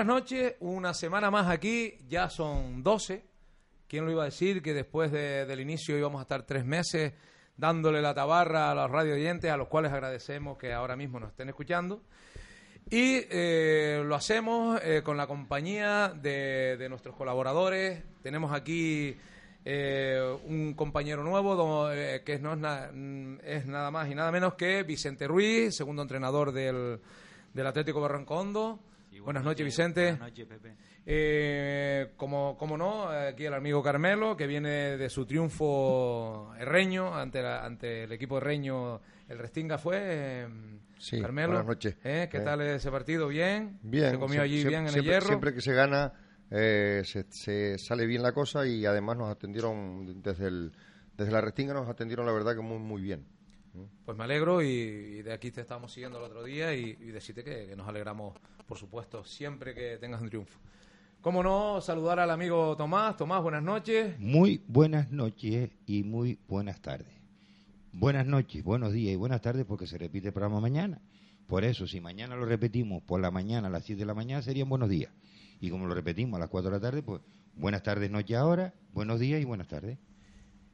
Buenas noches, una semana más aquí, ya son 12. ¿Quién lo iba a decir que después de- del inicio íbamos a estar tres meses dándole la tabarra a los radio oyentes, a los cuales agradecemos que ahora mismo nos estén escuchando? Y eh, lo hacemos eh, con la compañía de, de nuestros colaboradores. Tenemos aquí eh, un compañero nuevo do- eh, que no es, na- mm, es nada más y nada menos que Vicente Ruiz, segundo entrenador del, del Atlético Barranco Buenas noches, Vicente. Buenas noches, Pepe. Eh, como, como no, aquí el amigo Carmelo, que viene de su triunfo herreño ante, la- ante el equipo herreño. El Restinga fue, eh, Sí, Carmelo. buenas noches. ¿Eh? ¿Qué Eh. tal ese partido? ¿Bien? Bien. ¿Se comió allí siempre- bien en el hierro? Siempre que se gana, eh, se, se sale bien la cosa y además nos atendieron desde, el, desde la restinga, nos atendieron la verdad que muy, muy bien. Pues me alegro y, de aquí te estábamos siguiendo el otro día y, y decirte que, que nos alegramos, por supuesto, siempre que tengas un triunfo. ¿Cómo no saludar al amigo Tomás? Tomás, buenas noches. Muy buenas noches y muy buenas tardes. Buenas noches, buenos días y buenas tardes porque se repite el programa mañana. Por eso, si mañana lo repetimos por la mañana a las 7 de la mañana, serían buenos días. Y como lo repetimos a las 4 de la tarde, pues buenas tardes, noche ahora, buenos días y buenas tardes.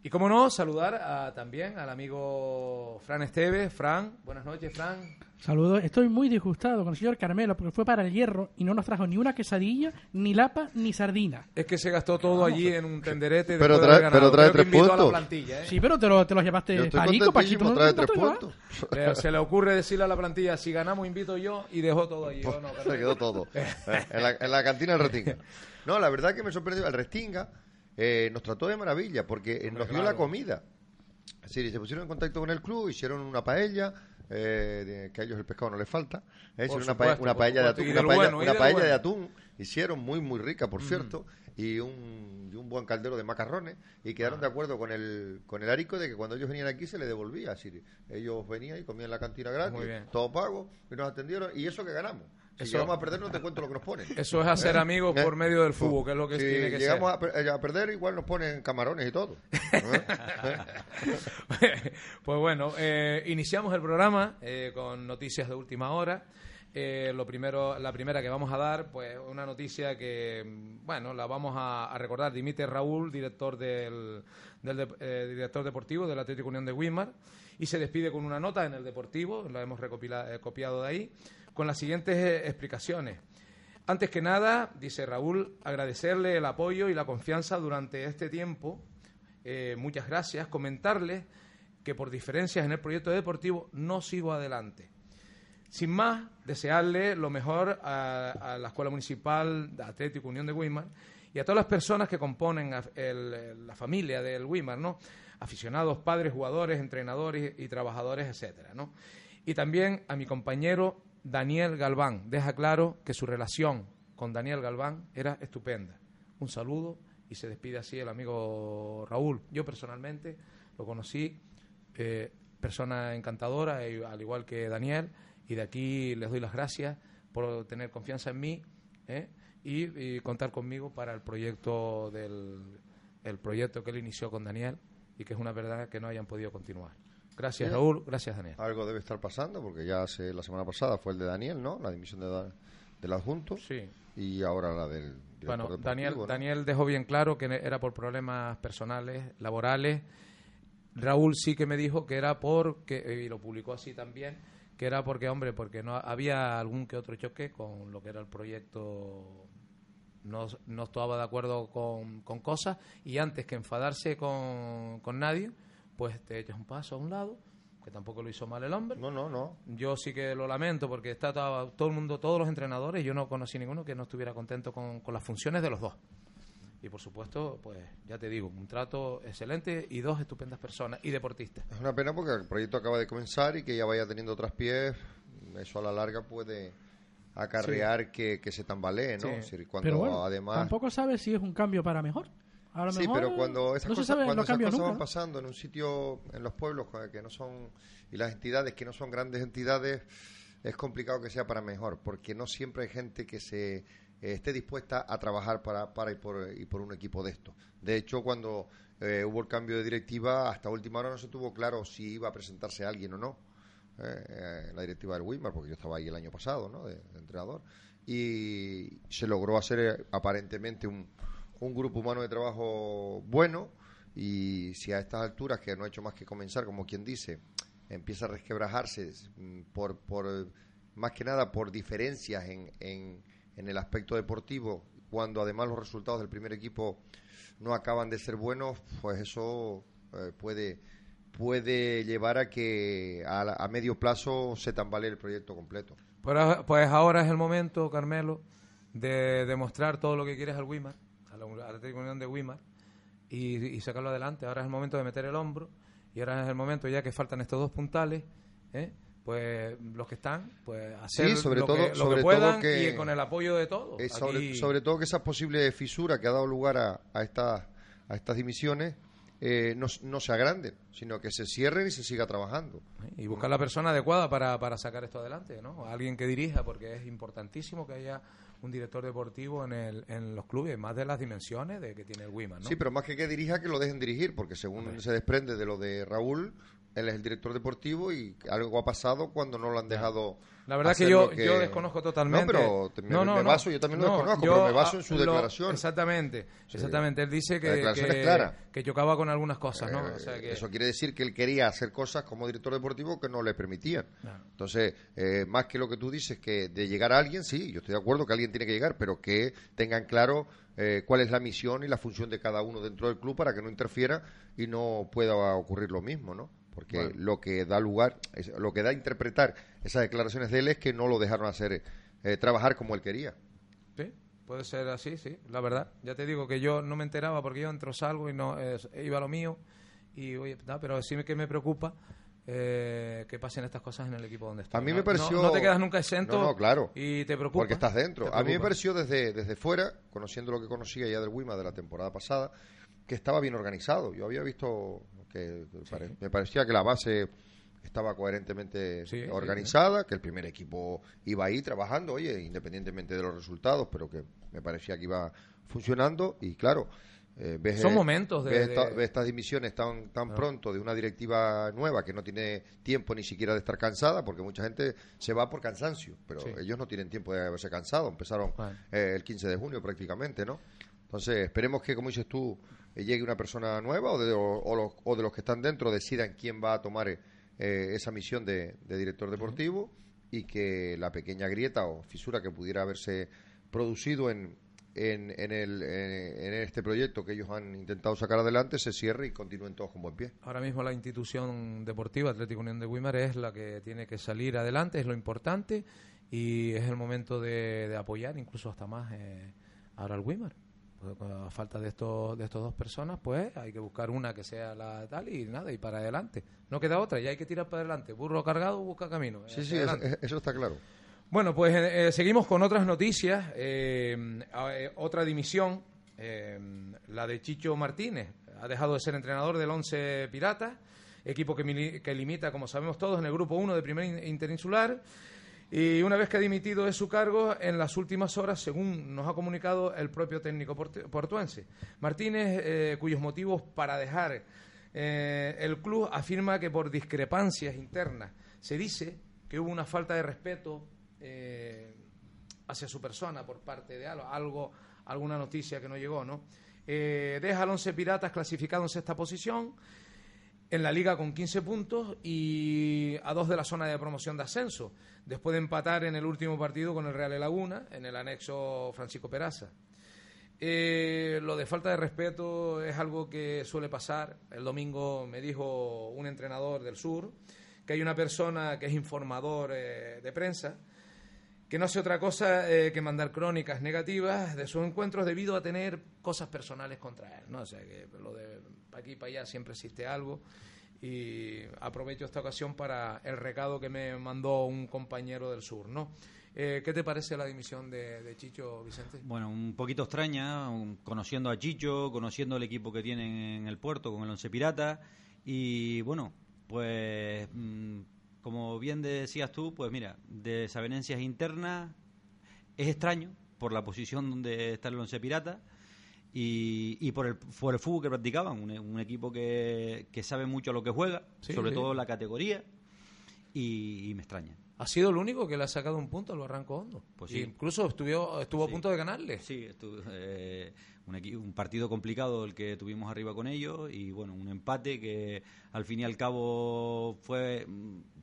Y cómo no, saludar a- también al amigo Fran Esteves. Fran, buenas noches, Fran. Saludos. Estoy muy disgustado con el señor Carmelo porque fue para el hierro y no nos trajo ni una quesadilla, ni lapa, ni sardina. Es que se gastó todo allí en un tenderete. Pero trae- pero trae tres puntos. ¿eh? Sí, pero te lo, te lo llevaste Yo Paquito, Paquito. contentísimo, no- trae tres puntos. Le- se le ocurre decirle a la plantilla, si ganamos invito yo, y dejó todo allí. Se quedó todo. Eh, en, la, en la cantina del Restinga. No, la verdad que me sorprendió. El Restinga eh, nos trató de maravilla porque eh, nos dio claro. la comida. Es decir, se pusieron en contacto con el club, hicieron una paella, eh, de- que a ellos el pescado no les falta. eh, hicieron una, paella- una paella de atún, una paella, bueno, una paella de atún. Hicieron muy, muy rica, por cierto, y un, y un buen caldero de macarrones. Y quedaron de acuerdo con el, con el Arico de que cuando ellos venían aquí se les devolvía. Es decir, ellos venían y comían la cantina gratis, todo pago, y nos atendieron. Y eso que ganamos. Si Eso- llegamos a perder, no te cuento lo que nos ponen. Eso es hacer amigos ¿Eh? por medio del fútbol, que es lo que si tiene que llegamos ser. A, per- a perder, igual nos ponen camarones y todo. ¿Eh? pues bueno, eh, iniciamos el programa eh, con noticias de última hora. Eh, lo primero, la primera que vamos a dar, pues una noticia que, bueno, la vamos a, a recordar. Dimite Raúl, director del, del de- eh, director deportivo del Atlético Unión de Weimar, y se despide con una nota en el Deportivo, la hemos recopila- eh, copiado de ahí, con las siguientes eh, explicaciones. Antes que nada, dice Raúl, agradecerle el apoyo y la confianza durante este tiempo. Eh, muchas gracias. Comentarles que por diferencias en el proyecto deportivo no sigo adelante. Sin más, desearle lo mejor a, a la Escuela Municipal de Atlético Unión de Weimar y a todas las personas que componen el- la familia del Weimar, ¿no? Aficionados, padres, jugadores, entrenadores y, y trabajadores, etcétera, ¿no? Y también a mi compañero Daniel Galván. Deja claro que su relación con Daniel Galván era estupenda. Un saludo y se despide así el amigo Raúl. Yo personalmente lo conocí, eh, persona encantadora, eh, al igual que Daniel, y de aquí les doy las gracias por tener confianza en mí ¿eh? y, y contar conmigo para el proyecto del el proyecto que él inició con Daniel y que es una verdad que no hayan podido continuar. Gracias Sí. Raúl, gracias Daniel. Algo debe estar pasando, porque ya hace, la semana pasada fue el de Daniel, ¿no? La dimisión de, Da- del adjunto. Sí. Y ahora la del Bueno, Daniel, ¿no? Daniel dejó bien claro que era por problemas personales, laborales. Raúl sí que me dijo que era porque, y lo publicó así también, que era porque, hombre, porque no había algún que otro choque con lo que era el proyecto. No, no estaba de acuerdo con, con cosas y antes que enfadarse con, con nadie, pues te echas un paso a un lado, que tampoco lo hizo mal el hombre. No, no, no. Yo sí que lo lamento porque está todo, todo el mundo, todos los entrenadores, yo no conocí ninguno que no estuviera contento con, con las funciones de los dos. Y por supuesto, pues ya te digo, un trato excelente y dos estupendas personas y deportistas. Es una pena porque el proyecto acaba de comenzar y que ya vaya teniendo traspiés. Eso a la larga puede acarrear que, que se tambalee, ¿no? Sí. Es decir, cuando Pero bueno, además... tampoco sabes si es un cambio para mejor. A lo Sí, mejor, pero cuando esas no cosas, sabe cuando los esas cambios cosas nunca. van pasando en un sitio, en los pueblos eh, que no son, y las entidades que no son grandes entidades, es complicado que sea para mejor, porque no siempre hay gente que se eh, esté dispuesta a trabajar para, para y, por, y por un equipo de esto. De hecho, cuando eh, hubo el cambio de directiva, hasta última hora no se tuvo claro si iba a presentarse alguien o no. eh, en la directiva del Wimar, porque yo estaba ahí el año pasado, ¿no? De, de entrenador. y se logró hacer eh, aparentemente un, un grupo humano de trabajo bueno y si a estas alturas, que no ha hecho más que comenzar, como quien dice, empieza a resquebrajarse mm, por, por más que nada por diferencias en, en, en el aspecto deportivo, cuando además los resultados del primer equipo no acaban de ser buenos, pues eso eh, puede puede llevar a que a, a, medio plazo se tambalee el proyecto completo. Pues, pues ahora es el momento, Carmelo, de demostrar todo lo que quieres al Wimar, a la, a la Unión de Wimar, y, y, sacarlo adelante. Ahora es el momento de meter el hombro, y ahora es el momento, ya que faltan estos dos puntales, ¿eh? pues los que están, pues hacer sí, sobre lo, todo, que, lo sobre que puedan todo que, y con el apoyo de todos. Eh, sobre, sobre, todo que esa posible fisura que ha dado lugar a, a, esta, a estas dimisiones eh, no, no, se agranden, sino que se cierren y se siga trabajando. Y buscar la persona adecuada para, para sacar esto adelante, ¿no? Alguien que dirija, porque es importantísimo que haya un director deportivo en, el, en los clubes, más de las dimensiones de que tiene el Wiman, ¿no? Sí, pero más que que dirija, que lo dejen dirigir, porque según okay. se desprende de lo de Raúl, él es el director deportivo y algo ha pasado cuando no lo han dejado. La verdad que yo, que yo desconozco totalmente. No, pero me, no, no, me baso, yo también lo desconozco, yo, pero me baso en su lo, declaración. Exactamente, sí. exactamente. Él dice que, que, que, chocaba con algunas cosas, ¿no? Eh, o sea que... Eso quiere decir que él quería hacer cosas como director deportivo que no le permitían. Entonces, eh, más que lo que tú dices, que de llegar a alguien, sí, yo estoy de acuerdo que alguien tiene que llegar, pero que tengan claro eh, cuál es la misión y la función de cada uno dentro del club para que no interfiera y no pueda ocurrir lo mismo, ¿no? Porque lo que da lugar, lo que da a interpretar esas declaraciones de él es que no lo dejaron hacer eh, trabajar como él quería. Sí, puede ser así, sí, la verdad. Ya te digo que yo no me enteraba porque yo entro salgo y no eh, iba a lo mío y oye, no, pero sí que me preocupa eh, que pasen estas cosas en el equipo donde estás. A mí me pareció no, no, te quedas nunca exento. No, no, claro. Y te preocupa. Porque estás dentro. A mí me pareció desde desde fuera, conociendo lo que conocía ya del Wima de la temporada pasada, que estaba bien organizado. Yo había visto que sí. me parecía que la base estaba coherentemente sí, organizada, sí, que el primer equipo iba ahí trabajando, oye, independientemente de los resultados, pero que me parecía que iba funcionando y claro, eh, ves, son momentos de, ves, de... esta, ves estas dimisiones tan tan pronto de una directiva nueva que no tiene tiempo ni siquiera de estar cansada, porque mucha gente se va por cansancio, pero ellos no tienen tiempo de haberse cansado, empezaron eh, el 15 de junio prácticamente, ¿no? Entonces, esperemos que, como dices tú, llegue una persona nueva o de, o, o, los, o de, los, que están dentro decidan quién va a tomar eh, esa misión de, de director deportivo uh -huh. y que la pequeña grieta o fisura que pudiera haberse producido en, en, en, el, en, este proyecto que ellos han intentado sacar adelante se cierre y continúen todos con buen pie. Ahora mismo la institución deportiva Atlético Unión de Guimar es la que tiene que salir adelante, es lo importante y es el momento de, de apoyar incluso hasta más eh, ahora al Guimar a falta de estos de estos dos personas pues hay que buscar una que sea la tal y nada y para adelante. No queda otra ya hay que tirar para adelante. Burro cargado busca camino sí sí eso, eso, está claro. Bueno pues eh, seguimos con otras noticias eh, eh, otra dimisión eh, la de Chicho Martínez. Ha dejado de ser entrenador del Once Piratas equipo que, que limita como sabemos todos en el grupo 1 de primer interinsular y una vez que ha dimitido de su cargo en las últimas horas, según nos ha comunicado el propio técnico portuense. Martínez, eh, cuyos motivos para dejar eh, el club afirma que por discrepancias internas se dice que hubo una falta de respeto eh, hacia su persona por parte de algo, alguna noticia que no llegó, ¿no? Deja al Once Piratas clasificado en sexta posición en la liga con 15 puntos y a dos de la zona de promoción de ascenso, después de empatar en el último partido con el Real de Laguna, en el anexo Francisco Peraza. Eh, lo de falta de respeto es algo que suele pasar. El domingo me dijo un entrenador del sur que hay una persona que es informador eh, de prensa que no hace otra cosa eh, que mandar crónicas negativas de sus encuentros debido a tener cosas personales contra él. ¿no? O sea, que lo de aquí y para allá siempre existe algo. Y aprovecho esta ocasión para el recado que me mandó un compañero del sur, ¿no? Eh, ¿Qué te parece la dimisión de, Chicho, Vicente? Bueno, un poquito extraña, conociendo a Chicho, conociendo el equipo que tienen en el puerto con el Once Pirata. Y bueno, pues mmm, como bien decías tú, pues mira, desavenencias internas es extraño por la posición donde está el Once Pirata y, y por, el, por el fútbol que practicaban, un, un equipo que, que, sabe mucho lo que juega, sí, sobre sí. todo la categoría, y, y, me extraña. ha sido el único que le ha sacado un punto al Barranco Hondo. Pues sí. incluso estuvo, estuvo a punto de ganarle. Sí, estu- eh, un partido complicado el que tuvimos arriba con ellos y bueno, un empate que al fin y al cabo fue,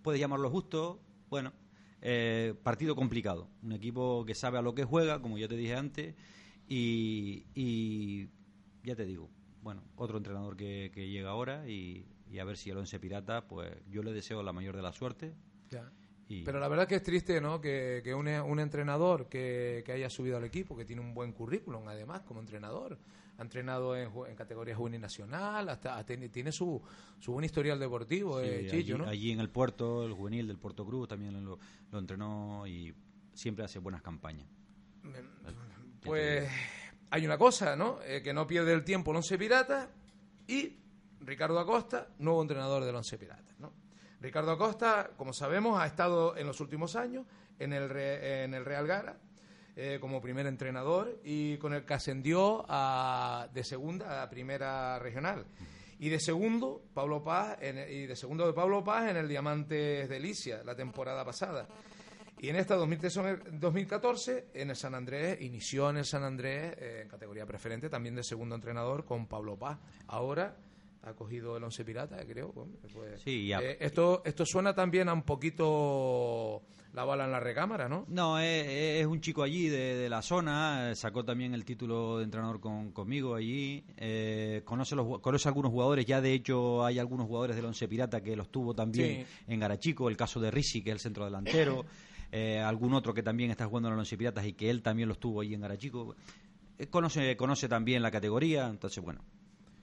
puedes llamarlo justo, bueno, eh, partido complicado. Un equipo que sabe a lo que juega, como ya te dije antes, y, y ya te digo, bueno, otro entrenador que, que llega ahora y, y a ver si el Once Pirata, pues yo le deseo la mayor de la suerte. Ya. Y, Pero la verdad que es triste, ¿no? Que, que un, un entrenador que, que haya subido al equipo, que tiene un buen currículum, además, como entrenador, ha entrenado en, en categoría juvenil nacional, hasta ha teni- tiene su, su buen historial deportivo, Sí, eh, Chillo, allí, ¿no? allí en el puerto, el juvenil del Puerto Cruz también lo, lo entrenó y siempre hace buenas campañas. Pues hay una cosa, ¿no? Eh, que no pierde el tiempo el Once Pirata y Ricardo Acosta, nuevo entrenador del Once Pirata, ¿no? Ricardo Acosta, como sabemos, ha estado en los últimos años en el, en el Real Gara eh, como primer entrenador y con el que ascendió a, de segunda a primera regional. Y de segundo, Pablo Paz, en- y de segundo de Pablo Paz en el Diamantes de Licia, la temporada pasada. Y en esta 2013 2014, en el San Andrés, inició en el San Andrés eh, en categoría preferente, también de segundo entrenador con Pablo Paz. Ahora ha cogido el Once Pirata, creo. pues, Sí, ya. eh, esto, esto suena también a un poquito la bala en la recámara, ¿no? No, es, es un chico allí de, de la zona, eh, sacó también el título de entrenador con, conmigo allí, eh, conoce, los, conoce algunos jugadores, ya de hecho hay algunos jugadores del Once Pirata que los tuvo también Sí. en Garachico, el caso de Risi, que es el centro delantero, eh, algún otro que también está jugando en el Once Piratas y que él también los tuvo allí en Garachico. Eh, conoce, conoce también la categoría, entonces bueno,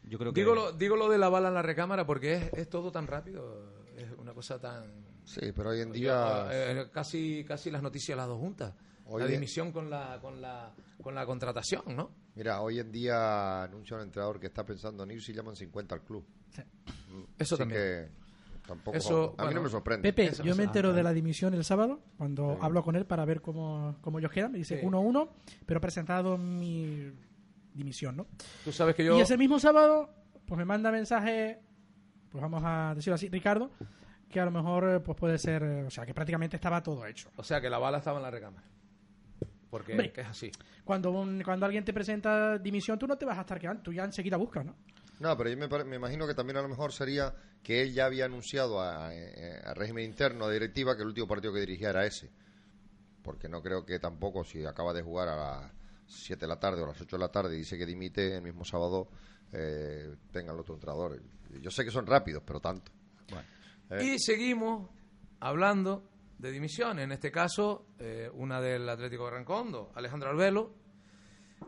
yo creo que... Digo lo, digo lo de la bala en la recámara porque es, es todo tan rápido, es una cosa tan... Sí, pero hoy en día... eh, casi, casi las noticias las dos juntas. Hoy la en- dimisión con la, con, la, con la contratación, ¿no? Mira, hoy en día anuncia un entrenador que está pensando en irse y llaman 50 al club. Mm, Eso así también. que tampoco... Eso, a mí bueno, no me sorprende. Pepe, Eso, yo me entero ah, de la dimisión el sábado, cuando Sí. hablo con él para ver cómo, cómo ellos quedan. Me dice Sí. 1-1, pero he presentado mi dimisión, ¿no? Tú sabes que yo... Y ese mismo sábado, pues me manda mensaje, pues vamos a decirlo así, Ricardo, que a lo mejor eh, pues puede ser, eh, o sea, que prácticamente estaba todo hecho. O sea, que la bala estaba en la recámara. Porque Hombre. que es así. Cuando, un- cuando alguien te presenta dimisión, tú no te vas a estar quedando, tú ya enseguida buscas, ¿no? No, pero yo me, pare- me imagino que también a lo mejor sería que él ya había anunciado a, a- a régimen interno, a directiva, que el último partido que dirigía era ese. Porque no creo que tampoco, si acaba de jugar a las 7 de la tarde o a las 8 de la tarde y dice que dimite el mismo sábado, eh, tenga el otro entrenador. Yo sé que son rápidos, pero tanto. Eh. Y seguimos hablando de dimisión. En este caso, eh, una del Atlético Barrancondo, Alejandro Albelo,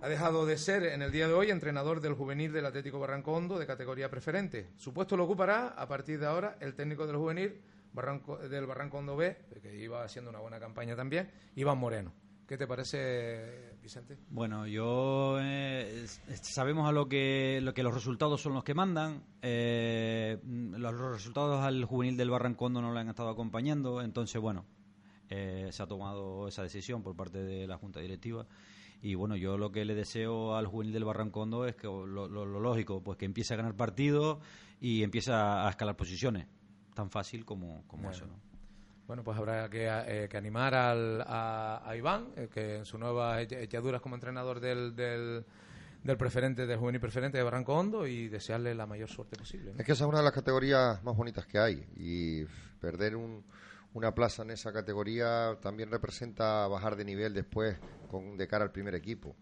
ha dejado de ser en el día de hoy entrenador del juvenil del Atlético Barrancondo de categoría preferente. Su puesto lo ocupará a partir de ahora el técnico del juvenil Barranco- del Barrancondo B, que iba haciendo una buena campaña también, Iván Moreno. ¿Qué te parece, Vicente? Bueno, yo eh, sabemos a lo que lo que los resultados son los que mandan. eh, los, los resultados al juvenil del Barrancondo no le han estado acompañando, entonces bueno, eh, se ha tomado esa decisión por parte de la junta directiva. Y bueno, yo lo que le deseo al juvenil del Barrancondo es que lo, lo- lo lógico, pues que empiece a ganar partidos y empiece a, a escalar posiciones, tan fácil como, como Bueno. eso. ¿no? Bueno, pues habrá que, eh, que animar al, a, a Iván, eh, que en su nueva echa- echaduras como entrenador del, del, preferente, del juvenil preferente de Barranco Hondo y desearle la mayor suerte posible. Es que esa es una de las categorías más bonitas que hay y perder un- una plaza en esa categoría también representa bajar de nivel después con, de cara al primer equipo.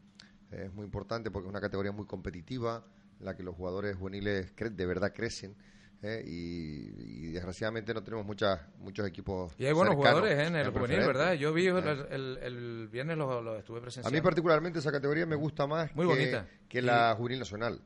Es muy importante porque es una categoría muy competitiva en la que los jugadores juveniles de verdad crecen ¿eh? y, y desgraciadamente no tenemos muchas, muchos equipos. Y hay buenos jugadores ¿eh? en el juvenil, preferente. ¿verdad? Yo vi el, ¿eh? el- el viernes lo, lo estuve A presenciando. mí particularmente esa categoría me gusta más Muy que, bonita. que la juvenil nacional,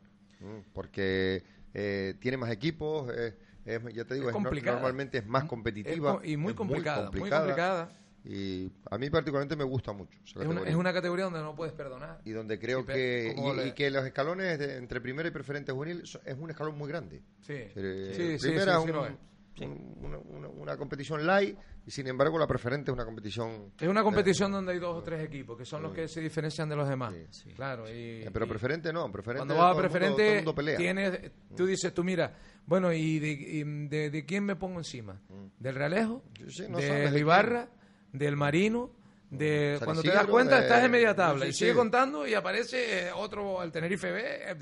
porque eh, tiene más equipos, es- es- ya te digo, Es es no- normalmente es más competitiva co- y muy es complicada, muy complicada. Y a mí particularmente me gusta mucho esa Es una, categoría. es una categoría donde no puedes perdonar. y donde creo que y, le- y que los escalones de- entre primera y preferente juvenil so- es un escalón muy grande Sí, Eh, sí, sí, primera sí, un- una, una- una competición light y sin embargo la preferente es una competición Es una competición donde hay dos o tres equipos que son los que se diferencian de los demás. Sí. Claro, y, Eh, pero preferente no preferente cuando vas a mundo- preferente, mundo pelea. tienes, tú dices, tú mira, bueno, ¿y de, y de- de quién me pongo encima? ¿Del Realejo? No de ¿Del quién. Ibarra? ¿Del Marino? De, cuando te das cuenta, estás en media tabla y sigue contando y aparece eh, otro, el Tenerife B, eh,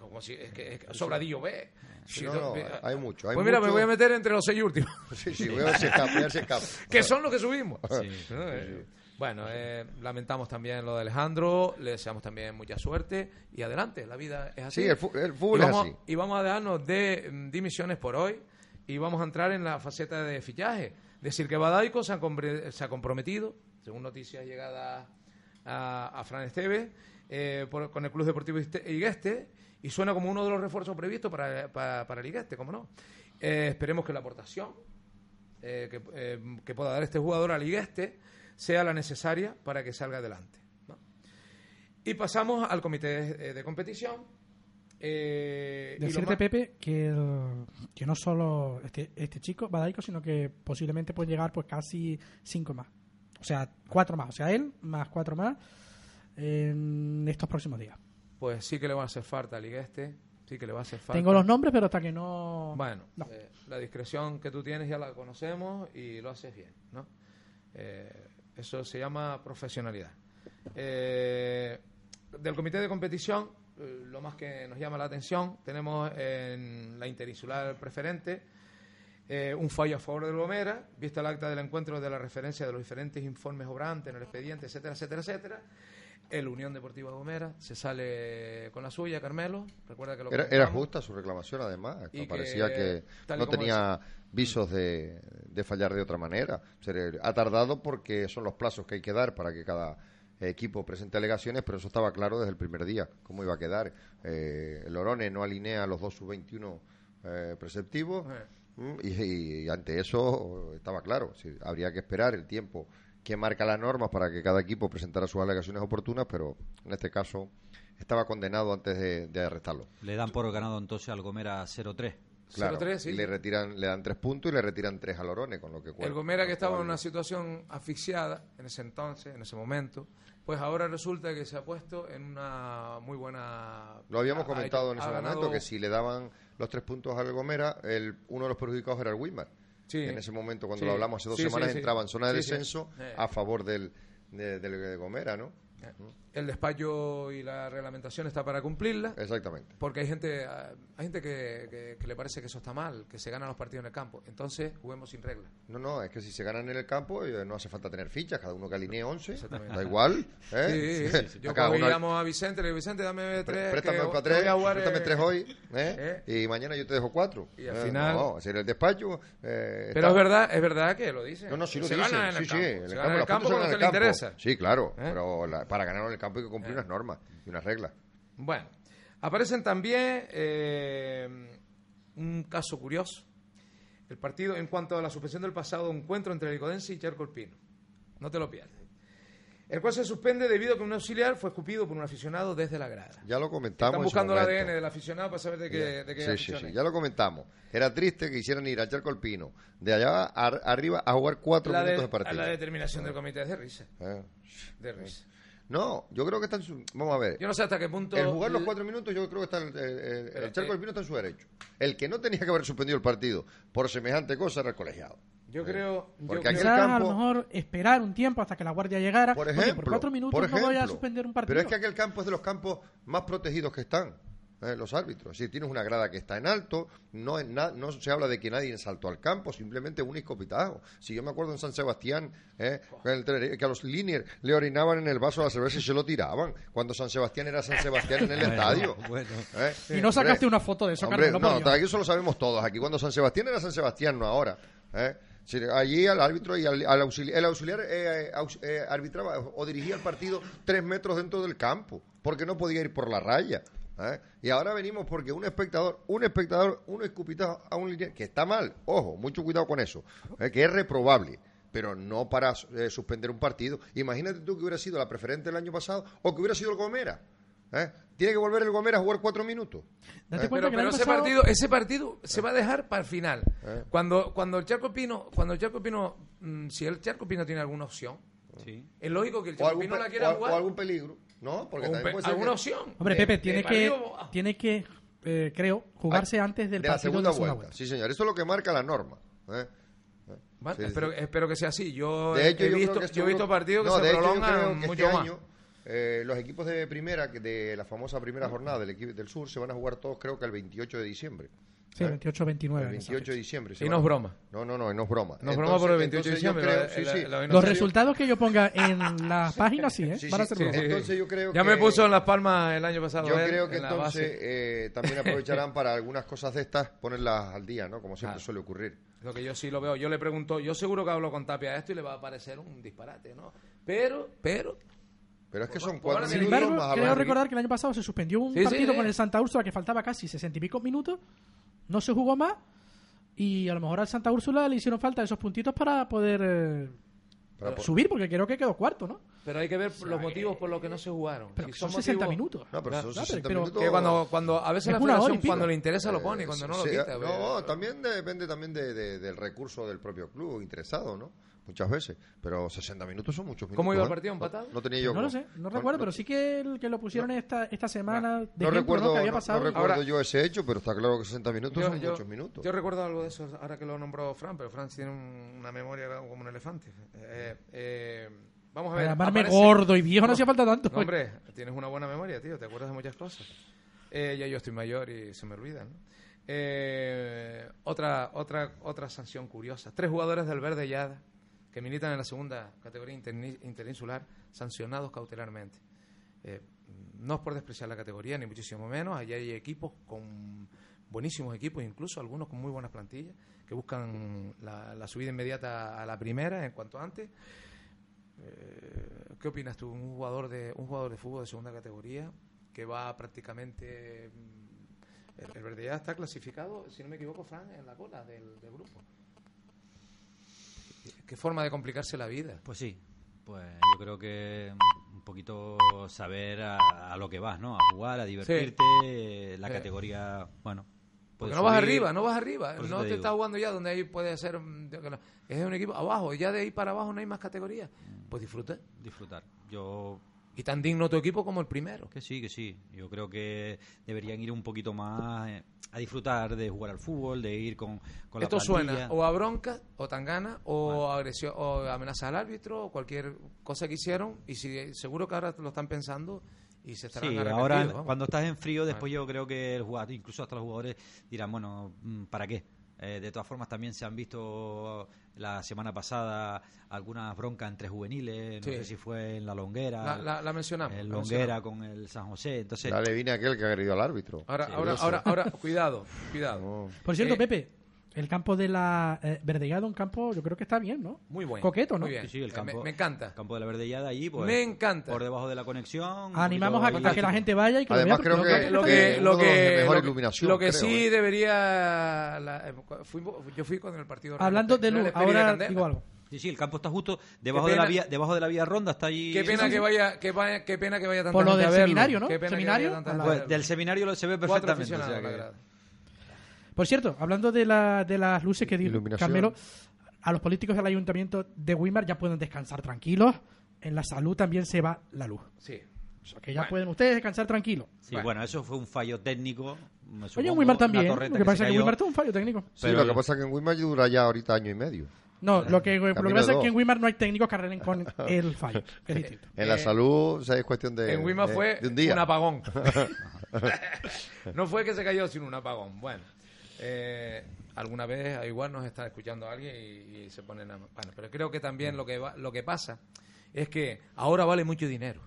como si, es que, Sobradillo B. Eh, hay mucho, hay pues mira, me voy a meter entre los seis últimos. sí sí voy a que son los que subimos. Eh, Bueno, eh, lamentamos también lo de Alejandro, le deseamos también mucha suerte y adelante, la vida es así. Sí, el fútbol es así. Y vamos a dejarnos de mm, dimisiones por hoy y vamos a entrar en la faceta de fichaje. Decir que Badaico se ha, comprometido, según noticias llegadas a, Fran Esteves, eh, con el Club Deportivo Igueste y suena como uno de los refuerzos previstos para, para, el Igueste, ¿cómo no? Eh, esperemos que la aportación eh, que, que pueda dar este jugador al Igueste sea la necesaria para que salga adelante. Y pasamos al comité de competición. Eh, Decirte, Pepe, que, el- que no solo este, este chico, Badaico, sino que posiblemente puede llegar pues casi cinco más. O sea, cuatro más. O sea, él más cuatro más en estos próximos días. Pues sí que le va a hacer falta al Igueste. Sí que le va a hacer falta. Tengo los nombres, pero hasta que no... Bueno, No. eh, la discreción que tú tienes ya la conocemos y lo haces bien, ¿no? Eh, eso se llama profesionalidad. Eh, del comité de competición, eh, lo más que nos llama la atención, tenemos en la interinsular preferente eh, un fallo a favor del Gomera, vista el acta del encuentro de la referencia de los diferentes informes obrantes en el expediente, etcétera, etcétera, etcétera. El Unión Deportiva Gomera se sale con la suya, Carmelo. Recuerda que lo Era, era justa su reclamación, además. Y parecía que, no tenía visos de, de fallar de otra manera. O sea, ha tardado porque son los plazos que hay que dar para que cada equipo presente alegaciones, pero eso estaba claro desde el primer día, cómo iba a quedar. Eh, el Orone no alinea a los dos sub-21 eh, preceptivos Eh. y, y ante eso estaba claro. Sí, habría que esperar el tiempo que marca las normas para que cada equipo presentara sus alegaciones oportunas, pero en este caso estaba condenado antes de, de arrestarlo. Le dan por ganado entonces al Gomera 0-3. Claro, 0-3, sí. y le retiran, le dan tres puntos y le retiran tres a Lorone, con lo que El Gomera que estaba en una situación asfixiada en ese entonces, en ese momento, pues ahora resulta que se ha puesto en una muy buena... Lo habíamos ha- comentado ha- en ese ha momento, ganado- que si le daban los tres puntos al Gomera, el, uno de los perjudicados era el Wismar. Sí. En ese momento, cuando Sí. lo hablamos hace dos semanas, entraba en zona de descenso a favor del, de- del de Gomera, ¿no? El despacho y la reglamentación está para cumplirla. Exactamente. Porque hay gente, ah, hay gente que, que- que le parece que eso está mal, que se ganan los partidos en el campo. Entonces, juguemos sin reglas. No, no, es que si se ganan en el campo eh, no hace falta tener fichas, cada uno que alinee 11, Exactamente. da igual. ¿eh? Sí, sí, sí. Yo uno- llamo a Vicente, le digo, Vicente, dame tres. Préstame que para tres, jugar, préstame eh, tres hoy, ¿eh? y mañana yo te dejo cuatro. Y al Eh, final- No, es decir, el despacho... eh, Pero está- es verdad, es verdad que lo dicen. No, no, sí lo se dicen. gana en Sí, el sí, campo. en el Se campo, gana en el campo cuando ganan te le interesa. Sí, claro, ¿Eh? pero la- para ganar en el campo hay que cumplir unas normas y unas reglas. Bueno, aparecen también eh, un caso curioso. El partido en cuanto a la suspensión del pasado encuentro entre el Icodense y Charco Pino. No te lo pierdas. El cual se suspende debido a que un auxiliar fue escupido por un aficionado desde la grada. Ya lo comentamos. Están buscando el. ADN del aficionado para saber de qué, de qué Sí, sí, sí, ya lo comentamos. Era triste que hicieran ir a Charco Alpino de allá a- arriba a jugar cuatro la, minutos de- de partido. la determinación del comité es de risa. Eh. De risa. No, yo creo que está en su... Vamos a ver. Yo no sé hasta qué punto. El jugar los cuatro minutos yo creo que está el, el- el- Charco eh, Alpino está en su derecho. El que no tenía que haber suspendido el partido por semejante cosa era el colegiado. Yo creo. yo Porque creo- aquel Quizás a campo- lo mejor esperar un tiempo hasta que la guardia llegara. Por Oye, ejemplo, por cuatro minutos por no voy a suspender un partido. Pero es que aquel campo es de los campos más protegidos que están. Eh, los árbitros. Si tienes una grada que está en alto, no, es na- no se habla de que nadie saltó al campo, simplemente un escopitajo. Si yo me acuerdo en San Sebastián, eh, en el Tenerife, que a los Liniers le orinaban en el vaso de la cerveza y se lo tiraban, cuando San Sebastián era San Sebastián en el estadio. Bueno, ¿eh? Y no sacaste Hombre, una foto de eso, Hombre, Carmelo, por no, Dios. eso lo sabemos todos. Aquí cuando San Sebastián era San Sebastián, no ahora. ¿eh? Allí al árbitro y al, al auxiliar, el auxiliar eh, aux- eh, arbitraba o dirigía el partido tres metros dentro del campo, porque no podía ir por la raya. ¿Eh? Y ahora venimos porque un espectador, un espectador, un escupitajo a un línea, que está mal, ojo, mucho cuidado con eso, ¿eh? que es reprobable. Pero no para eh, suspender un partido. Imagínate tú que hubiera sido la preferente el año pasado o que hubiera sido el Gomera. ¿Eh? Tiene que volver el Gomera a jugar cuatro minutos. Date Eh, cuenta Pero, pero ese pasado- partido, ese partido se va a dejar para el final. Eh. Cuando, cuando el Charco Pino, cuando el Charco Pino, mm, si el Charco Pino tiene alguna opción, Sí. es lógico que el Charco Pino la quiera jugar. o algún peligro, ¿no? Porque o también puede ser alguna que- opción. Hombre, De- Pepe, de tiene que, tiene que eh, creo, jugarse Ay, antes del de la partido segunda de la vuelta. Sí, señor. Eso es lo que marca la norma. ¿eh? Vale, Sí, sí. espero, espero que sea así. Yo De hecho, he yo visto, que yo he visto partidos que No, se de hecho, yo prolongan creo que mucho este más. año eh, los equipos de primera, que de la famosa primera jornada del equipo del sur, se van a jugar todos, creo que el 28 de diciembre. Sí, ¿eh? 28-29. El 28 de diciembre. Y no es broma. No, no, no, no es broma. No es broma por el 28 de diciembre. creo- la- sí, la- sí. la- Los resultados que yo ponga en la página, sí, ¿eh? Sí, van a sí, ser sí, broma. sí. Entonces yo creo ya que- me puso en las palmas el año pasado. Yo él, creo que en entonces eh, también aprovecharán para algunas cosas de estas ponerlas al día, ¿no? Como siempre Claro. suele ocurrir. Lo que yo sí lo veo. Yo le pregunto, yo seguro que hablo con Tapia de esto y le va a parecer un disparate, ¿no? Pero, pero, Pero es que Pues son cuatro Sin embargo, creo recordar que el año pasado se suspendió un Sí, partido sí. con el Santa Úrsula que faltaba casi sesenta y pico minutos, no se jugó más y a lo mejor al Santa Úrsula le hicieron falta esos puntitos para poder eh, subir, porque creo que quedó cuarto, ¿no? pero hay que ver los motivos por los que no se jugaron. Pero Si que son motivos- 60 minutos. No, pero son Claro, 60 pero- minutos. Que cuando, cuando a veces Es la federación cuando le interesa lo pone y cuando no lo quita. No, pero- también depende también de, de- del recurso del propio club interesado, ¿no? Muchas veces. Pero 60 minutos son muchos minutos. ¿Cómo iba el ¿eh? partido? ¿Empatado? No, no tenía yo. No lo sé, no recuerdo, pero sí que, el, que lo pusieron esta, esta semana de No ejemplo, recuerdo, que había no- pasado. no recuerdo Ahora- yo ese hecho, pero está claro que 60 minutos Yo, son yo- muchos minutos. yo recuerdo algo de eso ahora que lo nombró Fran, pero Fran tiene un- una memoria como un elefante. Eh, eh, vamos a ver. Para llamarme aparece- gordo y viejo no hacía falta tanto. No, hombre, tienes una buena memoria, tío. Te acuerdas de muchas cosas. Eh, ya yo estoy mayor y se me olvidan. ¿no? Eh, otra, otra, otra sanción curiosa. Tres jugadores del Verde Yada que militan en la segunda categoría interinsular sancionados cautelarmente. Eh, no es por despreciar la categoría, ni muchísimo menos. Allí hay equipos con buenísimos equipos, incluso algunos con muy buenas plantillas, que buscan la, la subida inmediata a la primera en cuanto antes. Eh, ¿Qué opinas tú? Un jugador de un jugador de fútbol de segunda categoría que va prácticamente mm, el, el Verde ya está clasificado, si no me equivoco, Fran, en la cola del grupo. Qué forma de complicarse la vida. Pues sí, pues yo creo que un poquito saber a, a lo que vas, ¿no? A jugar, a divertirte, eh, la Sí. categoría, bueno. Porque no vas arriba, no vas arriba. Por No te te, estás jugando ya donde ahí puede ser. mm, Es un equipo abajo, ya de ahí para abajo no hay más categorías. Pues disfruta. Disfrutar. Yo Y tan digno tu equipo como el primero. que sí, que sí. Yo creo que deberían ir un poquito más eh, a disfrutar de jugar al fútbol, de ir con, con Esto suena o a bronca, o tangana, o agresión, o amenaza al árbitro, o cualquier cosa que hicieron. Y si, seguro que ahora lo están pensando y se estarán Sí, ahora vamos. cuando estás en frío, después yo creo que el jugador, incluso hasta los jugadores dirán, bueno, mm, ¿para qué? Eh, de todas formas, también se han visto la semana pasada algunas broncas entre juveniles, no Sí. sé si fue en la Longuera, La, la- la mencionamos. la Longuera con el San José. Entonces, Ya le vine aquel que ha agredido al árbitro. Ahora, Sí, ahora, ahora, ahora, cuidado, cuidado. No. Por cierto, Eh, Pepe, el campo de la eh, Verdellada, un campo, yo creo que está bien, ¿no? Muy bueno. Coqueto, ¿no? Muy bien. Sí, sí, el Eh, campo- me, me encanta. el campo de la Verdellada allí, pues, Me encanta. por debajo de la conexión. Animamos a, a que la gente vaya y que Además, lo vea. creo que- que, lo que, mejor lo que- iluminación, lo que creo, sí ¿eh? debería la- eh, fuimos- yo fui con el partido Hablando de luz, ahora digo algo. Sí, sí, el campo está justo debajo de la vía, debajo de la vía ronda, está allí. Qué pena Sí, que vaya, que vaya, qué pena que vaya tanta Por lo del seminario, ¿no? Qué pena que Seminario, Pues, del seminario lo se ve perfectamente. o sea aficionados a la que- grada. Por cierto, hablando de, la, de las luces que dijo. Carmelo, a los políticos del ayuntamiento de Weimar ya pueden descansar tranquilos. En la salud también se va la luz. Sí. O sea, que ya Bueno. pueden ustedes descansar tranquilos. Sí, Bueno. bueno. eso fue un fallo técnico. me Oye, en Weimar también. Lo que pasa es que en. Weimar tuvo un fallo técnico. Sí, Pero lo que pasa es que en Wilmar dura ya ahorita año y medio. No, lo que, lo que Camino pasa es que en Weimar no hay técnicos que arreglen con el fallo. Es distinto. En la Eh, salud, o sea, es cuestión de, en Wima de- fue de un día. un apagón. no fue que se cayó, sino un apagón. Bueno, eh, alguna vez igual nos está escuchando alguien y, y se ponen a... Bueno, pero creo que también lo que, va- lo que pasa es que ahora vale mucho dinero.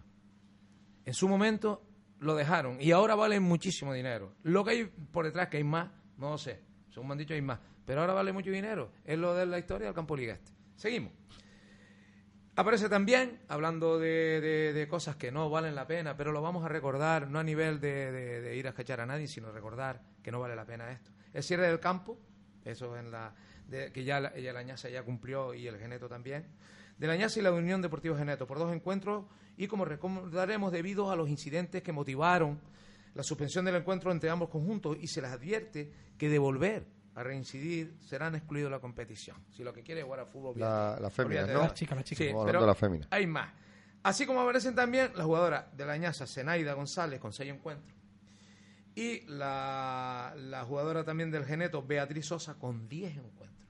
En su momento lo dejaron y ahora vale muchísimo dinero. Lo que hay por detrás, que hay más, no lo sé. Según me han dicho, hay más. Pero ahora vale mucho dinero. Es lo de la historia del campo Liga Este. Seguimos. Aparece también, hablando de, de- de cosas que no valen la pena, pero lo vamos a recordar, no a nivel de- de ir a escachar a nadie, sino recordar que no vale la pena esto. El cierre del campo, eso en la de, que ya la, ya la Ñasa ya cumplió y el Geneto también. De la Ñasa y la Unión Deportiva Geneto por dos encuentros y como recordaremos debido a los incidentes que motivaron la suspensión del encuentro entre ambos conjuntos y se les advierte que de volver a reincidir serán excluidos de la competición. Si lo que quiere es jugar a fútbol, La, la fémina, ¿no? de La chica, la chica. Sí, pero de la fémina. hay más. Así como aparecen también las jugadoras de la Ñasa, Zenaida González, con seis encuentros. Y la, la jugadora también del Geneto, Beatriz Sosa, con 10 encuentros.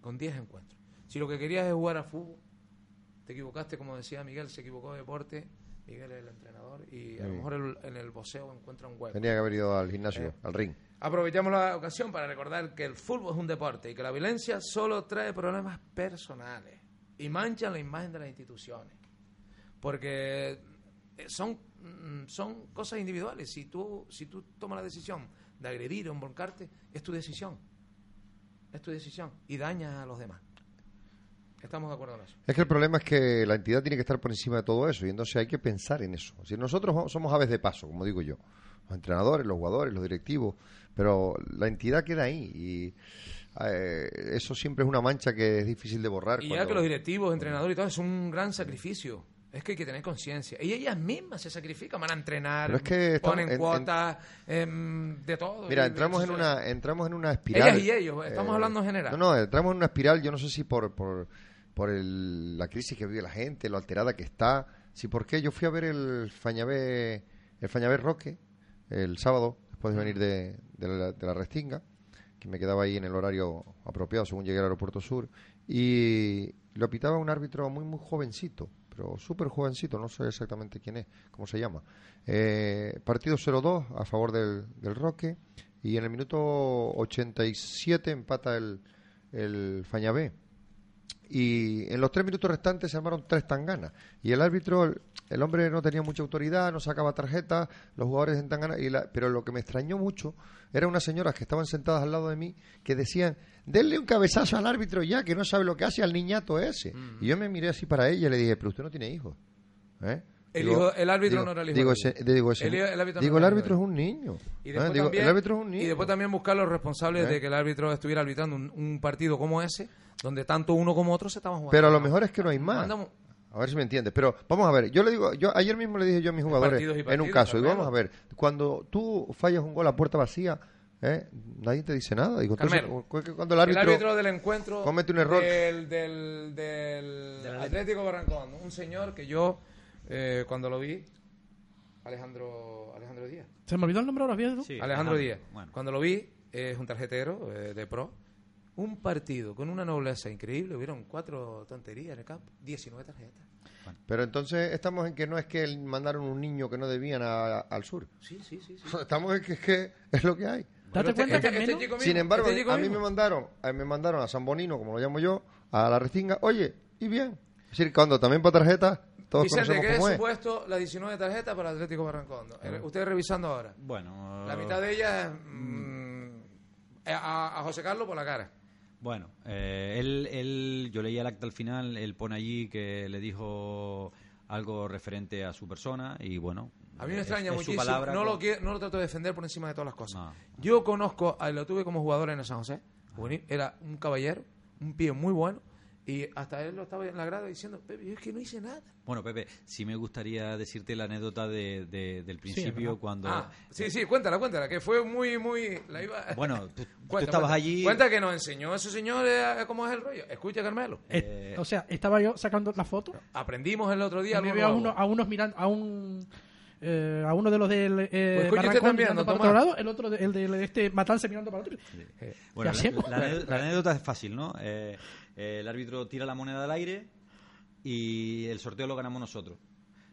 Con 10 encuentros. Si lo que querías es jugar a fútbol, te equivocaste, como decía Miguel, se equivocó de deporte. Miguel es el entrenador y a lo Mm. mejor el- en el boxeo encuentra un hueco. Tenía que haber ido al gimnasio, Eh. al ring. Aprovechamos la ocasión para recordar que el fútbol es un deporte y que la violencia solo trae problemas personales y mancha la imagen de las instituciones. Porque eh, son, son cosas individuales. Si tú, si tú tomas la decisión de agredir o embolcarte, es tu decisión. Es tu decisión. Y daña a los demás. Estamos de acuerdo en eso. Es que el problema es que la entidad tiene que estar por encima de todo eso y entonces hay que pensar en eso. Si nosotros somos aves de paso, como digo yo, los entrenadores, los jugadores, los directivos, pero la entidad queda ahí y eh, eso siempre es una mancha que es difícil de borrar. Y ya que los directivos, entrenadores y todo, es un gran sacrificio. Es que hay que tener conciencia. Y ellas mismas se sacrifican, van a entrenar, Pero es que estamos ponen en- en- cuotas, em, de todo. Mira, Y- entramos en una entramos en una espiral. Ellas y ellos, estamos hablando en general. No, no, entramos en una espiral, yo no sé si por por, por el- la crisis que vive la gente, lo alterada que está, si por qué yo fui a ver el Fañabé el Fañabé Roque el sábado después de venir de, de la, de la Restinga, que me quedaba ahí en el horario apropiado según llegué al aeropuerto sur y lo pitaba un árbitro muy muy jovencito, pero súper jovencito, no sé exactamente quién es, cómo se llama. Eh, partido 0-2 a favor del, del Roque y en el minuto 87 empata el, el Fañabé. Y en los tres minutos restantes se armaron tres tanganas. Y el árbitro, el, hombre no tenía mucha autoridad, no sacaba tarjeta, los jugadores en tangana. Y la, pero lo que me extrañó mucho eran unas señoras que estaban sentadas al lado de mí que decían: denle un cabezazo al árbitro ya, que no sabe lo que hace al niñato ese. Y yo me miré así para ella y le dije: pero usted no tiene hijos. ¿Eh? El hijo- el árbitro no era el hijo Digo, ese, digo, ese- El- el árbitro digo, el es un niño. Y ¿Eh? después, Digo, también, el árbitro es un niño. y después también buscar los responsables ¿Eh? de que el árbitro estuviera arbitrando un, un partido como ese, donde tanto uno como otro se estaban jugando. Pero a lo mejor es que no hay más. A ver si me entiendes. Pero vamos a ver, yo le digo, yo ayer mismo le dije yo a mis jugadores partidos y en un caso, Carmelo. vamos a ver, cuando tú fallas un gol a puerta vacía, ¿eh? nadie te dice nada. Digo, Carmelo, cuando el el árbitro, del encuentro comete un error. del, del, del Atlético Barrancón, un señor que yo, eh, cuando lo vi, Alejandro, Alejandro Díaz. ¿Se me olvidó el nombre ahora? Sí, Alejandro Díaz. Bueno, Cuando lo vi, es un tarjetero eh, de pro. Un partido con una nobleza increíble. Hubieron cuatro tonterías en el campo. 19 tarjetas. Pero entonces estamos en que no es que mandaron un niño que no debían a- al sur. Sí, sí, sí. sí. Estamos en que es que es lo que hay. Date Pero cuenta, este- Carmelo. este chico Sin mismo, embargo, este chico a mí mismo. me mandaron, a me mandaron a San Bonino, como lo llamo yo, a la Restinga, oye, y bien. Es decir, cuando también para tarjetas, todos Vicente, conocemos ¿qué es cómo es. supuesto las 19 tarjetas para Atlético Barrancón? Eh, Ustedes revisando ahora. bueno. La mitad de ellas mm, a, a José Carlos por la cara. Bueno, eh, él, él, yo leí el acta al final, él pone allí que le dijo algo referente a su persona y bueno. A mí me es- extraña es muchísimo. palabra no, lo quiero- no lo trato de defender por encima de todas las cosas. No. Yo conozco, a- lo tuve como jugador en el San José. Era un caballero, un pie muy bueno. Y hasta él lo estaba en la grada diciendo, Pepe, yo es que no hice nada. Bueno, Pepe, sí me gustaría decirte la anécdota de, de- del principio cuando... Ah, sí, sí, cuéntala, cuéntala, que fue muy, muy... La iba... Bueno, tú, estabas cuenta. allí... Cuenta que nos enseñó ese señor eh, cómo es el rollo. Escucha, Carmelo. Eh, o sea, estaba yo sacando la foto Aprendimos el otro día. y me algo veo a, uno, a unos mirando, a un... eh, a uno de los del eh, Pues Barrancón también, mirando para otro lado, el otro, de- el de este Matanza mirando para otro. Bueno, ¿Qué la, hacemos? la la anécdota es fácil, ¿no? Eh, eh, el árbitro tira la moneda al aire y el sorteo lo ganamos nosotros.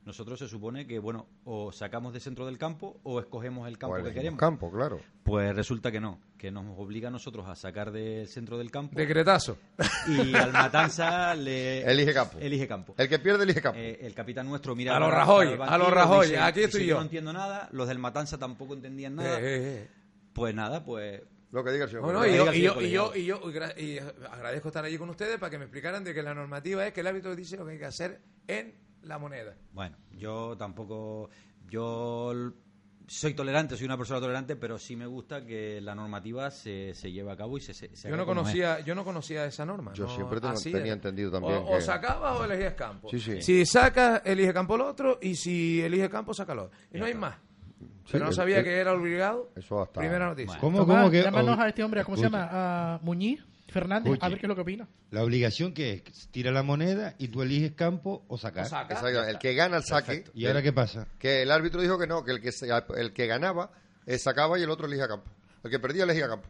Nosotros se supone que, bueno, o sacamos de centro del campo o escogemos el campo O que queremos. campo, claro. Pues resulta que no, que nos obliga a nosotros a sacar del centro del campo Decretazo. y al Matanza le Elige campo. elige campo. El que pierde, elige campo. Eh, el capitán nuestro mira A los Rajoy, a los Rajoy, dice- aquí estoy dice, yo. no entiendo nada, los del Matanza tampoco entendían nada. Eh, eh, eh. Pues nada, pues lo que diga el señor. Bueno, Correa. y yo, y, yo, y, yo, y yo- y agradezco estar allí con ustedes para que me explicaran de que la normativa es que el árbitro dice lo que hay que hacer en la moneda. Bueno, yo tampoco. Yo soy tolerante, soy una persona tolerante, pero sí me gusta que la normativa se, se lleve a cabo y se, se, se Yo haga no es. conocía, yo no conocía esa norma. Yo no, siempre tengo- así tenía es. entendido también O, o que- sacabas o elegías campo. Sí, sí. Si sacas, elige campo el otro y si elige campo, sácalo. Y no hay más. Pero no el- sabía el- que era obligado. Eso hasta- Primera noticia. Bueno. ¿Cómo, Tomás, cómo que llámanos a este hombre, ¿cómo se llama? A Muñiz Fernández, a ver qué es lo que opina. La obligación que es tira la moneda y tú eliges campo o sacar. O saca, Exacto, el que gana el saque. ¿Y ahora qué pasa? Que el árbitro dijo que no, que el que, se- el que ganaba eh, sacaba y el otro elegía campo. El que perdía elegía campo.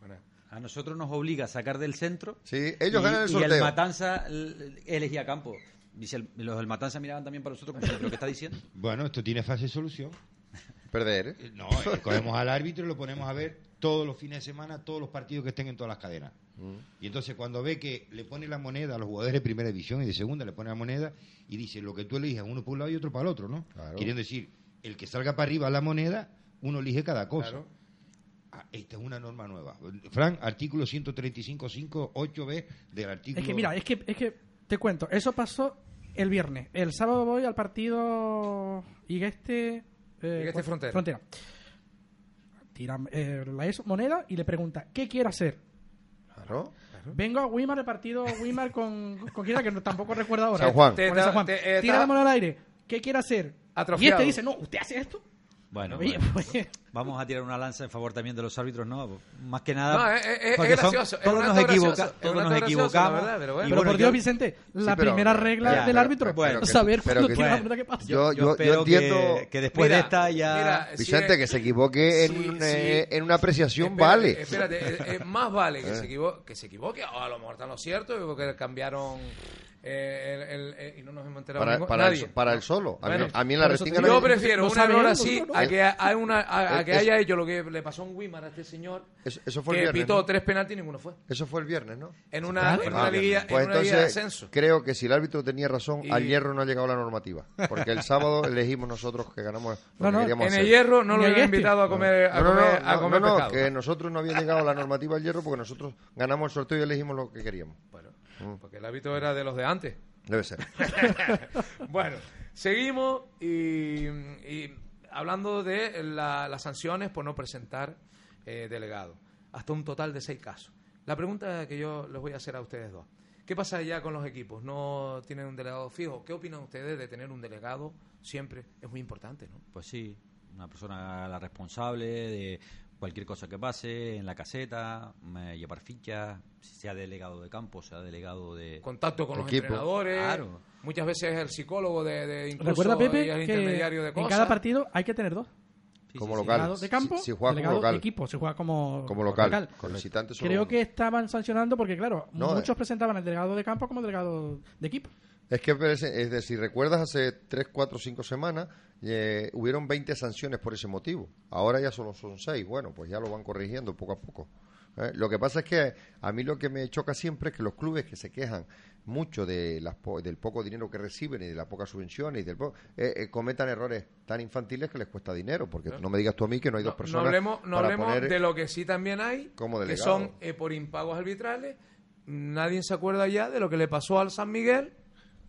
Bueno, A nosotros nos obliga a sacar del centro. Sí, ellos y, ganan el y sorteo. Matanza l- elegía campo. Dice el- los del Matanza miraban también para nosotros, como, ¿pero qué está diciendo? Bueno, esto tiene de solución. Perder, ¿eh? Eh, No, eh, cogemos al árbitro y lo ponemos a ver todos los fines de semana, todos los partidos que estén en todas las cadenas. Y entonces cuando ve que le pone la moneda a los jugadores de primera división y de segunda, le pone la moneda y dice lo que tú elijas, uno por un lado y otro para el otro, ¿no? Claro. Queriendo decir, el que salga para arriba la moneda, uno elige cada cosa. Claro. Ah, esta es una norma nueva. Fran, artículo 135.5, 8b del artículo... Es que mira, es que, es que te cuento, eso pasó el viernes. El sábado voy al partido Igueste, eh, Igueste Frontera. Frontera. Tira eh, la eso, moneda y le pregunta, ¿qué quiere hacer? Claro. Vengo a Wimar, el partido Wimar con, con quién era, que no- tampoco recuerdo ahora. San Juan. Te- Con San Juan. te- eh, Tira la moneda al aire. ¿Qué quiere hacer? Atrofiado. Y este dice, no, ¿usted hace esto? Bueno, bueno. pues, vamos a tirar una lanza en favor también de los árbitros, ¿no? Más que nada. No, es- es- es porque gracioso, es todos nos, equivoca- gracioso, es todos nos equivocamos. la verdad, pero bueno. y pero bueno, por yo- Dios, Vicente, la pero- primera regla Ya, del pero- árbitro pero que- saber pero cuándo que- la Bueno, que pasa. Yo- yo, yo espero entiendo- que, que después de Mira, esta ya. mira, si Vicente, es- que se equivoque en, Sí, un, sí. eh, en una apreciación, Espérate, vale. Espérate, eh, eh, más vale que, Eh. se equivoque, que se equivoque, o a lo mejor está lo cierto, porque cambiaron eh, el, el- eh, y no nos hemos enterado Para, para, nadie. el, para el solo. A, mí, Bueno, a mí en la restinga no Yo prefiero ¿Lo un error así a no. que, a una, a, a que Es- haya hecho lo que le pasó a un Wimar a este señor, Eso, eso fue que viernes. pitó ¿no? tres penaltis y ninguno fue. Eso fue el viernes, ¿no? En una, en una Ah, liguilla, pues en una de entonces ascenso. creo que si el árbitro tenía razón, Y- al hierro no ha llegado la normativa. Porque el sábado elegimos nosotros que ganamos lo No, que no, En hacer. el hierro no lo a habían este. invitado a comer, a No, no, no, comer, no, no, no, que nosotros no había llegado la normativa al hierro porque nosotros ganamos el sorteo y elegimos lo que queríamos. Bueno, porque el hábito era de los de antes. Debe ser. bueno, seguimos y, y hablando de la- las sanciones por no presentar eh, delegado. Hasta un total de seis casos. La pregunta que yo les voy a hacer a ustedes dos. ¿Qué pasa ya con los equipos? ¿No tienen un delegado fijo? ¿Qué opinan ustedes de tener un delegado siempre? Es muy importante, ¿no? Pues sí, una persona la responsable de cualquier cosa que pase en la caseta, me- llevar fichas, sea delegado de campo, sea delegado de... Contacto con los Equipo. entrenadores. Claro. Muchas veces el psicólogo de, de incluso Recuerda, Pepe, y el que intermediario de en cada partido hay que tener dos. Sí, como sí, local. De campo, Si- si juega como local. de equipo, se juega como, Como local. Con visitante solo Creo uno. que estaban sancionando porque, claro, No, muchos eh. presentaban el delegado de campo como delegado de equipo. Es que, parece- es decir, recuerdas hace 3, 4, 5 semanas, eh, hubieron 20 sanciones por ese motivo. Ahora ya solo son 6. Bueno, pues ya lo van corrigiendo poco a poco. ¿eh? Lo que pasa es que a mí lo que me choca siempre es que los clubes que se quejan mucho de las po- del poco dinero que reciben y de la poca subvención y del po- eh, eh, cometan errores tan infantiles que les cuesta dinero. Porque no me digas tú a mí que no hay dos No, personas no hablemos, no para hablemos poner- de lo que sí también hay, como que son eh, por impagos arbitrales. Nadie se acuerda ya de lo que le pasó al San Miguel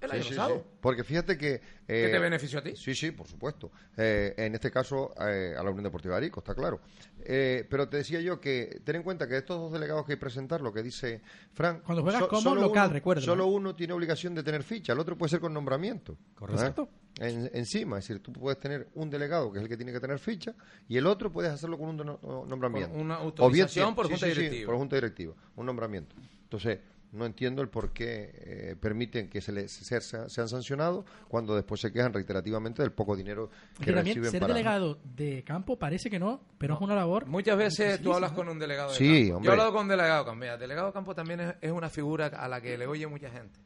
el año Sí, pasado. sí. Porque fíjate que... ¿Qué eh, te benefició a ti? Sí, sí, por supuesto. Eh, en este caso, eh, a la Unión Deportiva de Arico, está claro. Eh, pero te decía yo que ten en cuenta que estos dos delegados que hay que presentar, lo que dice Fran... Cuando juegas como solo local, uno- recuerda, Solo ¿no? uno tiene obligación de tener ficha, el otro puede ser con nombramiento. Correcto. En- encima, es decir, tú puedes tener un delegado que es el que tiene que tener ficha y el otro puedes hacerlo con un no- no- nombramiento. Con una O bien autorización por sí, junta sí, sí, directiva. por junta directiva, un nombramiento. Entonces, no entiendo el por qué eh, permiten que se les se- se- sean sancionados cuando después se quejan reiterativamente del poco dinero Que que también reciben ser para... delegado de campo parece que no, pero es una labor. Muchas veces tú hablas ¿no? con un delegado de Sí, campo. hombre. Yo he hablado con un delegado de campo. Mira, delegado de campo también es, es una figura a la que le oye mucha gente.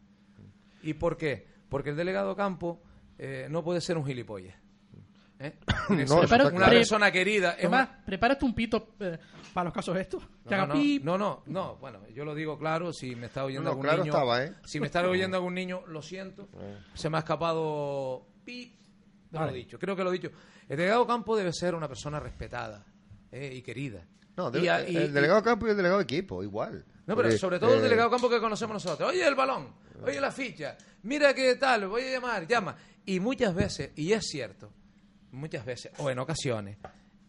¿Y por qué? Porque el delegado de campo eh, no puede ser un gilipollas. ¿Eh? No, una claro. persona querida. es Tomás, una- prepárate un pito eh, para los casos estos. Que No, haga no, pip. no, no, no, bueno, yo lo digo claro, si me está oyendo No, no, algún claro niño, estaba, ¿eh? si me está oyendo algún niño, lo siento, se me ha escapado pi, no lo he dicho, creo que lo he dicho. El delegado campo debe ser una persona respetada eh, y querida. No, Y de- a- y- el y- delegado de campo y el delegado de equipo, igual. no, pero Porque, sobre todo el eh, delegado campo que conocemos nosotros. Oye, el balón, oye, la ficha, mira qué tal, voy a llamar, llama. Y muchas veces, y es cierto, muchas veces, o en ocasiones,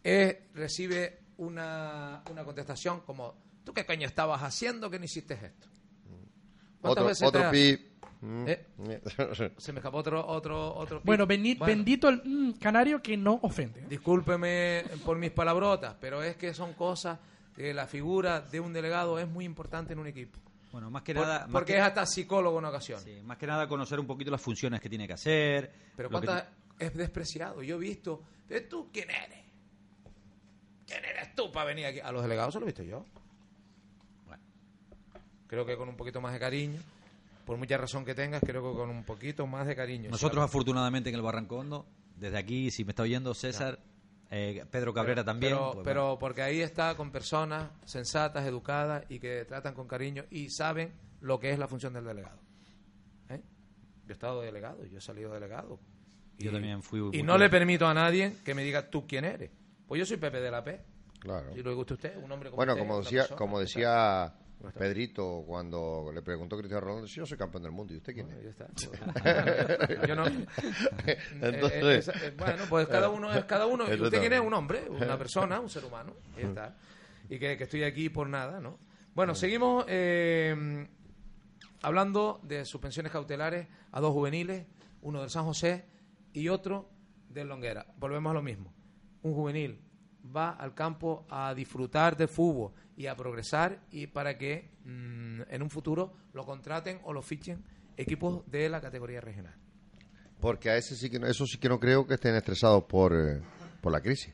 es, recibe una, una contestación como, ¿tú qué coño estabas haciendo que no hiciste esto? ¿Cuántas Otro, otro pi. Mm. ¿Eh? Se me escapó otro, otro, otro pi. Bueno, bendi- Bueno, bendito el mm, canario que no ofende. Discúlpeme por mis palabrotas, pero es que son cosas que la figura de un delegado es muy importante en un equipo. Bueno, más que Por- nada... más porque que- es hasta psicólogo en ocasiones. sí, más que nada conocer un poquito las funciones que tiene que hacer. Pero que cuántas es despreciado. Yo he visto, ¿pero tú quién eres? ¿Quién eres tú para venir aquí? A los delegados se lo he visto yo. Bueno. Creo que con un poquito más de cariño, por mucha razón que tengas, creo que con un poquito más de cariño. Nosotros, afortunadamente, en el Barrancondo, desde aquí, si me está oyendo César, eh, Pedro Cabrera también. Pero, pues, pero bueno. porque ahí está con personas sensatas, educadas y que tratan con cariño y saben lo que es la función del delegado. ¿Eh? Yo he estado delegado, yo he salido delegado. Yo también fui Y no le permito a nadie que me diga tú quién eres. Pues yo soy Pepe de la P. Claro. Si lo gusta usted, un hombre como Bueno, usted, como decía, persona, como decía. Pedrito cuando le preguntó a Cristiano Ronaldo, si yo soy campeón del mundo, ¿y usted quién está. es? Ya está. Yo no. Entonces- Eh, eh, eh, bueno, pues cada uno es cada uno. ¿Y usted quién es? Un hombre, una persona, un ser humano. Y ya está. Y que, que estoy aquí por nada, ¿no? Bueno, seguimos eh, hablando de suspensiones cautelares a dos juveniles, uno del San José y otro del Longuera. Volvemos a lo mismo. Un juvenil va al campo a disfrutar de fútbol y a progresar y para que mm, en un futuro lo contraten o lo fichen equipos de la categoría regional. Porque a ese sí que no- eso sí que no creo que estén estresados por, eh, por la crisis.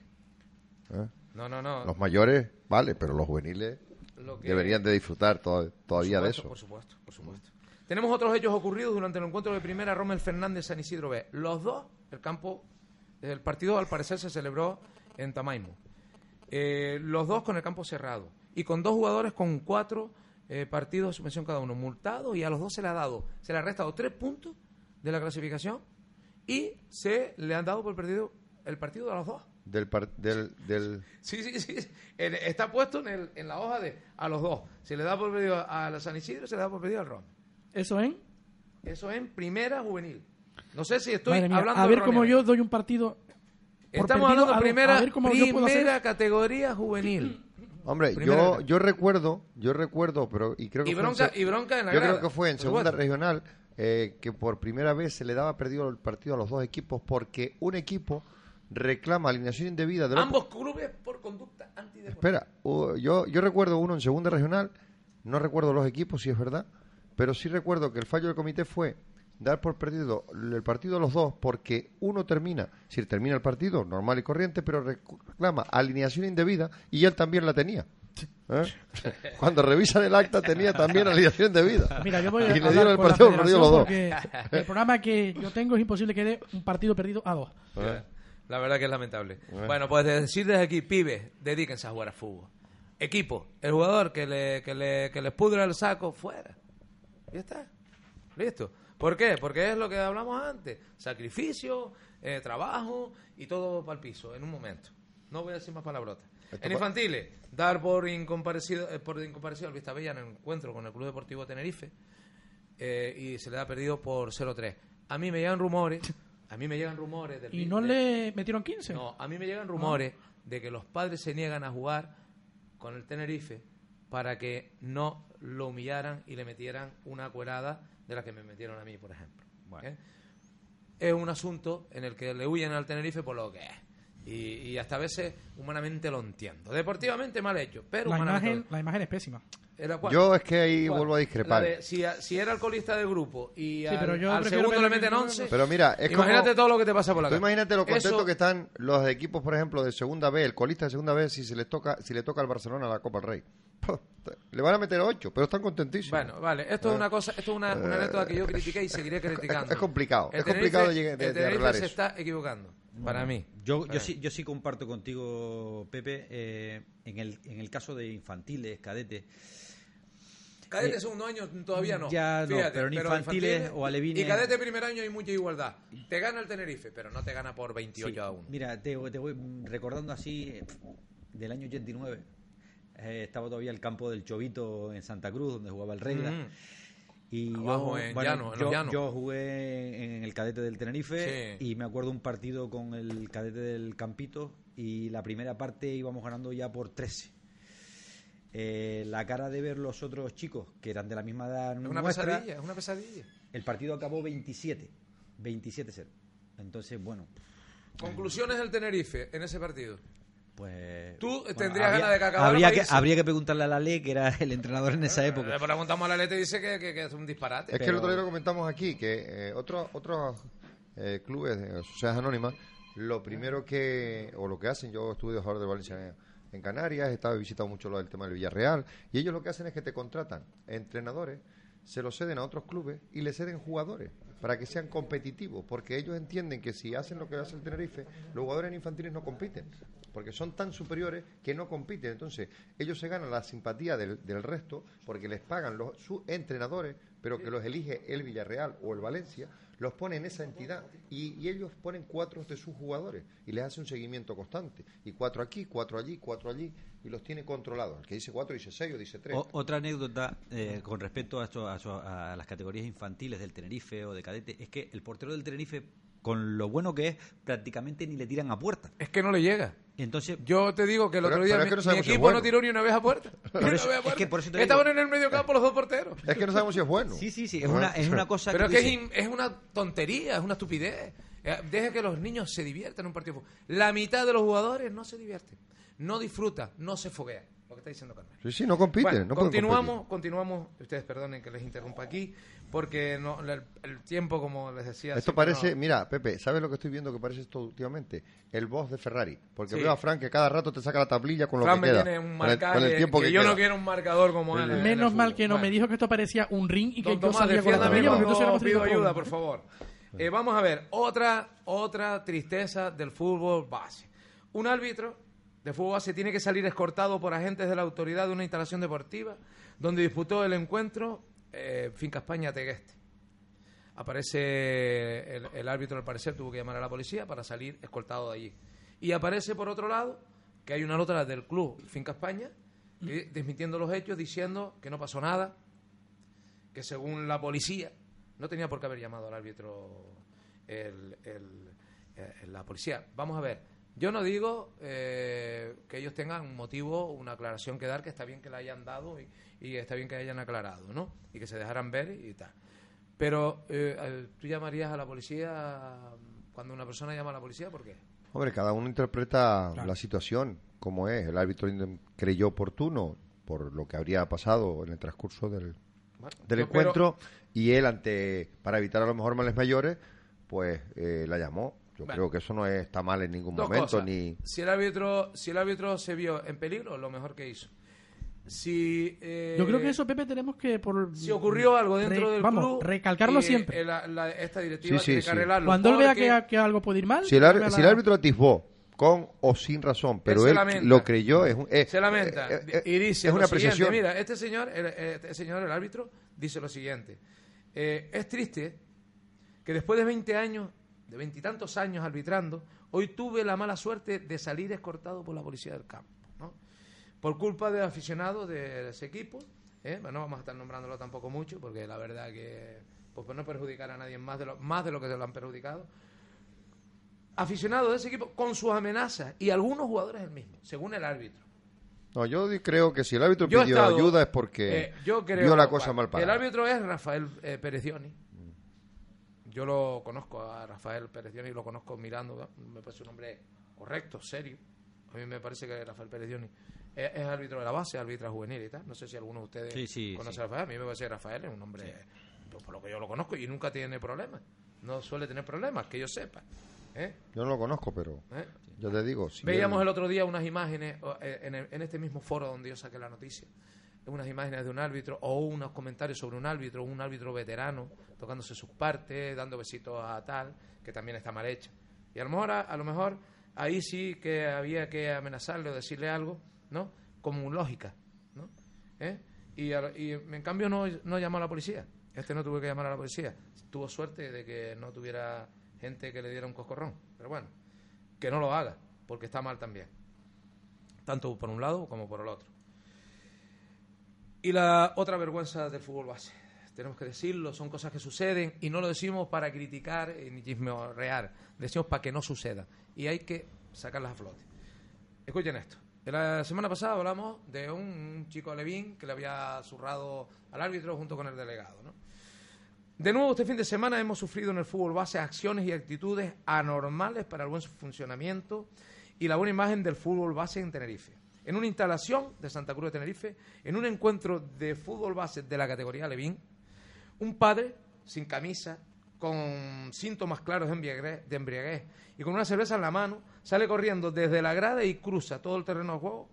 ¿eh? No, no, no. Los mayores, vale, pero los juveniles Lo que- deberían de disfrutar to- todavía de eso. Por supuesto, por supuesto. Tenemos otros hechos ocurridos durante el encuentro de primera Rommel Fernández San Isidro B. Los dos, el campo, el partido al parecer se celebró en Tamaimo. Eh, los dos con el campo cerrado y con dos jugadores con cuatro eh, partidos de suspensión cada uno, multados y a los dos se le ha dado, se le ha restado tres puntos de la clasificación y se le han dado por perdido el partido a los dos. Del, par- del, del Sí, sí, sí. Está puesto en, el- en la hoja de a los dos. Se le da por perdido a la San Isidro se le da por perdido al Rom. Eso en. Eso en primera juvenil. No sé si estoy mía, hablando a ver cómo yo doy un partido. Estamos hablando a de primera, A ver cómo primera categoría juvenil. Hombre, Primera yo, yo recuerdo, yo recuerdo, pero y creo que Y fue en bronca, se- y bronca en la yo grada, creo que fue en segunda supuesto. regional eh, que por primera vez se le daba perdido el partido a los dos equipos porque un equipo reclama alineación indebida otro. Ambos clubes por conducta antideportiva. Espera, uh, yo, yo recuerdo uno en segunda regional, no recuerdo los equipos si es verdad, pero sí recuerdo que el fallo del comité fue dar por perdido el partido a los dos porque uno termina, si termina el partido normal y corriente, pero reclama alineación indebida y él también la tenía. ¿Eh? Cuando revisan el acta tenía también alineación indebida. Mira, yo voy a y le dieron el partido por perdido los dos. el programa que yo tengo es imposible que dé un partido perdido a dos. ¿Eh? La verdad que es lamentable. Bueno. Bueno, pues de decir desde aquí, pibes, dedíquense a jugar a fútbol. Equipo, el jugador que le, que le, que les pudra el saco, fuera. Ya está. Listo. ¿Por qué? Porque es lo que hablamos antes. Sacrificio, eh, trabajo y todo para el piso en un momento. No voy a decir más palabrotas. Esto En infantiles, dar por incomparecido, eh, por incomparecido al Vistabella en el encuentro con el Club Deportivo Tenerife eh, y se le ha perdido por 0-3. A mí me llegan rumores, a mí me llegan rumores del Y no de- le metieron 15. no, a mí me llegan rumores de que los padres se niegan a jugar con el Tenerife para que no lo humillaran y le metieran una cuerada de la que me metieron a mí, por ejemplo. Bueno. ¿Eh? Es un asunto en el que le huyen al Tenerife por lo que es. Y, y hasta a veces humanamente lo entiendo. Deportivamente mal hecho, pero la, humanamente imagen, lo- la imagen es pésima. Yo es que ahí vuelvo a discrepar. la de- si, si era alcoholista del grupo y al, pero yo al prefiero segundo le meten 11, Pero mira, es imagínate como- todo lo que te pasa por la Tú cabeza. imagínate lo contentos Eso- que están los equipos, por ejemplo, de segunda B, el colista de segunda B, si se les toca, si le toca al Barcelona la Copa del Rey. Le van a meter ocho, pero están contentísimos. Bueno, vale, esto es una cosa, esto es una, una anécdota que yo critiqué y seguiré criticando. es complicado, El es complicado de llegar- de- el de Tenerife arreglar se eso. está equivocando, para mí. Yo, yo, sí, yo sí comparto contigo, Pepe, eh, en, el, en el caso de infantiles, cadetes. Cadete Eh, segundo año todavía no. ya no, pero en infantiles o alevines- Y cadete primer año hay mucha igualdad. Te gana el Tenerife, pero no te gana por 28 Sí, a 1. Mira, te, te voy recordando así, eh, del año 89, eh, estaba todavía el campo del Chovito en Santa Cruz, donde jugaba el Regla. Mm. Y Abajo yo, en bueno, llano, en yo, los llanos. yo jugué en el cadete del Tenerife Sí. y me acuerdo un partido con el cadete del Campito y la primera parte íbamos ganando ya por 13. Eh, la cara de ver los otros chicos que eran de la misma edad Es una nuestra, pesadilla, es una pesadilla. el partido acabó 27, 27-0. Entonces, bueno, Conclusiones del Tenerife en ese partido. Pues... Tú bueno, tendrías habría- ganas de que acabara habría que, habría que preguntarle a la ley, que era el entrenador en esa época. Le preguntamos a la Lete y dice que, que- que es un disparate. Es que el otro día lo comentamos aquí, que eh, otros otros eh, clubes de sociedades anónimas, lo primero que, o lo que hacen, yo estuve de jugador de Valencia en, en Canarias, he estado he visitado mucho lo del tema del Villarreal, y ellos lo que hacen es que te contratan entrenadores, se los ceden a otros clubes y le ceden jugadores para que sean competitivos, porque ellos entienden que si hacen lo que hace el Tenerife, los jugadores infantiles no compiten, porque son tan superiores que no compiten. Entonces, ellos se ganan la simpatía del, del resto porque les pagan los, sus entrenadores, pero que los elige el Villarreal o el Valencia, los pone en esa entidad y, y ellos ponen cuatro de sus jugadores y les hace un seguimiento constante. Y cuatro aquí, cuatro allí, cuatro allí, y los tiene controlados. El que dice cuatro dice seis o dice tres. O- otra anécdota eh, con respecto a, esto- a esto- a las categorías infantiles del Tenerife o de cadete es que el portero del Tenerife, con lo bueno que es, prácticamente ni le tiran a puerta. Es que no le llega. Entonces, Yo te digo que el Pero- otro día es mi, que no mi sabemos si es equipo no tiró ni una vez a puerta. Ni una eso- vez a es puerta. que por eso te Estaban digo- en el medio campo los dos porteros. Es que no sabemos si es bueno. sí, sí, sí, es una, es una cosa Pero es que es, dices, es una tontería, es una estupidez. Eh, Deja que los niños se diviertan en un partido. La mitad de los jugadores no se divierten, no disfrutan, no se foguean. Lo que está diciendo Carmen. Sí, sí, no compiten. Bueno, no continuamos, continuamos. Ustedes perdonen que les interrumpa aquí, porque no, el, el tiempo, como les decía. Esto parece, no- mira, Pepe, ¿sabes lo que estoy viendo que parece esto últimamente? El boss de Ferrari. Porque Sí. veo a Frank que cada rato te saca la tablilla con lo que me queda. tiene un con, el, marcaje con el tiempo que, que, yo queda. no quiero un marcador como él. Menos mal que no me dijo que esto parecía un ring y que Don yo Tomás, salía con la tablilla, porque no, entonces tenido pido ayuda, por favor. Eh, vamos a ver, otra, otra tristeza del fútbol base. Un árbitro de fútbol base tiene que salir escortado por agentes de la autoridad de una instalación deportiva donde disputó el encuentro eh, Finca España Tegueste. Aparece el, el árbitro, al parecer, tuvo que llamar a la policía para salir escoltado de allí. Y aparece, por otro lado, que hay una nota del club Finca España que- desmintiendo los hechos, diciendo que no pasó nada, que según la policía, no tenía por qué haber llamado al árbitro el- el- eh, la policía. Vamos a ver, yo no digo eh, que ellos tengan un motivo, una aclaración que dar, que está bien que la hayan dado y, y está bien que hayan aclarado, ¿no? Y que se dejaran ver y tal. Pero eh, tú llamarías a la policía cuando una persona llama a la policía, ¿por qué? Hombre, cada uno interpreta Claro. la situación como es. El árbitro in- creyó oportuno por lo que habría pasado en el transcurso del, Bueno, del no, pero- encuentro y él, ante para evitar a lo mejor males mayores, pues eh, la llamó. Yo Bueno. creo que eso no está mal en ningún momento. cosas. ni Si el árbitro, si el árbitro se vio en peligro, lo mejor que hizo. Si eh, Yo creo que eso, Pepe, tenemos que... Por, si ocurrió algo dentro re- del vamos, club, recalcarlo y, siempre. eh, la- la- esta directiva Sí, sí, tiene sí. que arreglarlo. Cuando él vea que, que algo puede ir mal... si el, ar- si el árbitro atisbó con o sin razón, pero él lamenta. lo creyó, es, un- eh, se lamenta y dice es lo una siguiente, apreciación. mira, este señor, el, este señor, el árbitro, dice lo siguiente. eh, es triste que después de 20 años, de veintitantos años arbitrando, hoy tuve la mala suerte de salir escortado por la policía del campo, ¿no? Por culpa de aficionados de ese equipo, ¿eh? Bueno, no vamos a estar nombrándolo tampoco mucho, porque la verdad que, pues por no perjudicar a nadie más de lo, más de lo que se lo han perjudicado, aficionados de ese equipo con sus amenazas y algunos jugadores el mismo, según el árbitro. No, yo creo que si el árbitro Yo pidió estado- ayuda es porque Eh, yo creo, vio la cosa mal El parada. árbitro es Rafael eh, Perezioni. Yo lo conozco a Rafael Perezioni, lo conozco mirando, me parece un hombre correcto, serio. A mí me parece que Rafael Perezioni es, es árbitro de la base, árbitra juvenil y tal. No sé si alguno de ustedes Sí, sí, conoce sí. a Rafael. A mí me parece que Rafael es un hombre, pues, por lo que yo lo conozco, y nunca tiene problemas. No suele tener problemas, que yo sepa. ¿eh? Yo no lo conozco, pero ¿Eh? yo te digo. Si Veíamos el otro día unas imágenes o, eh, en, el- en este mismo foro donde yo saqué la noticia, unas imágenes de un árbitro o unos comentarios sobre un árbitro, un árbitro veterano tocándose sus partes, dando besitos a tal, que también está mal hecha. Y a lo mejor, a, lo mejor ahí sí que había que amenazarle o decirle algo, ¿no? Como lógica, ¿no? ¿Eh? Y, y en cambio no, no llamó a la policía. Este no tuvo que llamar a la policía. Tuvo suerte de que no tuviera gente que le diera un coscorrón. Pero bueno, que no lo haga, porque está mal también. Tanto por un lado como por el otro. Y la otra vergüenza del fútbol base. tenemos que decirlo, son cosas que suceden y no lo decimos para criticar ni chismear, decimos para que no suceda y hay que sacarlas a flote. Escuchen esto. La semana pasada hablamos de un chico Levín que le había zurrado al árbitro junto con el delegado. ¿no? De nuevo, este fin de semana hemos sufrido en el fútbol base acciones y actitudes anormales para el buen funcionamiento y la buena imagen del fútbol base en Tenerife. En una instalación de Santa Cruz de Tenerife, en un encuentro de fútbol base de la categoría Levín, un padre sin camisa, con síntomas claros de embriaguez, y con una cerveza en la mano, sale corriendo desde la grada y cruza todo el terreno de juego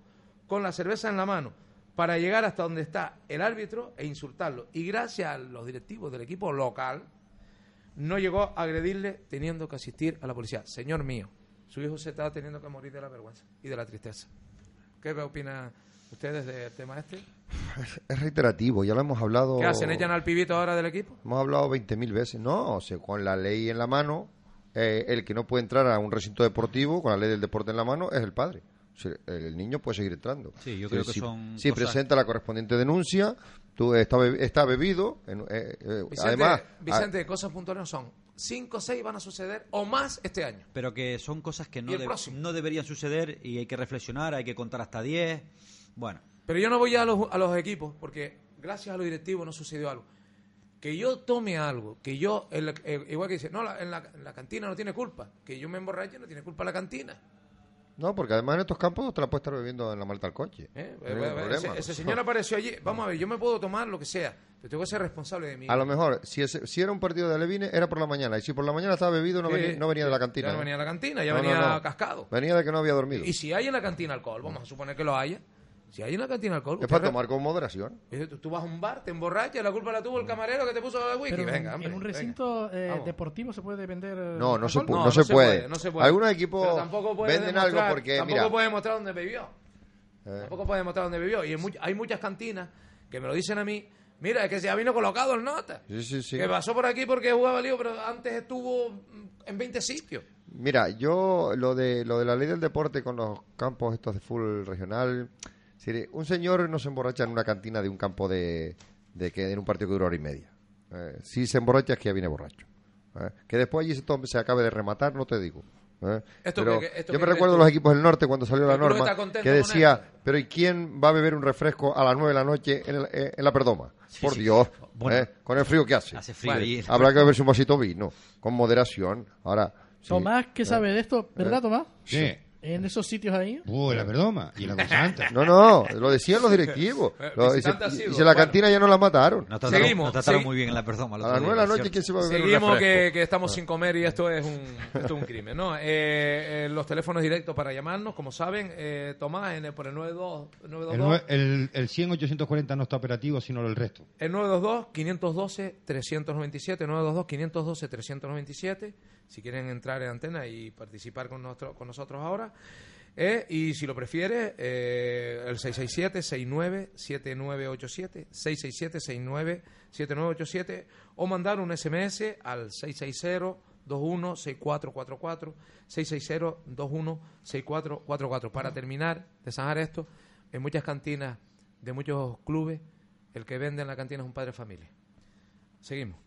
con la cerveza en la mano para llegar hasta donde está el árbitro e insultarlo. Y gracias a los directivos del equipo local, no llegó a agredirle teniendo que asistir a la policía. Señor mío, su hijo se está teniendo que morir de la vergüenza y de la tristeza. ¿Qué opina ustedes del tema este? Es, reiterativo, ya lo hemos hablado. ¿Qué hacen? ¿Echan al pibito ahora del equipo? Hemos hablado 20.000 veces. No, o sea, con la ley en la mano, eh, el que no puede entrar a un recinto deportivo con la ley del deporte en la mano es el padre. el niño puede seguir entrando. Sí, yo creo que son. Si presenta la correspondiente denuncia, tú está, está bebido. Eh, eh, además. Vicente, cosas puntuales son 5 o 6 van a suceder o más este año. Pero que son cosas que no, no deberían suceder y hay que reflexionar, hay que contar hasta 10. Bueno. Pero yo no voy a los, a los equipos porque gracias a los directivos no sucedió algo. Que yo tome algo, que yo, igual que dice, no, en, la, cantina no tiene culpa, que yo me emborrache no tiene culpa la cantina. No, porque además en estos campos te la puedes estar bebiendo en la malta al coche. ¿Eh? ese, señor apareció allí. Vamos a ver, yo me puedo tomar lo que sea, pero tengo que ser responsable de mí. A lo mejor, si, si era un partido de Levine, era por la mañana. Y si por la mañana estaba bebido, no, venía, no venía de la cantina. Ya no ¿eh? venía de la cantina, ya venía cascado. Venía de que no había dormido. Y si hay en la cantina alcohol, vamos a suponer que lo haya, si hay una cantina de alcohol. Es para tomar con moderación. Tú, vas a un bar, te emborrachas, la culpa la tuvo el mm. camarero que te puso la whisky. venga, en un recinto eh, deportivo se puede vender. No, no se, no, se, puede. Algunos equipos venden algo porque. Tampoco puede mostrar dónde bebió. Eh. Tampoco puede mostrar dónde bebió. Y hay muchas cantinas que me lo dicen a mí. Mira, es que se ha vino colocado el nota. Sí, sí, sí. Que pasó por aquí porque jugaba lío, pero antes estuvo en 20 sitios. Mira, yo lo de lo de la ley del deporte con los campos estos de full regional un señor no se emborracha en una cantina de un campo de, de que en un partido que dura hora y media. Eh, si se emborracha es que ya viene borracho. Eh, que después allí se, se acabe de rematar, no te digo. Eh. Pero yo me recuerdo los equipos del norte cuando salió la norma que decía, pero ¿y quién va a beber un refresco a las nueve de la noche en, en la perdoma? Por Dios, con el frío que hace. Habrá que beberse un vasito vino, con moderación. Ahora, Tomás, ¿qué sabe de esto? ¿Verdad, Tomás? Sí en esos sitios ahí. Uh, la Verdoma y la Santa. No, no, lo decían los directivos. y, se, la cantina ya no la mataron. No trataron, Seguimos. trataron muy bien en la Verdoma. A las nueve de la noche, ¿quién se va a beber Seguimos que, que, estamos sin comer y esto es un, esto es un crimen. ¿no? Eh, eh, los teléfonos directos para llamarnos, como saben, eh, Tomás, en el, por el 92, 922. El, el, 100-840 no está operativo, sino el resto. El 922-512-397, 922-512-397 si quieren entrar en antena y participar con, con nosotros ahora. Eh, y si lo prefiere, eh, el 667-697987, 667-697987, o mandar un SMS al 660-216444, 660-216444. Para terminar de zanjar esto, en muchas cantinas de muchos clubes, el que vende en la cantina es un padre de familia. Seguimos.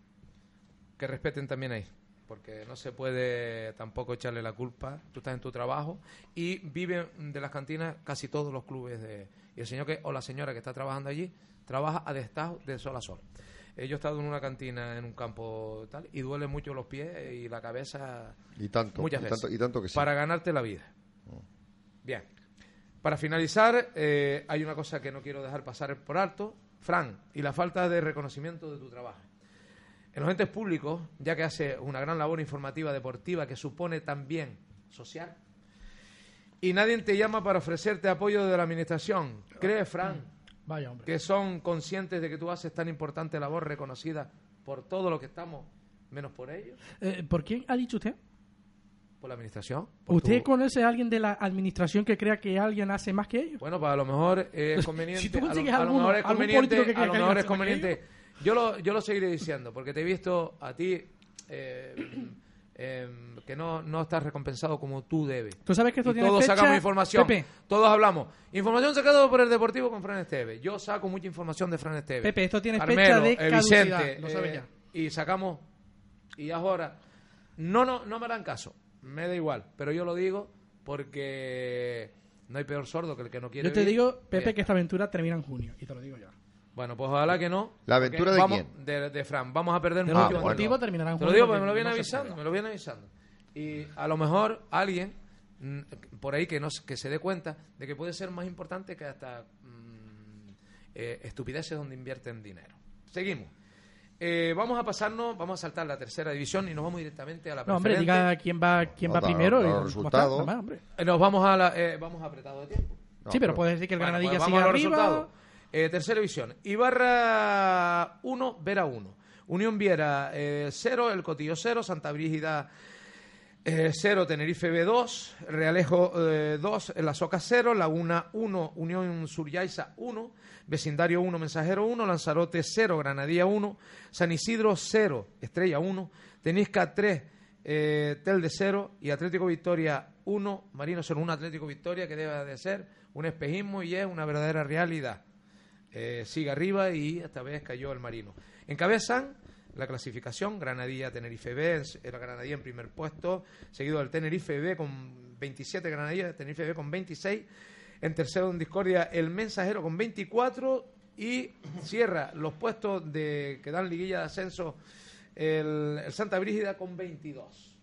Que respeten también ahí porque no se puede tampoco echarle la culpa. Tú estás en tu trabajo y viven de las cantinas casi todos los clubes de y el señor que o la señora que está trabajando allí trabaja a destajo de sol a sol. Eh, yo he estado en una cantina en un campo tal y duele mucho los pies y la cabeza y tanto muchas y veces tanto, y tanto que sí. para ganarte la vida. Mm. Bien. Para finalizar, eh, hay una cosa que no quiero dejar pasar por alto, Fran, y la falta de reconocimiento de tu trabajo. En los entes públicos, ya que hace una gran labor informativa deportiva que supone también social, y nadie te llama para ofrecerte apoyo de la administración. ¿Crees, Fran, Vaya, que son conscientes de que tú haces tan importante labor reconocida por todo lo que estamos, menos por ellos? Eh, ¿Por quién ha dicho usted? Por la administración. ¿Usted conoce a alguien de la administración que crea que alguien hace más que ellos? Bueno, pues a lo mejor es conveniente. si tú consigues a lo, mejor es conveniente, a lo mejor es conveniente yo lo, yo lo seguiré diciendo, porque te he visto a ti, eh, em, que no, no estás recompensado como tú debes. Tú sabes que esto Y tiene todos fecha, sacamos información. Pepe, Todos hablamos. Información sacada por el Deportivo con Fran Esteves. Yo saco mucha información de Fran Esteves. Pepe, esto tiene Carmelo, fecha de eh, caducidad. Vicente, lo sabes eh, ya. Y sacamos. Y ahora. No, no, no me harán caso. Me da igual. Pero yo lo digo porque no hay peor sordo que el que no quiere Yo te digo, Pepe, que esta aventura termina en junio. Y te lo digo ya. Bueno, pues ojalá que no. ¿La aventura de vamos- quién? De, de Fran. Vamos a perder De mucho bueno. en Te lo digo porque me lo viene no avisando, me lo viene avisando. Y a lo mejor alguien mm, por ahí que no se- que se dé cuenta de que puede ser más importante que hasta mm, eh, estupideces donde invierten dinero. Seguimos. Eh, vamos a pasarnos, vamos a saltar la tercera división y nos vamos directamente a la No, hombre, diga quién va, quién No, va primero. da y resultados. Más, hombre. Eh, Nos vamos a la, eh, vamos apretado de tiempo. No, sí, pero puedes decir que el Bueno, Granadilla pues sigue arriba. resultados. Eh, tercera división. Ibarra 1, Vera 1. Unión Viera 0, El Cotillo 0, Santa Brígida 0, Tenerife B 2, Realejo 2, La Soca 0, Laguna 1, Unión Suryaiza 1, Vecindario 1, Mensajero 1, Lanzarote 0, Granadilla 1, San Isidro 0, Estrella 1, Tenisca 3, eh, Telde 0 y Atlético Victoria 1, Marino 0, un Atlético Victoria que debe de ser un espejismo y es una verdadera realidad. Eh, sigue arriba y esta vez cayó el Marino. Encabezan la clasificación Granadilla Tenerife B, era Granadilla en primer puesto, seguido del Tenerife B con 27 Granadilla, Tenerife B con 26, en tercero en Discordia el Mensajero con 24 y cierra los puestos de que dan liguilla de ascenso el, el Santa Brígida con 22.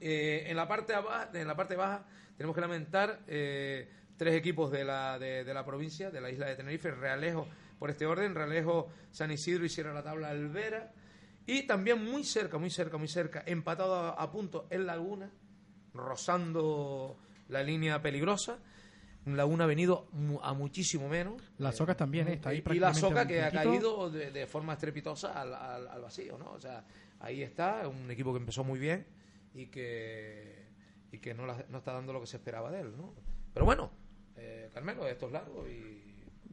Eh, en, la parte aba- en la parte baja tenemos que lamentar eh, tres equipos de la, de, de la provincia, de la isla de Tenerife, Realejo, por este orden, Realejo, San Isidro y cierra la tabla Alvera. Y también muy cerca, muy cerca, muy cerca, empatado a, a punto en Laguna, rozando la línea peligrosa. Un Laguna ha venido a muchísimo menos. La Soca también, eh, está ahí Y la Soca que ha caído de, de forma estrepitosa al, al- al vacío, ¿no? O sea, ahí está, un equipo que empezó muy bien y que, y que no, la- no está dando lo que se esperaba de él, ¿no? Pero bueno, eh, Carmelo, esto es largo y...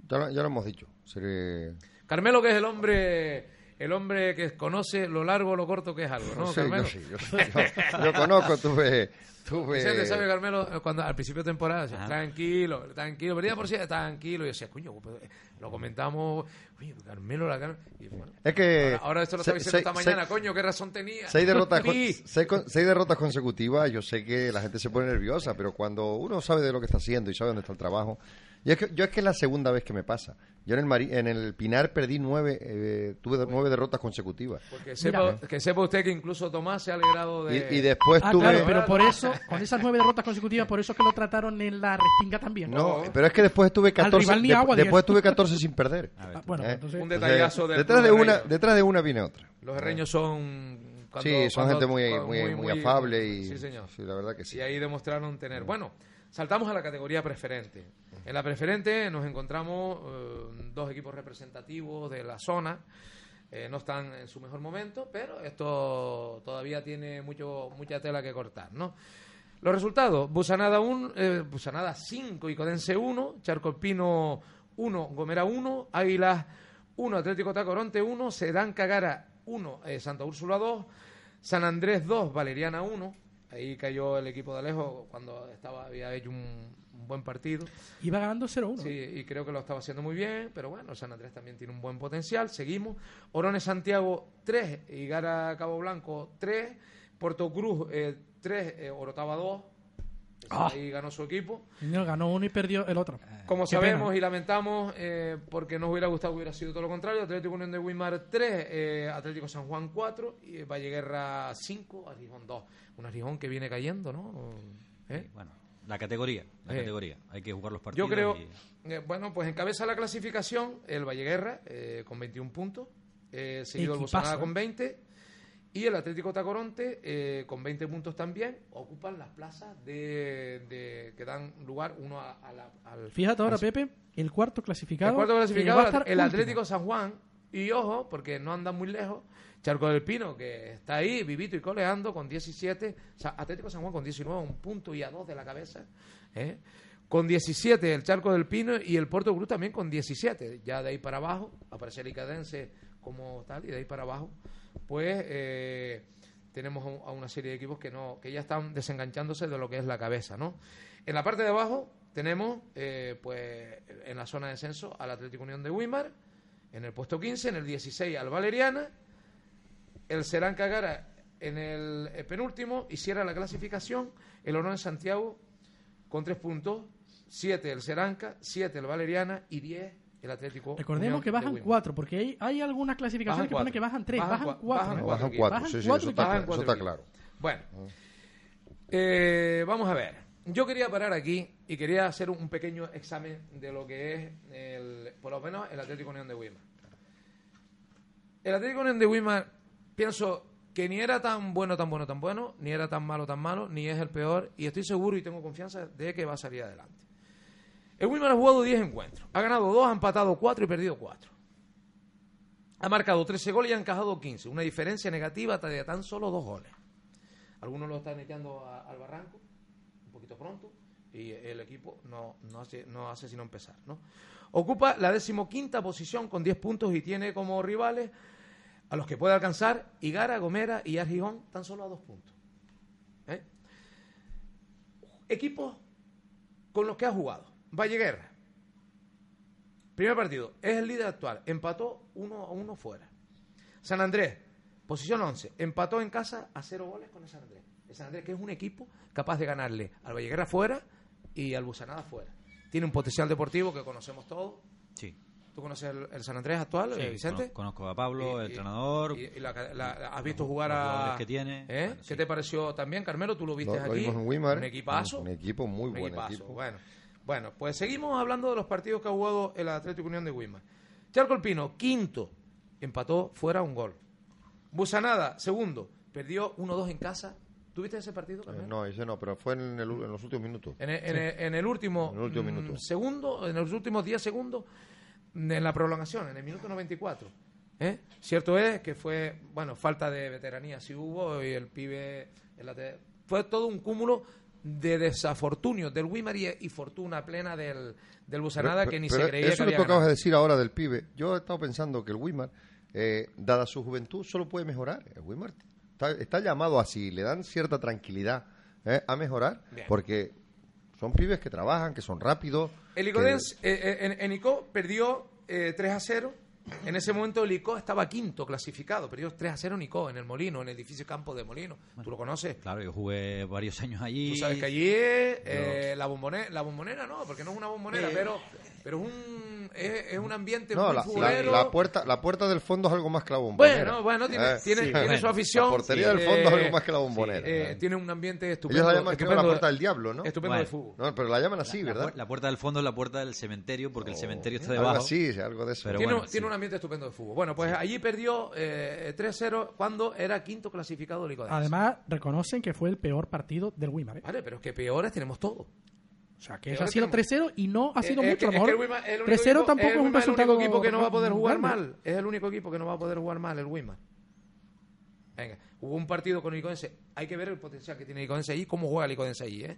Ya, lo- ya lo hemos dicho. Seré- Carmelo que es el hombre el hombre que conoce lo largo o lo corto que es algo, ¿no, Sí, Carmelo? yo sí, yo, yo- yo conozco, tuve... tuve Vicente sabe, Carmelo, cuando al principio de temporada, decía, tranquilo, tranquilo, venía por sí, tranquilo, y yo decía, coño, pues, eh, lo comentamos, oye, Carmelo, la cara, y bueno, Es que... ahora, ahora esto lo está diciendo esta mañana, coño, qué razón tenía. Seis derrotas, con- seis derrotas consecutivas, yo sé que la gente se pone nerviosa, pero cuando uno sabe de lo que está haciendo y sabe dónde está el trabajo, y es que, yo es que es la segunda vez que me pasa. Yo en el, Mari- en el Pinar perdí nueve, eh, tuve nueve derrotas consecutivas. Porque sepa, que sepa usted que incluso Tomás se ha alegrado de... Y, y después Ah, tuve... claro, pero por eso, con esas nueve derrotas consecutivas, por eso es que lo trataron en la restinga también. No, pero es que después tuve 14, rival ni de- agua, después tuve 14 sin perder. A ver, Ah, bueno, ¿eh? entonces... Un detallazo Entonces, detrás de una detrás de una viene otra. Los herreños son... cuando- sí, son cuando- gente muy, muy, muy afable y Sí, señor. sí, la verdad que sí. Y ahí demostraron tener. Bueno, saltamos a la categoría preferente. En la preferente nos encontramos eh, dos equipos representativos de la zona. Eh, no están en su mejor momento, pero esto todavía tiene mucho mucha tela que cortar, ¿no? Los resultados, Busanada 1, eh, Busanada 5 y Codense 1, Charcolpino 1, Gomera 1, Águilas 1, Atlético Tacoronte 1, Sedán Cagara 1, eh, Santa Úrsula 2, San Andrés 2, Valeriana 1. Ahí cayó el equipo de Alejo cuando estaba había hecho un, un buen partido. Iba ganando 0-1. Sí, y creo que lo estaba haciendo muy bien, pero bueno, San Andrés también tiene un buen potencial. Seguimos. Orones Santiago 3, Higara Cabo Blanco 3, Puerto Cruz 3, Orotava 2. Ah. Ahí ganó su equipo. Señor, ganó uno y perdió el otro. Como Qué sabemos pena. y lamentamos, eh, porque nos hubiera gustado hubiera sido todo lo contrario, Atlético Unión de Guimar 3, eh, Atlético San Juan 4, y Valleguerra 5, Arrijón 2. Un Arrijón que viene cayendo, ¿no? ¿Eh? Bueno, la categoría, la Eh. categoría. Hay que jugar los partidos. Yo creo, y- eh, bueno, pues encabeza la clasificación el Valleguerra eh, con 21 puntos, eh, seguido el Equipazo, ¿eh? con 20 y el Atlético Tacoronte eh, con 20 puntos también. Ocupan las plazas de, de- que dan lugar uno a, a la, al... Fíjate ahora, al- Pepe, el cuarto clasificado. el cuarto que clasificado, el último. Atlético San Juan. Y ojo, porque no andan muy lejos, Charco del Pino, que está ahí, vivito y coleando, con 17. O sea, Atlético San Juan con 19, un punto y a dos de la cabeza. ¿eh? Con 17 el Charco del Pino y el Puerto Cruz también con 17. Ya de ahí para abajo, aparece el Icadense como tal, y de ahí para abajo, pues eh, tenemos a un- a una serie de equipos que no que ya están desenganchándose de lo que es la cabeza, ¿no? En la parte de abajo tenemos, eh, pues, en la zona de descenso al Atlético Unión de Wimar, en el puesto 15, en el 16 al Valeriana, el Serán Cagara en el, eh, penúltimo y cierra la clasificación el Honor de Santiago con tres puntos, 7 el Seranca, 7 el Valeriana y 10 el Atlético. Recordemos Unión que bajan cuatro, porque hay, hay algunas clasificaciones Bajan que ponen cuatro. que bajan tres, Bajan bajan, cua- cuatro. bajan cuatro Bajan equipos. cuatro, Bajan sí, sí, eso está, eso está claro. Bueno, eh, vamos a ver. Yo quería parar aquí y quería hacer un pequeño examen de lo que es, el, por lo menos, el Atlético Unión de Wimar. El Atlético Unión de Wimar, pienso que ni era tan bueno, tan bueno, tan bueno, ni era tan malo, tan malo, ni es el peor, y estoy seguro y tengo confianza de que va a salir adelante. El Wimar ha jugado 10 encuentros, ha ganado 2, ha empatado 4 y perdido 4. Ha marcado 13 goles y ha encajado 15, una diferencia negativa de tan solo 2 goles. Algunos lo están echando a- al barranco, un poquito pronto, y el equipo no, no, hace, no hace sino empezar. ¿no? Ocupa la decimoquinta posición con 10 puntos y tiene como rivales a los que puede alcanzar Igara, Gomera y Argijón tan solo a dos puntos. ¿Eh? Equipos con los que ha jugado. Valle Guerra. Primer partido. Es el líder actual. Empató uno a uno fuera. San Andrés. Posición 11. Empató en casa a cero goles con el San Andrés. El San Andrés que es un equipo capaz de ganarle al Valle Guerra fuera y al Busanada fuera. Tiene un potencial deportivo que conocemos todos. Sí. ¿Tú conoces el, el San Andrés actual, Sí, Vicente? cono- Conozco a Pablo, Y- el y- entrenador. Y, y la- la- la- has visto los- jugar a. jugadores que tiene. ¿Eh? Bueno, ¿Qué sí. te pareció también, Carmelo? Tú lo viste Lo- lo aquí. vimos en Weimar. Un equipazo. Un equipo muy Un buen equipazo, equipo. Bueno. Bueno, pues seguimos hablando de los partidos que ha jugado el Atlético Unión de Weimar. Charco Alpino, quinto. Empató fuera un gol. Busanada, segundo. Perdió 1-2 en casa. ¿Tuviste ese partido? Eh, no, ese no, pero fue en, el- en los últimos minutos. En el, en el- en el último, En el último mm, minuto. segundo, en los últimos 10 segundos, mm, en la prolongación, en el minuto 94. ¿eh? Cierto es que fue, bueno, falta de veteranía sí hubo y el pibe, el fue todo un cúmulo de desafortunios del Wimar y, y fortuna plena del, del Busanada Pero- que ni pero se creía Eso que que había tú acabas de decir ahora del pibe, yo he estado pensando que el Wimar, eh, dada su juventud, solo puede mejorar. El Wimar está, está llamado así, le dan cierta tranquilidad eh, a mejorar, Bien. porque son pibes que trabajan, que son rápidos. El que- eh, en, en Ico perdió eh, 3 a 0. En ese momento el Ico estaba quinto clasificado. Perdió 3 a 0 en Ico, en el Molino, en el edificio Campo de Molino. ¿Tú lo conoces? Claro, yo jugué varios años allí. Tú sabes que allí eh, la, bombonera, la bombonera no, porque no es una bombonera, pero, pero es, un, es, es un ambiente No, muy la, la- futbolero. la puerta, la puerta del fondo es algo más que la bombonera. Bueno, bueno, tiene, Eh, tiene, sí, tiene bueno. su afición. La portería del eh, fondo es algo más que la bombonera. eh, Eh. tiene un ambiente estupendo. Ellos la llaman creo, la estupendo- puerta del diablo, ¿no? Estupendo Bueno. de fútbol. No, pero la llaman así, La ¿verdad? La, puerta del fondo es la puerta del cementerio, porque el cementerio está Algo debajo. así, sí, algo de eso. Pero tiene, bueno, tiene sí. un ambiente estupendo de fútbol. Bueno, pues allí perdió eh, 3-0 cuando era quinto clasificado Icodense. Además, reconocen que fue el peor partido del Wimar. ¿eh? Vale, pero es que peores tenemos todos. O sea, que eso ha sido tenemos. 3-0 y no ha sido es mucho. que- a lo es mejor Weimar es el único 3-0 equipo- tampoco es un resultado el único equipo que no va a poder jugar mal. Es el único equipo que no va a poder jugar mal, el Weimar. Venga, hubo un partido con el Icodense. Hay que ver el potencial que tiene el Icodense allí, cómo juega el Icodense allí, ¿eh?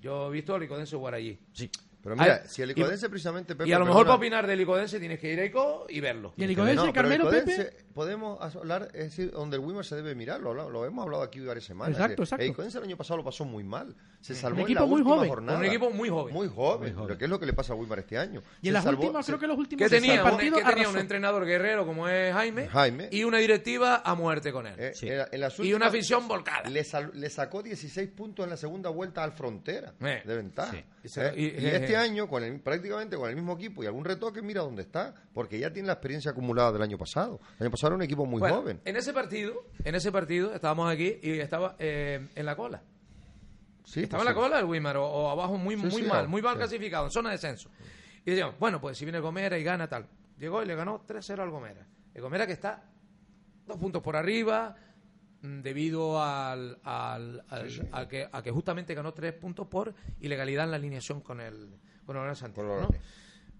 Yo he visto al Icodense jugar allí. Sí. Pero mira, si el Icodense precisamente... Pepe, y a lo mejor perdona, para opinar del Icodense tienes que ir a Ico y verlo. Y el Icodense, no, pero el Carmelo, Icodense, Pepe. Podemos hablar, es decir, donde el Wimmer se debe mirar, lo, lo hemos hablado aquí varias semanas. Exacto, exacto. El Icodense el año pasado lo pasó muy mal. Se salvó en equipo la muy última joven. jornada. Un equipo muy joven. Muy joven. Lo que es lo que le pasa a Wimmer este año. Y en Se las salvó- últimas, se- creo que los últimos Que seis tenía, un, partidos que tenía un entrenador guerrero como es Jaime, Jaime. y una directiva a muerte con él. eh, en- en las y una últimas- afición volcada. Le, sal- le sacó 16 puntos en la segunda vuelta al Frontera Eh, de ventaja. sí. Y se- Eh, y- y, eh, este eh. año, con el, prácticamente con el mismo equipo y algún retoque, mira dónde está, porque ya tiene la experiencia acumulada del año pasado. El año pasado era un equipo muy Bueno, joven. En ese partido, en ese partido, estábamos aquí y estaba eh, en la cola. Sí, Estaba pues en la cola el Wimar o, o abajo muy, Sí, muy sí, mal, muy mal clasificado, en zona de descenso. Y decíamos, bueno, pues si viene Gomera y gana tal. Llegó y le ganó 3-0 al Gomera. El Gomera que está dos puntos por arriba debido al, al, al- a, que, a que justamente ganó tres puntos por ilegalidad en la alineación con el con el Santiago.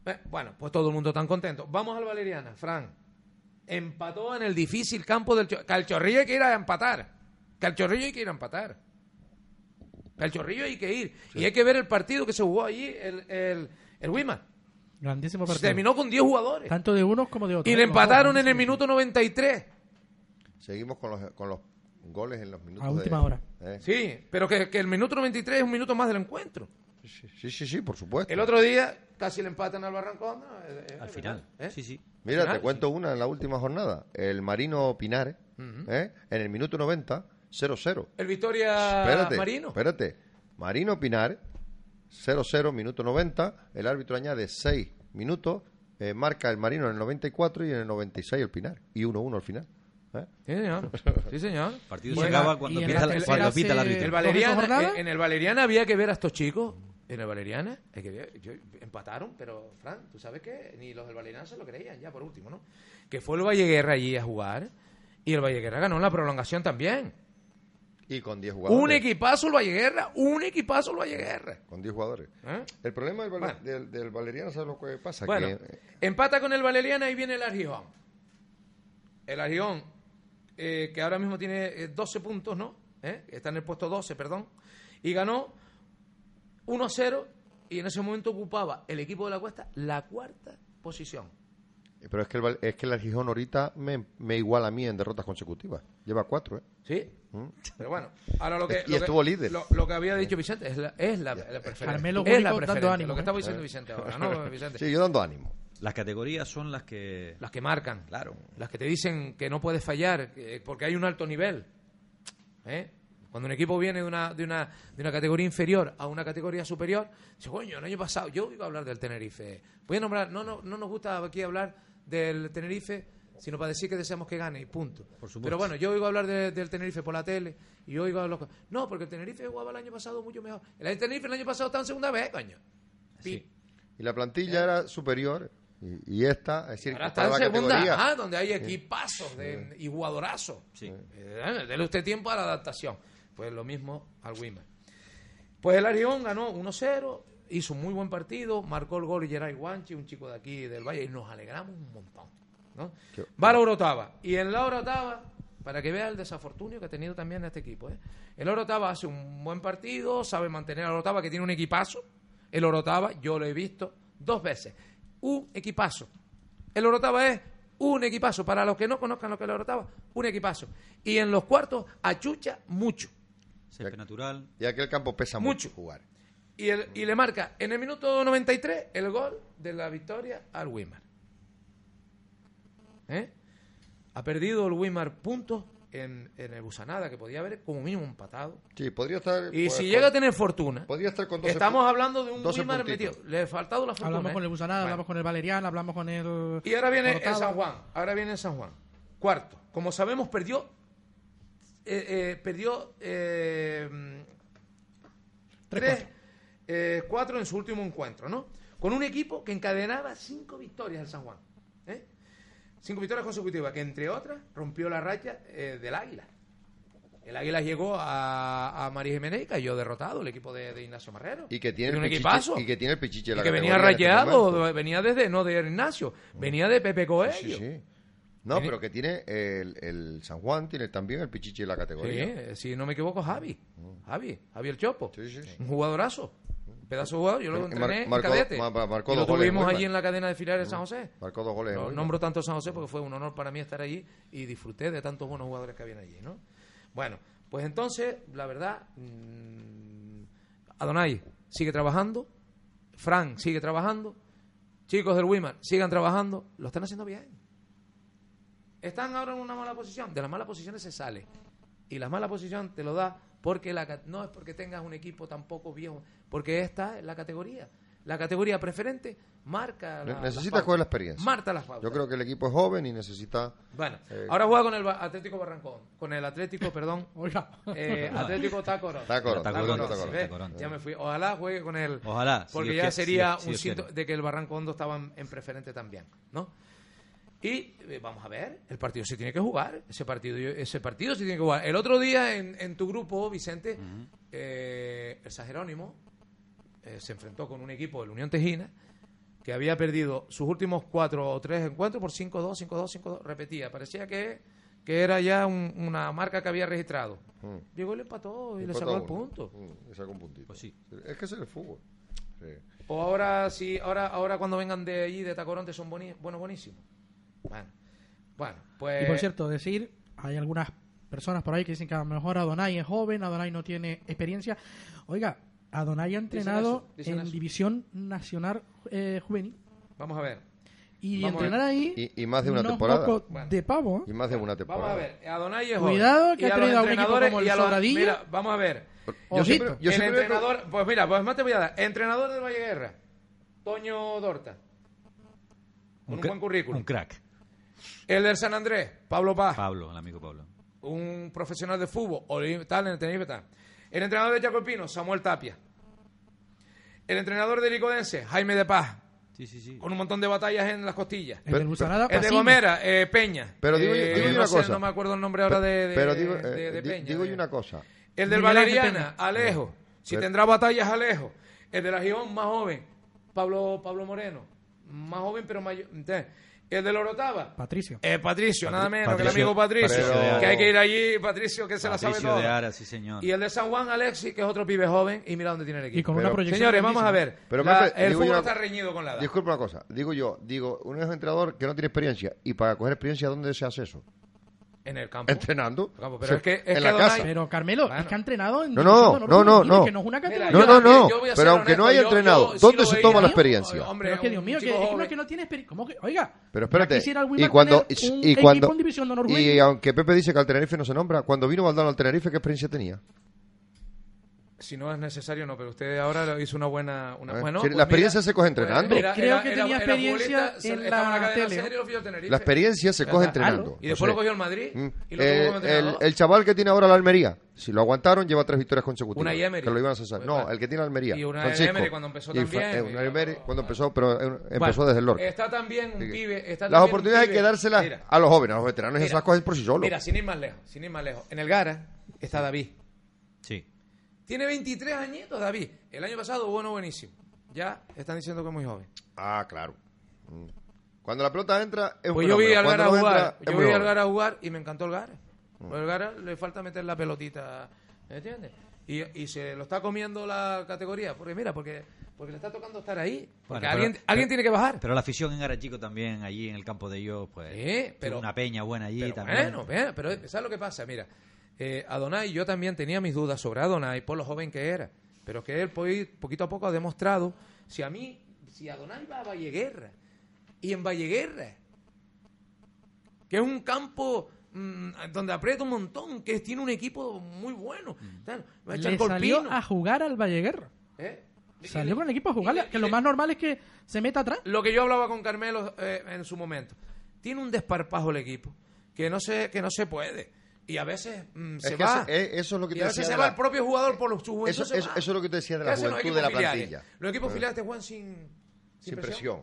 Eh, Bueno, pues todo el mundo tan contento. Vamos al Valeriana, Fran. Empató en el difícil campo del Cho- que al Chorrillo hay que ir a empatar. Que al Chorrillo hay que ir a empatar. Que al Chorrillo hay que ir. Y hay que ver el partido que se jugó allí, el, el, el Wimar. Grandísimo Se partido. terminó con 10 jugadores. Tanto de unos como de otros. Y ¿eh? le empataron en el minuto 93. Seguimos con los, con los goles en los minutos. A última de- hora. ¿eh? Sí, pero que, que el minuto 93 es un minuto más del encuentro. Sí, sí, sí, sí, por supuesto. El otro día casi le empatan al Barrancón. eh, eh, Al final. ¿Eh? Sí, sí. Mira, Final, te cuento una en la última jornada. El Marino Pinares, ¿eh? en el minuto 90, 0-0. El Victoria Espérate, Marino. espérate. Marino Pinares, 0-0, minuto 90. El árbitro añade 6 minutos. eh, marca el Marino en el 94 y en el 96 el Pinar. Y 1-1 al final. ¿Eh? Sí, señor. Sí, señor. El partido se acaba cuando en pita, la cuando pita el se- árbitro. El ¿Dos Valeriana, jornadas? en, el Valeriana había que ver a estos chicos. En el Valeriana, hay que ver, yo- empataron, pero Fran, tú sabes que ni los del Valeriana se lo creían, ya por último, ¿no? Que fue el Valleguerra allí a jugar y el Valleguerra ganó en la prolongación también. Y con 10 jugadores. Un equipazo el Valleguerra, un equipazo el Valleguerra. Con 10 jugadores. ¿eh? El problema del, Bueno. del, del Valeriano, ¿sabes lo que pasa? Bueno, Que, eh, empata con el Valeriana y viene el Argijón. El Argijón, eh, que ahora mismo tiene eh, 12 puntos, ¿no? ¿Eh? Está en el puesto 12, perdón. Y ganó 1-0 y en ese momento ocupaba el equipo de la Cuesta la cuarta posición. pero es que el, es que el Gijón ahorita me, me iguala a mí en derrotas consecutivas. Lleva 4, ¿eh? ¿Sí? Mm. Pero bueno, ahora lo que... Y lo que- estuvo líder. Lo, lo que había dicho Vicente es la, es la, la preferente. Carmelo es la dando ánimo, lo que ¿eh? estaba diciendo Vicente ahora, ¿no, Vicente? Sí, yo dando ánimo. Las categorías son las que... Las que marcan. Claro. Las que te dicen que no puedes fallar que- porque hay un alto nivel. ¿Eh? Cuando un equipo viene de una, de, una, de una categoría inferior a una categoría superior, dice, coño, el año pasado yo iba a hablar del Tenerife. Voy a nombrar, no, no, no nos gusta aquí hablar del Tenerife, sino para decir que deseamos que gane, y punto. supuesto. Pero bueno, yo oigo hablar de- del Tenerife por la tele y yo oigo a los... No, porque el Tenerife jugaba el año pasado mucho mejor. El Tenerife el año pasado estaba en segunda vez, coño. Pi. Y la plantilla era superior. Y, y esta, es decir, Ahora está en la segunda. A, donde hay equipazos de, y jugadorazos. Sí. Eh, dele usted tiempo a la adaptación. Pues lo mismo al Wimmer. Pues el Arión ganó 1-0, hizo un muy buen partido, marcó el gol Geray Guanchi, un chico de aquí del Valle, y nos alegramos un montón. ¿no? Qué- Va la Orotava. Y en la Orotava, para que vea el desafortunio que ha tenido también este equipo, ¿eh? el Orotava hace un buen partido, sabe mantener al Orotava, que tiene un equipazo. El Orotava, yo lo he visto dos veces. Un equipazo. El Orotava es un equipazo. Para los que no conozcan lo que es el Orotava, un equipazo. Y en los cuartos, achucha mucho. Césped natural. Y aquel campo pesa Mucho. mucho, jugar. Y, el- y le marca en el minuto 93 el gol de la victoria al Wimar. ¿Eh? Ha perdido el Wimar puntos en, en el Busanada, que podía haber como mínimo empatado. Sí, podría estar. Y pues, si llega a tener fortuna, Podría estar con 12 estamos hablando de un 12 Wimar metido. Le ha faltado la fortuna. Hablamos ¿eh? con el Busanada, Bueno. hablamos con el Valeriano, hablamos con el... Y ahora viene el. San Juan. Ahora viene el San Juan. Cuarto. Como sabemos, perdió. eh, eh, perdió. eh, tres, eh, cuatro en su último encuentro, ¿no? Con un equipo que encadenaba cinco victorias el San Juan. Cinco victorias consecutivas, que entre otras rompió la racha eh, del Águila. El Águila llegó a, a María Jiménez y cayó derrotado el equipo de, de Ignacio Marrero. Y que tiene, un el pichiche, equipazo. y que tiene el pichiche de Y la que venía este rayado, venía desde, no de Ignacio, venía de Pepe Coelho. Sí, sí. No, Tiene- pero que tiene el, el San Juan, tiene también el pichiche de la Sí, categoría. eh, si no me equivoco, Javi. Javi, Javi el Chopo. Sí, sí, sí. Un jugadorazo. Pedazo de jugador. Yo lo Mar- entrené en cadete. marcó y lo tuvimos allí en la cadena de filiales de San José. Marcó dos goles. No, nombro tanto San José porque fue un honor para mí estar allí y disfruté de tantos buenos jugadores que habían allí, ¿no? Bueno, pues entonces, la verdad, mm, Adonai sigue trabajando, Fran sigue trabajando, chicos del Wimar sigan trabajando, lo están haciendo bien. Están ahora en una mala posición, de las malas posiciones se sale. Y la mala posición te lo da porque la, ca- no es porque tengas un equipo tampoco viejo, porque esta es la categoría. La categoría preferente marca la, Ne- necesita las pautas. coger la experiencia. Marca las pautas. Yo creo que el equipo es joven y necesita. Bueno, Eh, ahora juega con el Atlético Barrancón, con el Atlético, perdón, eh, Atlético Tacorón. Tacorón, Tacorón, Tacorón, Tacorón, ¿ves? Tacorón. Ya me fui. Ojalá juegue con el. Ojalá, si Porque ya sería si si un síntoma quiere. de que el Barranco Hondo estaba en, en preferente también, ¿no? Y eh, vamos a ver, el partido se tiene que jugar, ese partido, ese partido se tiene que jugar. El otro día en, en tu grupo, Vicente, eh, el San Jerónimo eh, se enfrentó con un equipo de la Unión Tejina que había perdido sus últimos cuatro o tres encuentros por 5-2, 5-2, 5-2. Repetía, parecía que, que era ya un- una marca que había registrado. Mm. Llegó y le empató y le sacó el punto. Le sacó un puntito. Pues sí. Es que es el fútbol. Sí. O ahora sí, ahora, ahora cuando vengan de allí, de Tacoronte, son boni buenos, buenísimos. Bueno, bueno, pues... y por cierto, decir, hay algunas personas por ahí que dicen que a lo mejor Adonai es joven, Adonai no tiene experiencia. Oiga, Adonai ha entrenado eso, dicen en eso. División Nacional eh, Juvenil. Vamos a ver. Y Vamos entrenar ahí. Y- y más de una temporada. poco Bueno. de pavo. ¿eh? Y más de una temporada. Vamos a ver. Adonai es joven. Cuidado, que Y ha traído a un equipo entrenadores como el y a los- Sobradillo. Mira, vamos a ver. Yo siempre, yo el entrenador, pues mira, pues más te voy a dar. Entrenador del Valle Guerra, Toño Dorta. Con un, cra- buen currículum. Un crack. El del San Andrés, Pablo Paz. Pablo, el amigo Pablo. un profesional de fútbol, tal, en el Tenerife, tal. El entrenador de Jacopino, Samuel Tapia. El entrenador de Licodense, Jaime de Paz, Sí, sí, sí. con un montón de batallas en las costillas. El Pero- Busanada, El de. Gomera, eh, Peña. Pero digo yo- Eh, digo yo no una sé, cosa. No me acuerdo el nombre ahora de, de- pero digo, eh, de- de di- Peña. digo de- yo una cosa. El del Valeriana. Alejo. Si Pero- tendrá batallas, Alejo. El de la Gijón, más joven, Pablo, Pablo Moreno. Más joven, pero mayor. El de la Orotava, Patricio. eh, Patricio, nada menos que el amigo Patricio. Que hay que ir allí, Patricio, que se la sabe Patricio de. Ara, sí, señor. Y el de San Juan, Alexis, que es otro pibe joven, y mira dónde tiene el equipo. Y con Pero- una proyección. Señores, vamos a ver. Pero, La- Pepe, el fútbol yo- está reñido con la edad. Disculpa una cosa. Digo yo, digo, un entrenador que no tiene experiencia. Y para coger experiencia, ¿dónde se hace eso? En el campo. Entrenando. Campo, O pero sea, es que- es en que la Adonai- casa. Pero Carmelo, Bueno. es que ha entrenado en No, no, no, no, Juvenil, no. que no es una Mira. No, no, no. Pero aunque no honesto, haya yo- entrenado, yo sí ¿dónde se toma la ¿no? experiencia? Hombre, Pero es que Dios mío, que es que no tiene experiencia. ¿Cómo que? Oiga. Pero espérate, quisiera el y cuando, y, cuando y aunque Pepe dice que al Tenerife no se nombra, cuando vino Valdano al Tenerife, ¿qué experiencia tenía? Si no es necesario, no, pero usted ahora lo hizo una buena. Una, bueno, pues la experiencia mira, se coge entrenando. pues era- Creo era- que era- tenía era experiencia en la la tele. La experiencia se coge entrenando. Y después lo cogió el Madrid mm, y lo eh, tuvo como el, el chaval que tiene ahora la Almería, si lo aguantaron, lleva tres victorias consecutivas. Una y Emery. Que lo iban a cesar. Pues No, vale. el que tiene la Almería. Y una Francisco. Emery cuando empezó también, eh, una y- Emery cuando empezó, pero eh, empezó Bueno, desde el Lorca. Está también un Sí. pibe. Está Las oportunidades hay que dárselas a los jóvenes, a los veteranos, y esas cosas por sí solos. Mira, sin ir más lejos, sin ir más lejos. En el Gara está David. Tiene 23 añitos, David. El año pasado, bueno, buenísimo. Ya están diciendo que es muy joven. Ah, claro. Mm. Cuando la pelota entra, es Pues yo vi al Gara no jugar. entra, yo vi al. Gara jugar y me encantó el Gara. El Gara le falta meter la pelotita, ¿me entiendes? Y, y se lo está comiendo la categoría. Porque mira, porque, porque le está tocando estar ahí. Porque Bueno, pero- alguien, pero- alguien tiene que bajar. Pero la afición en Garachico también, allí en el campo de ellos, pues. Sí, tiene pero- una peña buena allí Pero también. bueno, bueno, pero ¿sabes lo que pasa? Mira, eh, Adonai, yo también tenía mis dudas sobre Adonai por lo joven que era. Pero que él poquito a poco ha demostrado, si a mí, si Adonai va a Valleguerra, y en Valleguerra, que es un campo mm, donde aprieta un montón, que tiene un equipo muy bueno, tal, va a echar Le salió a jugar al Valleguerra. ¿eh? Salió con el equipo a jugarle, le- que lo más normal es que se meta atrás. lo que yo hablaba con Carmelo eh, en su momento. Tiene un desparpajo el equipo que no se, que no se puede. Y a veces mm, se que va. eso- eh, eso es lo que y te a veces se va la- el propio jugador por los, su juventud. Eso- se eso- va. eso es lo que te decía de la ¿Qué hacen los juventud de la filiales? plantilla. Los equipos filiales te juegan sin, Sin presión.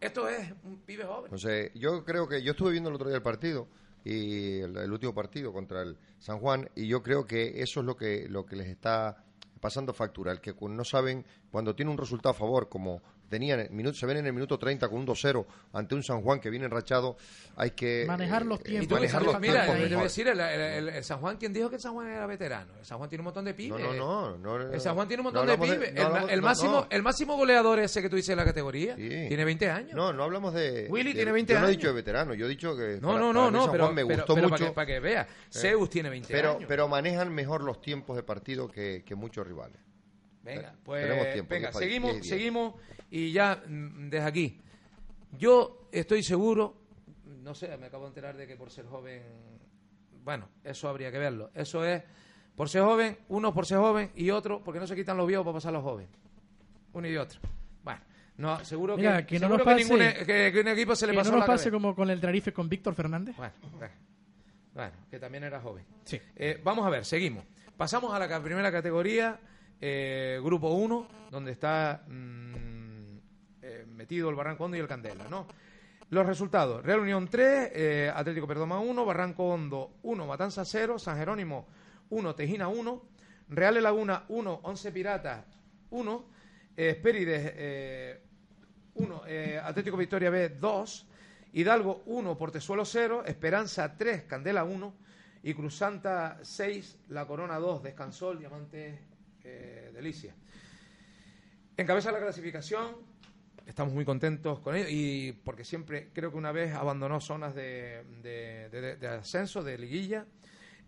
Esto es un pibe joven. Entonces, yo creo que yo estuve viendo el otro día el partido y el, el último partido contra el San Juan y yo creo que eso es lo que lo que les está pasando factura, el que no saben cuando tiene un resultado a favor como tenían minuto, se ven en el minuto 30 con un 2-0 ante un San Juan que viene enrachado, hay que Manejar los eh, tiempos. Y tú, manejar los mira, tiempos te voy a mejor. decir, el, el- el- el San Juan, ¿quién dijo que el San Juan era veterano? El San Juan tiene un montón de No, pibes. no, no, no, no, El San Juan tiene un no montón de hablamos pibes. no el, ma- hablamos- el no, máximo, no. el máximo goleador ese que tú dices en la categoría Sí. tiene 20 años. No, no hablamos de. Willy de- tiene 20 yo no he años. dicho de veterano, yo he dicho que. No, para- no, no, no, San pero, Juan me gustó pero mucho. Para, que, para que vea, Zeus tiene 20 pero, años. pero manejan mejor los tiempos de partido que, que muchos rivales. Venga, pues tenemos tiempo, venga, seguimos, diez y diez. seguimos y ya mm, desde aquí. Yo estoy seguro, no sé, me acabo de enterar de que por ser joven, bueno, eso habría que verlo. Eso es por ser joven, uno por ser joven y otro porque no se quitan los viejos para pasar a los jóvenes. Uno y otro. Bueno, no, seguro Mira, que, que no seguro nos que, pase- ningún, que, que un equipo se le pasó no nos la pase cabeza. como con el Tenerife con Víctor Fernández. Bueno, bueno, bueno, que también era joven. Sí. Eh, vamos a ver, seguimos. Pasamos a la primera categoría, eh, grupo 1, donde está mm, eh, metido el Barranco Hondo y el Candela, ¿no? Los resultados, Real Unión 3, eh, Atlético Perdoma 1, Barranco Hondo 1, Matanza 0, San Jerónimo 1, Tejina 1, Real Laguna 1, 11 Piratas 1, eh, Espérides eh, 1, eh, Atlético Victoria B 2, Hidalgo 1, Portezuelo 0, Esperanza 3, Candela 1 y Cruzanta 6, La Corona 2, Descansó el Diamante eh, Delicia. Encabeza la clasificación, estamos muy contentos con ello y porque siempre creo que una vez abandonó zonas de, ascenso, de liguilla.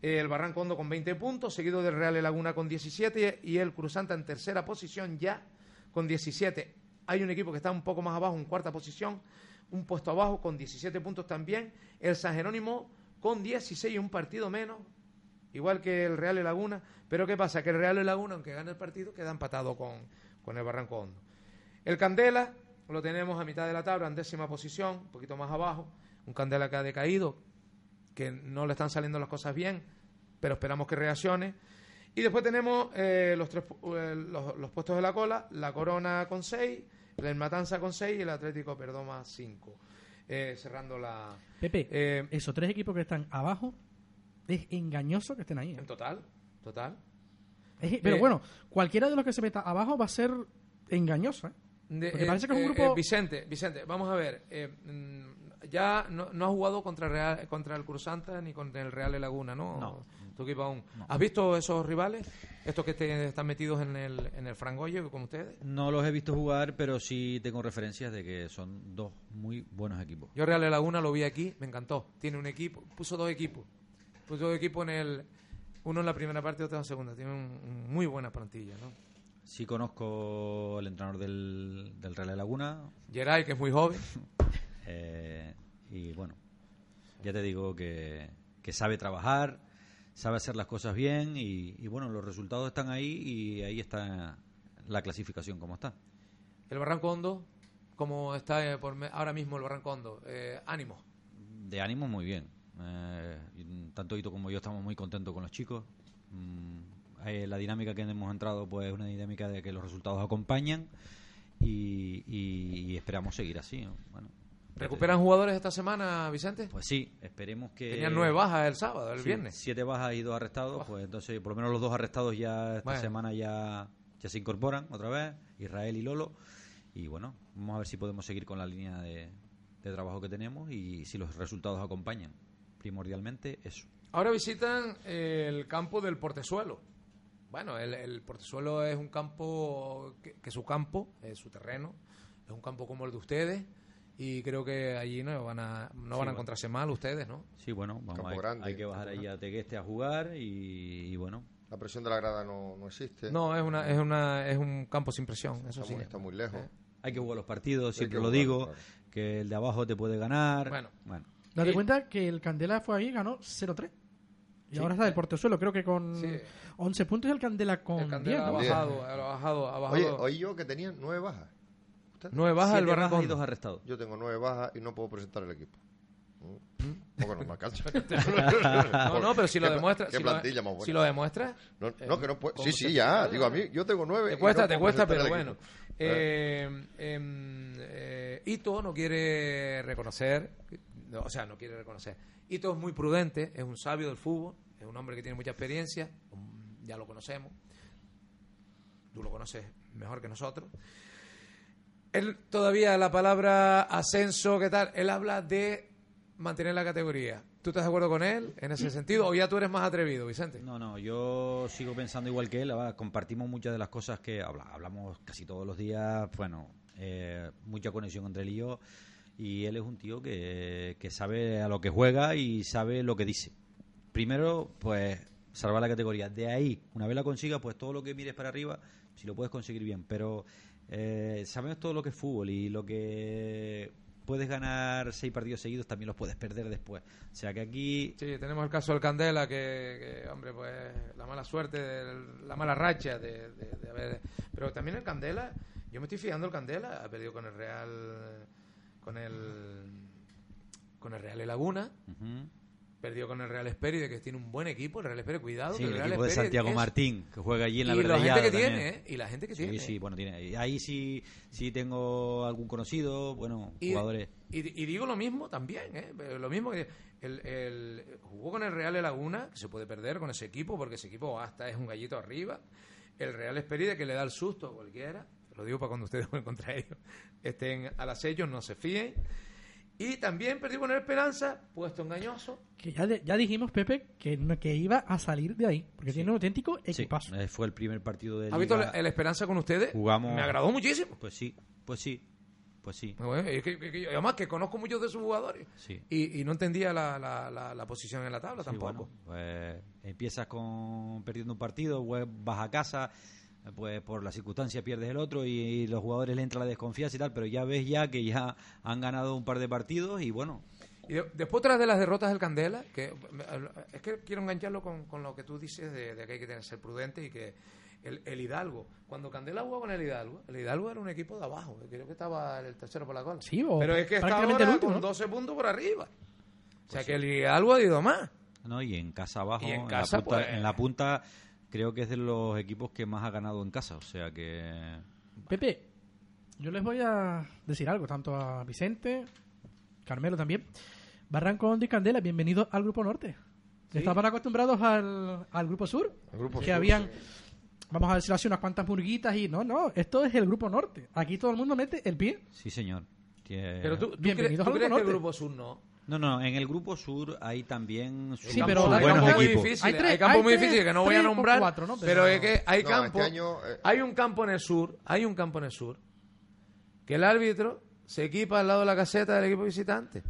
el Barrancondo con 20 puntos, seguido del Real Laguna con 17 y el Cruzanta en tercera posición ya con 17. Hay un equipo que está un poco más abajo, en cuarta posición, un puesto abajo con 17 puntos también. El San Jerónimo con 16 y un partido menos, igual que el Real de Laguna. Pero ¿qué pasa? Que el Real de Laguna, aunque gane el partido, queda empatado con, con el Barranco Hondo. El Candela lo tenemos a mitad de la tabla, en décima posición, un poquito más abajo. Un Candela que ha decaído, que no le están saliendo las cosas bien, pero esperamos que reaccione. Y después tenemos eh, los, tres, eh, los, los, puestos de la cola, la Corona con 6, el Matanza con 6 y el Atlético Perdoma 5. Eh, cerrando la... Pepe, eh, esos tres equipos que están abajo, es engañoso que estén ahí. ¿eh? En total, total. Es, pero bueno, cualquiera de los que se meta abajo va a ser engañoso, ¿eh? De, Porque parece que es un grupo... Vicente, Vicente, vamos a ver. mm, ya no, no has jugado contra, Real, contra el Cruzanta ni contra el Real de Laguna, ¿no? No. Tu equipo aún. ¿Has visto esos rivales? Estos que te, están metidos en el, en el frangoyo con ustedes. No los he visto jugar, pero sí tengo referencias de que son dos muy buenos equipos. Yo Real de Laguna lo vi aquí, me encantó. Tiene un equipo, puso dos equipos. Puso dos equipos en el... Uno en la primera parte y otro en la segunda. Tiene un, un muy buena plantilla, ¿no? Sí conozco el entrenador del, del Real de Laguna Geray, que es muy joven. eh, y bueno, ya te digo que, que sabe trabajar, sabe hacer las cosas bien y, y bueno, los resultados están ahí y ahí está la clasificación como está. El Barranco Hondo, como está eh, por me- ahora mismo el Barranco Hondo. Eh, ánimo. De ánimo muy bien. Eh, tanto Hito como yo estamos muy contentos con los chicos. Mm, eh, la dinámica que hemos entrado pues es una dinámica de que los resultados acompañan y, y- y esperamos seguir así. ¿no? Bueno, ¿Recuperan jugadores esta semana, Vicente? Pues sí, esperemos que... Tenían nueve bajas el sábado, el Sí, viernes. Siete bajas y dos arrestados, Oh. pues entonces por lo menos los dos arrestados ya esta Bueno. semana ya, ya se incorporan otra vez, Israel y Lolo. Y bueno, vamos a ver si podemos seguir con la línea de, de trabajo que tenemos y si los resultados acompañan. Primordialmente eso. Ahora visitan el campo del Portezuelo. Bueno, el, el Portezuelo es un campo que, que su campo, es su terreno, es un campo como el de ustedes y creo que allí no van a no van a encontrarse mal ustedes, ¿no? Sí, bueno, vamos, Campo hay, grande, hay que bajar ahí a Tegueste a jugar y, y bueno, La presión de la grada no, no existe. No, es una es una es un campo sin presión, eso está, sí. muy, está muy lejos. Eh. hay que jugar los partidos, siempre lo jugar, digo, claro. que el de abajo te puede ganar. Bueno. bueno. Date Sí. cuenta que el Candela fue ahí y ganó 0-3. Y Sí. ahora está el Portezuelo, creo que con Sí. 11 puntos y el Candela con El 10. Candela ha bajado, ha bajado, ha bajado. Oye, oí yo que tenían nueve bajas. ¿Usted? Nueve bajas el bajas y Hondo. dos arrestados. Yo tengo nueve bajas y no puedo presentar el equipo. Mm. Porque no me alcanza. No, no, pero si lo ¿Qué pla- demuestras, Qué si, lo, plantilla más buena. si lo demuestras, No, Eh, no, que no puedo. ¿cómo Sí, sí, ya. Digo, a mí, yo tengo nueve. Te cuesta, no te cuesta, pero bueno. equipo. Eh, em, eh, Ito no quiere reconocer, no, o sea, no quiere reconocer. Ito es muy prudente, es un sabio del fútbol, es un hombre que tiene mucha experiencia, ya lo conocemos. Tú lo conoces mejor que nosotros. Él todavía la palabra ascenso, ¿qué tal? Él habla de mantener la categoría. ¿Tú estás de acuerdo con él en ese sentido o ya tú eres más atrevido, Vicente? No, no, yo sigo pensando igual que él. ahora compartimos muchas de las cosas que habla- hablamos casi todos los días. Bueno, eh, mucha conexión entre él y yo. Y él es un tío que, que sabe a lo que juega y sabe lo que dice. Primero, pues, salvar la categoría. De ahí, una vez la consiga, pues todo lo que mires para arriba, si lo puedes conseguir bien. Pero eh, sabemos todo lo que es fútbol y lo que puedes ganar seis partidos seguidos, también los puedes perder después. O sea que aquí Sí, tenemos el caso del Candela, que, hombre, pues la mala suerte, la mala racha de haber... Pero también el Candela, yo me estoy fijando el Candela, ha perdido con el Real, con el, con el Real de Laguna, Ujú. perdió con el Real Espéride, que tiene un buen equipo, el Real Espéride, cuidado, Sí, que el Real equipo de Espéride Santiago es- Martín, que juega allí en la y la gente que también. tiene, ¿eh? Y la gente que Sí, tiene. sí, bueno, tiene. Ahí sí, sí tengo algún conocido, bueno, Y, jugadores. y, y digo lo mismo también, ¿eh? Lo mismo que el, el- jugó con el Real de Laguna, que se puede perder con ese equipo, porque ese equipo hasta es un gallito arriba. El Real Esperide, que le da el susto a cualquiera. Lo digo para cuando ustedes contra ellos. Estén al acecho, no se fíen. Y también perdió con el Esperanza, puesto engañoso. Que ya, de- ya dijimos, Pepe, que, no- que iba a salir de ahí. Porque tiene un auténtico Sí, equipazo. eh, fue el primer partido de ¿Ha visto el, Esperanza con ustedes? Jugamos- Me agradó muchísimo. Pues sí, pues sí. Pues sí. Bueno, es que- que- que- además que conozco muchos de sus jugadores Sí. y, y no entendía la, la, la, la posición en la tabla Sí, tampoco. bueno, pues empiezas con perdiendo un partido, vas a casa, pues por la circunstancia pierdes el otro y, y los jugadores le entra la desconfianza y tal, pero ya ves ya que ya han ganado un par de partidos y bueno, Y de- después tras de las derrotas del Candela, que me- es que quiero engancharlo con, con lo que tú dices de, de que hay que tener, ser prudente y que el, el Hidalgo, cuando Candela jugaba con el Hidalgo, el Hidalgo era un equipo de abajo, creo que estaba el tercero por la cola. Sí, o Pero es que está prácticamente ahora el último, con ¿no? 12 puntos por arriba. O sea Pues que el Hidalgo ha ido más. ¿no? Y en casa abajo, Y en en, casa, la punta, pues- en la punta creo que es de los equipos que más ha ganado en casa, o sea que Pepe, yo les voy a decir algo, tanto a Vicente, Carmelo también. Barranco Hondo y Candela, bienvenidos al Grupo Norte. Estaban acostumbrados al, al Grupo Sur, El grupo que sur, habían, sí. vamos a decir así, unas cuantas murguitas y no, no, esto es el Grupo Norte. Aquí todo el mundo mete el pie. sí señor. Pero tú, tú crees, Bienvenidos tú al crees Grupo que el Norte. Grupo Sur no. No, no, en el grupo sur hay también Sí, Hay pero hay campos buenos equipos. difíciles, Hay tres- hay campos hay muy tres- difíciles que no voy a nombrar, cuatro, ¿no? pero, Pero- es que hay No, este año, eh, hay un campo en el sur, hay un campo en el sur, que el árbitro se equipa al lado de la caseta del equipo visitante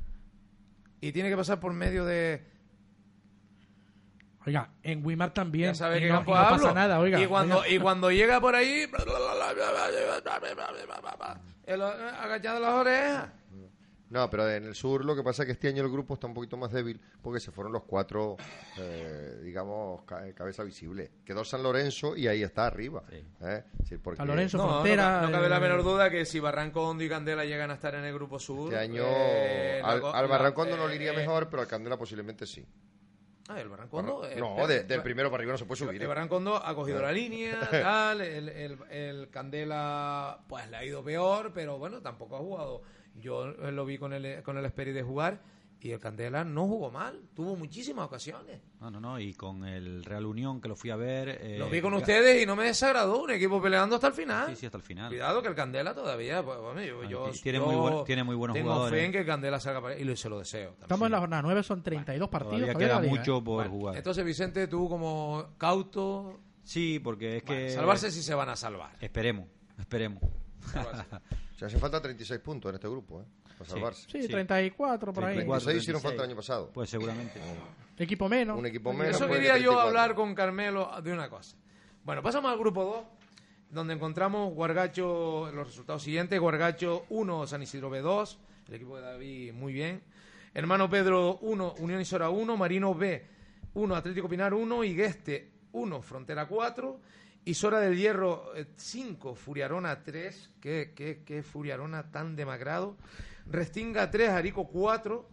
y tiene que pasar por medio de, Oiga, en Wimar también. ya sabe y qué no, campo y no hablo. pasa nada, oiga. y cuando oiga. y cuando llega por ahí, el- agachado las orejas. No, pero en el sur lo que pasa es que este año el grupo está un poquito más débil porque se fueron los cuatro, eh, digamos, ca- cabeza visible. Quedó San Lorenzo y ahí está arriba. Sí. ¿eh? Es decir, porque San Lorenzo, No, Frontera, no cabe la eh, menor duda que si Barranco Hondo y Candela llegan a estar en el grupo sur. Este año eh, al, al Barrancondo no le eh, iría eh, mejor, pero al Candela posiblemente sí. Ah, el Barrancondo. eh, no, de- del primero para arriba no se puede subir. El ¿eh? Barrancondo ha cogido la línea, tal, el, el, el Candela pues le ha ido peor, pero bueno, tampoco ha jugado. Yo eh, lo vi con el, con el Esperi de jugar y el Candela no jugó mal, tuvo muchísimas ocasiones. No, no, no, y con el Real Unión que lo fui a ver. eh, lo vi con ustedes y no me desagradó, un equipo peleando hasta el final. Sí, sí, hasta el final. Cuidado que el Candela todavía, pues, bueno, yo, Ah, yo- ti- tiene yo muy buen- tiene muy buenos tengo jugadores. fe en que el Candela salga para y lo- se lo deseo. también. Estamos en la jornada 9, son 32 partidos. Todavía queda liga, mucho ¿eh? por Bueno, jugar. Entonces, Vicente, tú como cauto, Sí, porque es bueno, que. salvarse si se van a salvar. Esperemos, esperemos. Sea, hacen falta 36 puntos en este grupo, ¿eh? Para salvarse. Sí, 34 por ahí. 34. 36 hicieron 36. falta el año pasado. Pues seguramente. Equipo menos. Un equipo menos. Eso quería que yo 34. hablar con Carmelo de una cosa. Bueno, pasamos al grupo 2, donde encontramos Guargacho, los resultados siguientes, Guargacho 1, San Isidro B 2, el equipo de David muy bien, Hermano Pedro 1, Unión Isora 1, Marino B 1, Atlético Pinar 1, Igueste 1, Frontera 4, Isora del Hierro 5, Furiarona 3, qué, qué, qué Furiarona tan demacrado, Restinga 3, Arico 4,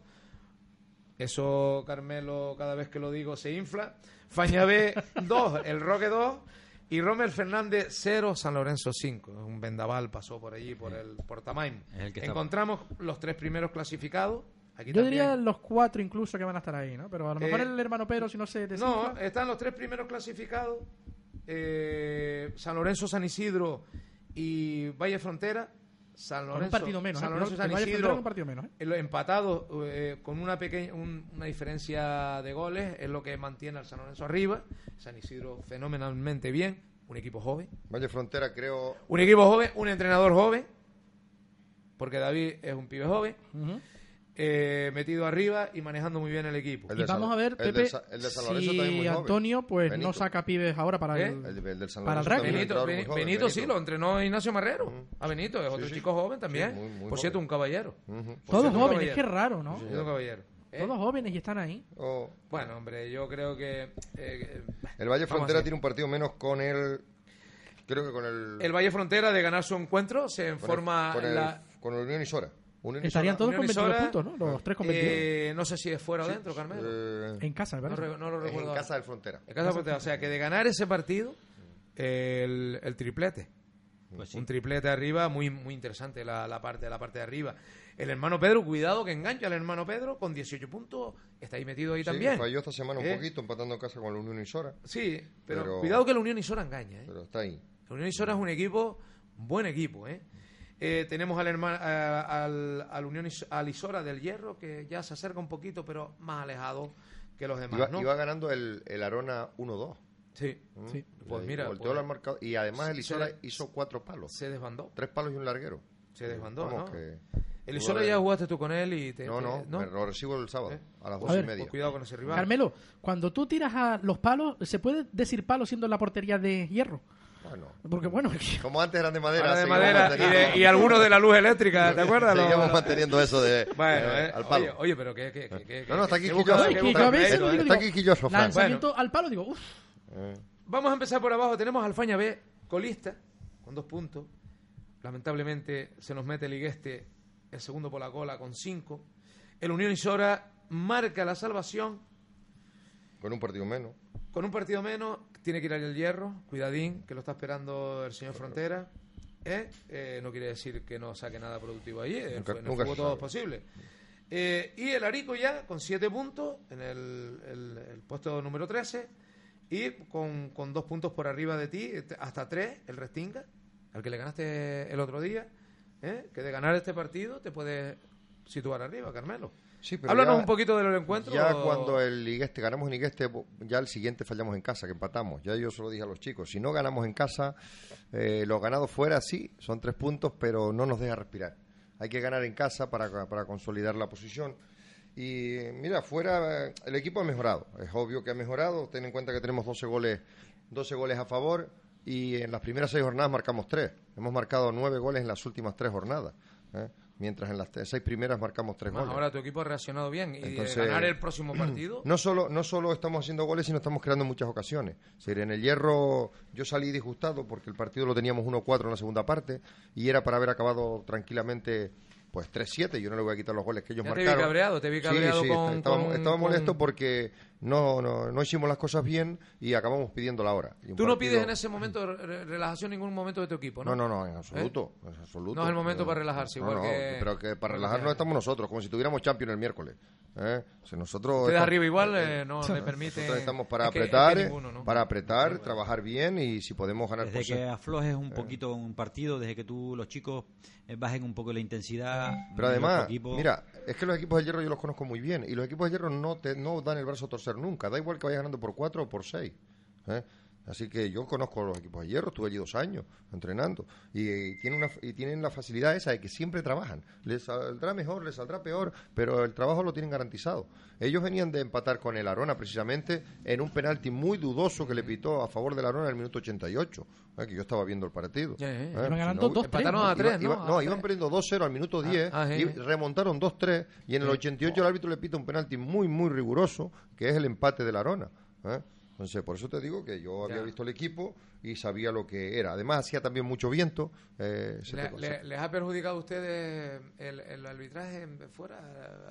eso, Carmelo, cada vez que lo digo se infla. Faña B 2, el Roque 2. Y Romer Fernández 0, San Lorenzo 5. Un vendaval pasó por allí, por el Portamain. Que Encontramos los tres primeros clasificados. Aquí Yo también. diría los cuatro incluso que van a estar ahí, ¿no? Pero a lo mejor Eh, el hermano Pedro, si no se No, desinfla. están los tres primeros clasificados. Eh, San Lorenzo, San Isidro y Valle Frontera. San Lorenzo, un partido menos. San ¿eh? Lorenzo, San Isidro. un partido menos. ¿eh? Empatado eh, con una pequeña un- una diferencia de goles es lo que mantiene al San Lorenzo arriba. San Isidro fenomenalmente bien, un equipo joven, Valle Frontera, creo. un equipo joven, un entrenador joven, porque David es un pibe joven, Ujú. Eh, metido arriba y manejando muy bien el equipo. El Y San- vamos a ver, el Pepe, el de San Lorenzo también muy si. Antonio pues Benito. no saca pibes ahora para ¿Eh? el... El, de- el del San Para el rugby. Benito, Ben- Benito sí, lo entrenó Ignacio Marrero. Ujú. A Benito, es otro Sí, sí. chico joven también. Sí, muy- muy Por cierto, joven. un caballero. Ujú. Por Todos cierto, jóvenes, caballero. qué raro, ¿no? Sí, Un caballero. ¿Eh? Todos jóvenes y están ahí. Oh, Bueno, hombre, yo creo que... eh, el Valle Frontera tiene un partido menos con el. Creo que con el. El Valle Frontera de ganar su encuentro se con el- forma con el, la... con el Unión Isora. Unión Estarían todos con Unión 22 Isora, puntos, ¿no? Los tres con 22. Eh, no sé si es fuera o dentro, Carmelo. eh, en casa, me no, lo recuerdo. en ahora. casa del Frontera. En casa de Frontera. O sea, que de ganar ese partido, el, el triplete. Pues sí. Un triplete arriba, muy muy interesante la, la parte la parte de arriba. El hermano Pedro, cuidado que engancha al hermano Pedro con 18 puntos, está ahí metido ahí Sí, también. falló esta semana un poquito empatando en casa con la Unión Isora, Sí, pero, Pero- cuidado que la Unión Isora engaña. ¿eh? pero está ahí. La Unión Isora es un equipo, buen equipo, ¿eh? Eh, tenemos al, hermano, al, al Unión Is- al Isora del Hierro, que ya se acerca un poquito, pero más alejado que los demás, Iba, ¿no? iba ganando el, el Arona 1-2. Sí, ¿Mm? Sí. Pues Y mira, volteó pues- al marcador. y además el se- Isora hizo cuatro palos. se desbandó. Tres palos y un larguero. Se desbandó, Vamos, ¿no? que- Elisoro Pudo ya jugaste tú con él y te... No, te- no, me lo recibo el sábado, ¿Eh? a las A dos y ver, media. Pues cuidado con ese rival. Carmelo, cuando tú tiras a los palos, ¿se puede decir palo siendo la portería de hierro? Bueno, Porque bueno, como antes eran de madera, de madera y, manteniendo- de- y algunos de la luz eléctrica, ¿te acuerdas? Seguimos manteniendo eso de Bueno, eh, eh, al palo. Oye, oye, pero que... que, que, No, no, está Está aquí Quilloso, lanzamiento al palo, digo, uff, Eh, Vamos a empezar por abajo. Tenemos al Alfaña B, colista, con dos puntos. Lamentablemente se nos mete el Igueste, el segundo por la cola, con cinco. El Unión Isora marca la salvación con un partido menos. con un partido menos. Tiene que ir al hierro, cuidadín, que lo está esperando el señor Frontera. ¿Eh? Eh, no quiere decir que no saque nada productivo allí. en el se todo es posible. Eh, y el Arico ya con siete puntos en el, el- el puesto número 13 y con, con dos puntos por arriba de ti, este, hasta tres, el Restinga, al que le ganaste el otro día, ¿eh? que de ganar este partido te puedes situar arriba, Carmelo. Sí, pero Háblanos ya- un poquito del encuentro. Ya cuando el Igueste ganamos en Igueste, ya el siguiente fallamos en casa, que empatamos. Ya yo se lo dije a los chicos. Si no ganamos en casa, eh, los ganados fuera sí, son tres puntos, pero no nos deja respirar. Hay que ganar en casa para, para consolidar la posición. Y mira, fuera el equipo ha mejorado. Es obvio que ha mejorado. Ten en cuenta que tenemos 12 goles, 12 goles a favor y en las primeras seis jornadas marcamos tres. Hemos marcado nueve goles en las últimas tres jornadas. ¿eh? Mientras en las seis primeras marcamos tres Más goles. ahora tu equipo ha reaccionado bien y de Entonces- ganar el próximo partido. No solo, no solo estamos haciendo goles, sino estamos creando muchas ocasiones. En el hierro yo salí disgustado porque el partido lo teníamos 1-4 en la segunda parte y era para haber acabado tranquilamente pues 3-7. Yo no le voy a quitar los goles que ellos Ya te vi cabreado, te vi Sí, cabreado sí, con- estaba, con- estaba con- molesto porque no, no, no hicimos las cosas bien y acabamos pidiendo la hora. Tú no partido- pides en ese momento re- relajación en ningún momento de tu equipo, ¿no? No, no, no, en absoluto. en absoluto. No es el momento Eh, para relajarse, no, igual no, que- Pero que para relajarnos estamos nosotros, como si tuviéramos Champions el miércoles. ¿eh? Si nosotros estamos- arriba igual eh, no le permiten... nosotros estamos para es que- es que apretar, eh, ninguno, ¿no? para apretar, trabajar bien y si podemos ganar Desde por que aflojes un poquito un partido, desde que tú, los chicos, eh, bajen un poco la intensidad. Pero de además, mira, es que los equipos de hierro yo los conozco muy bien y los equipos de hierro no te no dan el brazo a nunca. Da igual que vayas ganando por cuatro o por seis. ¿eh? Así que yo conozco los equipos de hierro, estuve allí dos años entrenando y, eh, tienen una, y tienen la facilidad esa de que siempre trabajan. Les saldrá mejor, les saldrá peor, pero el trabajo lo tienen garantizado. Ellos venían de empatar con el Arona precisamente en un penalti muy dudoso que le pitó a favor del Arona en el minuto 88, ¿eh? que yo estaba viendo el partido. ¿eh? Iban Si ganando no, 2-3, Empataron ¿no? a tres, iba- ¿no? no, A iban tres. perdiendo 2-0 al minuto 10 ah, y sí. remontaron 2-3 y en el 88 el árbitro le pita un penalti muy, muy riguroso, que es el empate de la Arona. ¿eh? Entonces, por eso te digo que yo había visto el equipo y sabía lo que era. Además, hacía también mucho viento. eh, se Le- te- le- ¿Les ha perjudicado a ustedes el, el arbitraje fuera?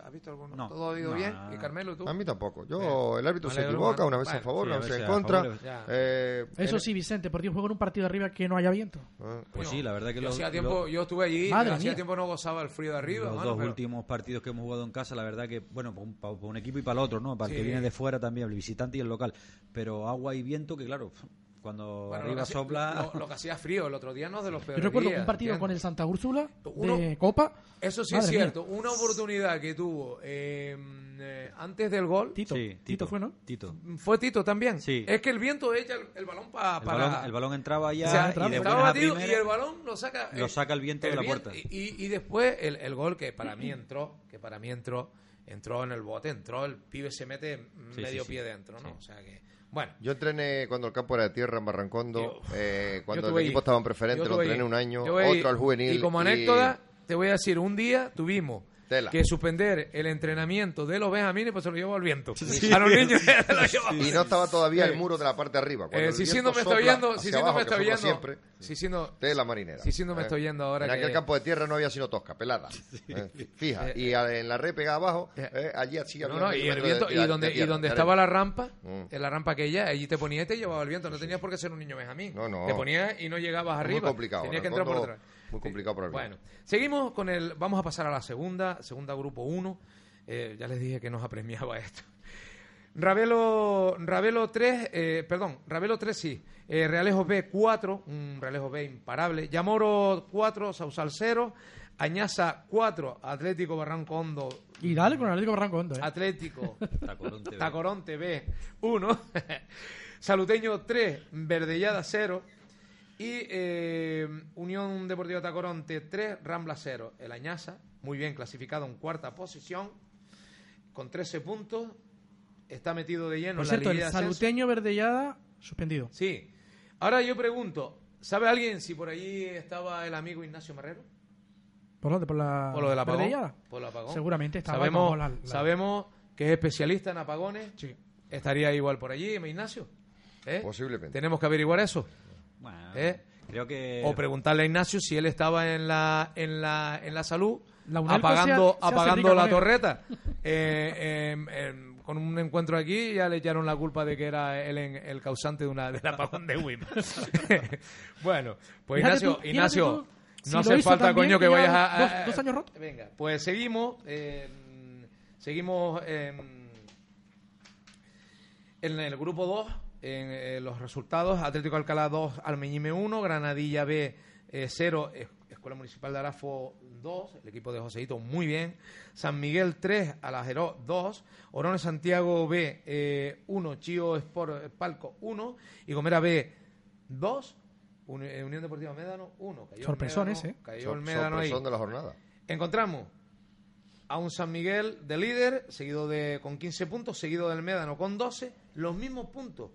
¿Ha visto alguno? No. ¿Todo ha ido No, bien? no, ¿Y. Carmelo, tú? A mí tampoco. Yo, el árbitro se equivoca, una vez a Bueno, favor, sí, una a vez en a contra. Eh, Eso en- sí, Vicente, por Dios, juego en un partido de arriba que no haya viento. eh, Pues sí, la verdad que yo los, hacía tiempo, yo estuve allí, hacía tiempo no gozaba el frío de arriba. los mano, dos pero- últimos partidos que hemos jugado en casa, la verdad que, bueno, para un, pa- pa un equipo y para el otro, ¿no? Para el Sí. que viene de fuera también, el visitante y el local. Pero agua y viento, que claro, cuando Bueno, lo arriba hacía- sopla. Lo, lo que hacía frío el otro día no es de los Yo peores recuerdo días, un partido ¿entiendes? con el Santa Úrsula Uno- de Copa. Eso sí Madre es mía. cierto. Una oportunidad que tuvo eh, eh, antes del gol. Tito. Sí, Tito fue, ¿no? Tito. Fue Tito también. Sí. Es que el viento echa el, el balón pa- El para. balón, el balón entraba ya O sea, y de y el balón lo saca. lo saca el viento de la viento- puerta. Y, y después el, el gol que para mí entró, que para mí entró, entró en el bote, entró, el pibe se mete Sí, medio sí, sí. pie dentro, ¿no? Sí. O sea que, bueno. Yo entrené cuando el campo era de tierra en Barrancondo, Yo- eh, cuando el equipo ahí. estaba en preferente, lo entrené ahí. un año, ahí. otro al juvenil. Y como anécdota, te voy a decir, un día tuvimos Tela. que suspender el entrenamiento de los benjamines, pues se lo llevó al viento. A los niños se lo llevó al Y no estaba todavía Sí. el muro de la parte de arriba. Cuando Eh, si siendo me está sopla oyendo, si siendo abajo, me está oyendo, siempre, si siendo, tela marinera. si siendo me Eh, está oyendo ahora En que- aquel campo de tierra no había sino tosca, pelada. Eh, fija. Y a- en la red pegada abajo, Eh, eh, allí así No, había no, medio y el metro de- viento, de- y de donde, y tierra, donde de estaba la rampa, Mm. en la rampa aquella, allí te ponías y te llevaba el viento, no tenías por qué ser un niño benjamín. No, no. Te ponías y no llegabas Muy arriba. complicado, Tenías que entrar por atrás. Muy complicado por el Bueno, seguimos con el, vamos a pasar a la segunda, segunda grupo 1. ya les dije que nos apremiaba esto. Ravelo, Ravelo 3, eh, perdón, Ravelo 3 sí. Eh, Realejo B 4, un Realejo B imparable. Yamoro 4, Sausal 0. Añaza 4, Atlético Barranco Hondo. Y dale con el Atlético Barranco Hondo, ¿eh? Atlético. Tacoronte B 1. Saluteño 3, Verdellada 0. Y eh, Unión Deportiva Tacoronte 3, Rambla 0. El Añaza, muy bien clasificado en cuarta posición, con 13 puntos. Está metido de lleno Por en cierto, la el saluteño verdellada suspendido. Sí. Ahora yo pregunto, ¿sabe alguien si por allí estaba el amigo Ignacio Marrero? ¿Por dónde? ¿Por la Por lo del apagón. verdellada? Por el apagón. Seguramente estaba Sabemos, la- sabemos que es especialista en apagones. Sí. Estaría igual por allí, Ignacio. ¿Eh? Posiblemente. Tenemos que averiguar eso. Bueno, ¿Eh? creo que... O preguntarle a Ignacio si él estaba en la, en la, en la salud La UNELCO apagando, se ha- se hace apagando la torreta. Eh, em, em, con un encuentro aquí ya le echaron la culpa de que era él en- el causante de una del apagón de Wim. bueno, pues Fíjate Ignacio, tú, Ignacio, tú, si no hace falta, también, coño, que vayas a... dos- a- dos años roto. Venga, pues seguimos, eh, seguimos en, en el grupo 2, en eh, los resultados, Atlético Alcalá 2, Almeñime 1, Granadilla B 0, Escuela Municipal de Arafo 2, el equipo de Joseito muy bien, San Miguel 3, Alajeró 2, Orones Santiago B 1, Chío Sport eh, Palco 1 y Gomera B 2, Uni- eh, Unión Deportiva Médano 1. Cayó el Sorpresones, ¿eh? Cayó el Médano ahí. de la jornada. Encontramos a un San Miguel de líder, seguido de con 15 puntos, seguido del Médano con 12, los mismos puntos.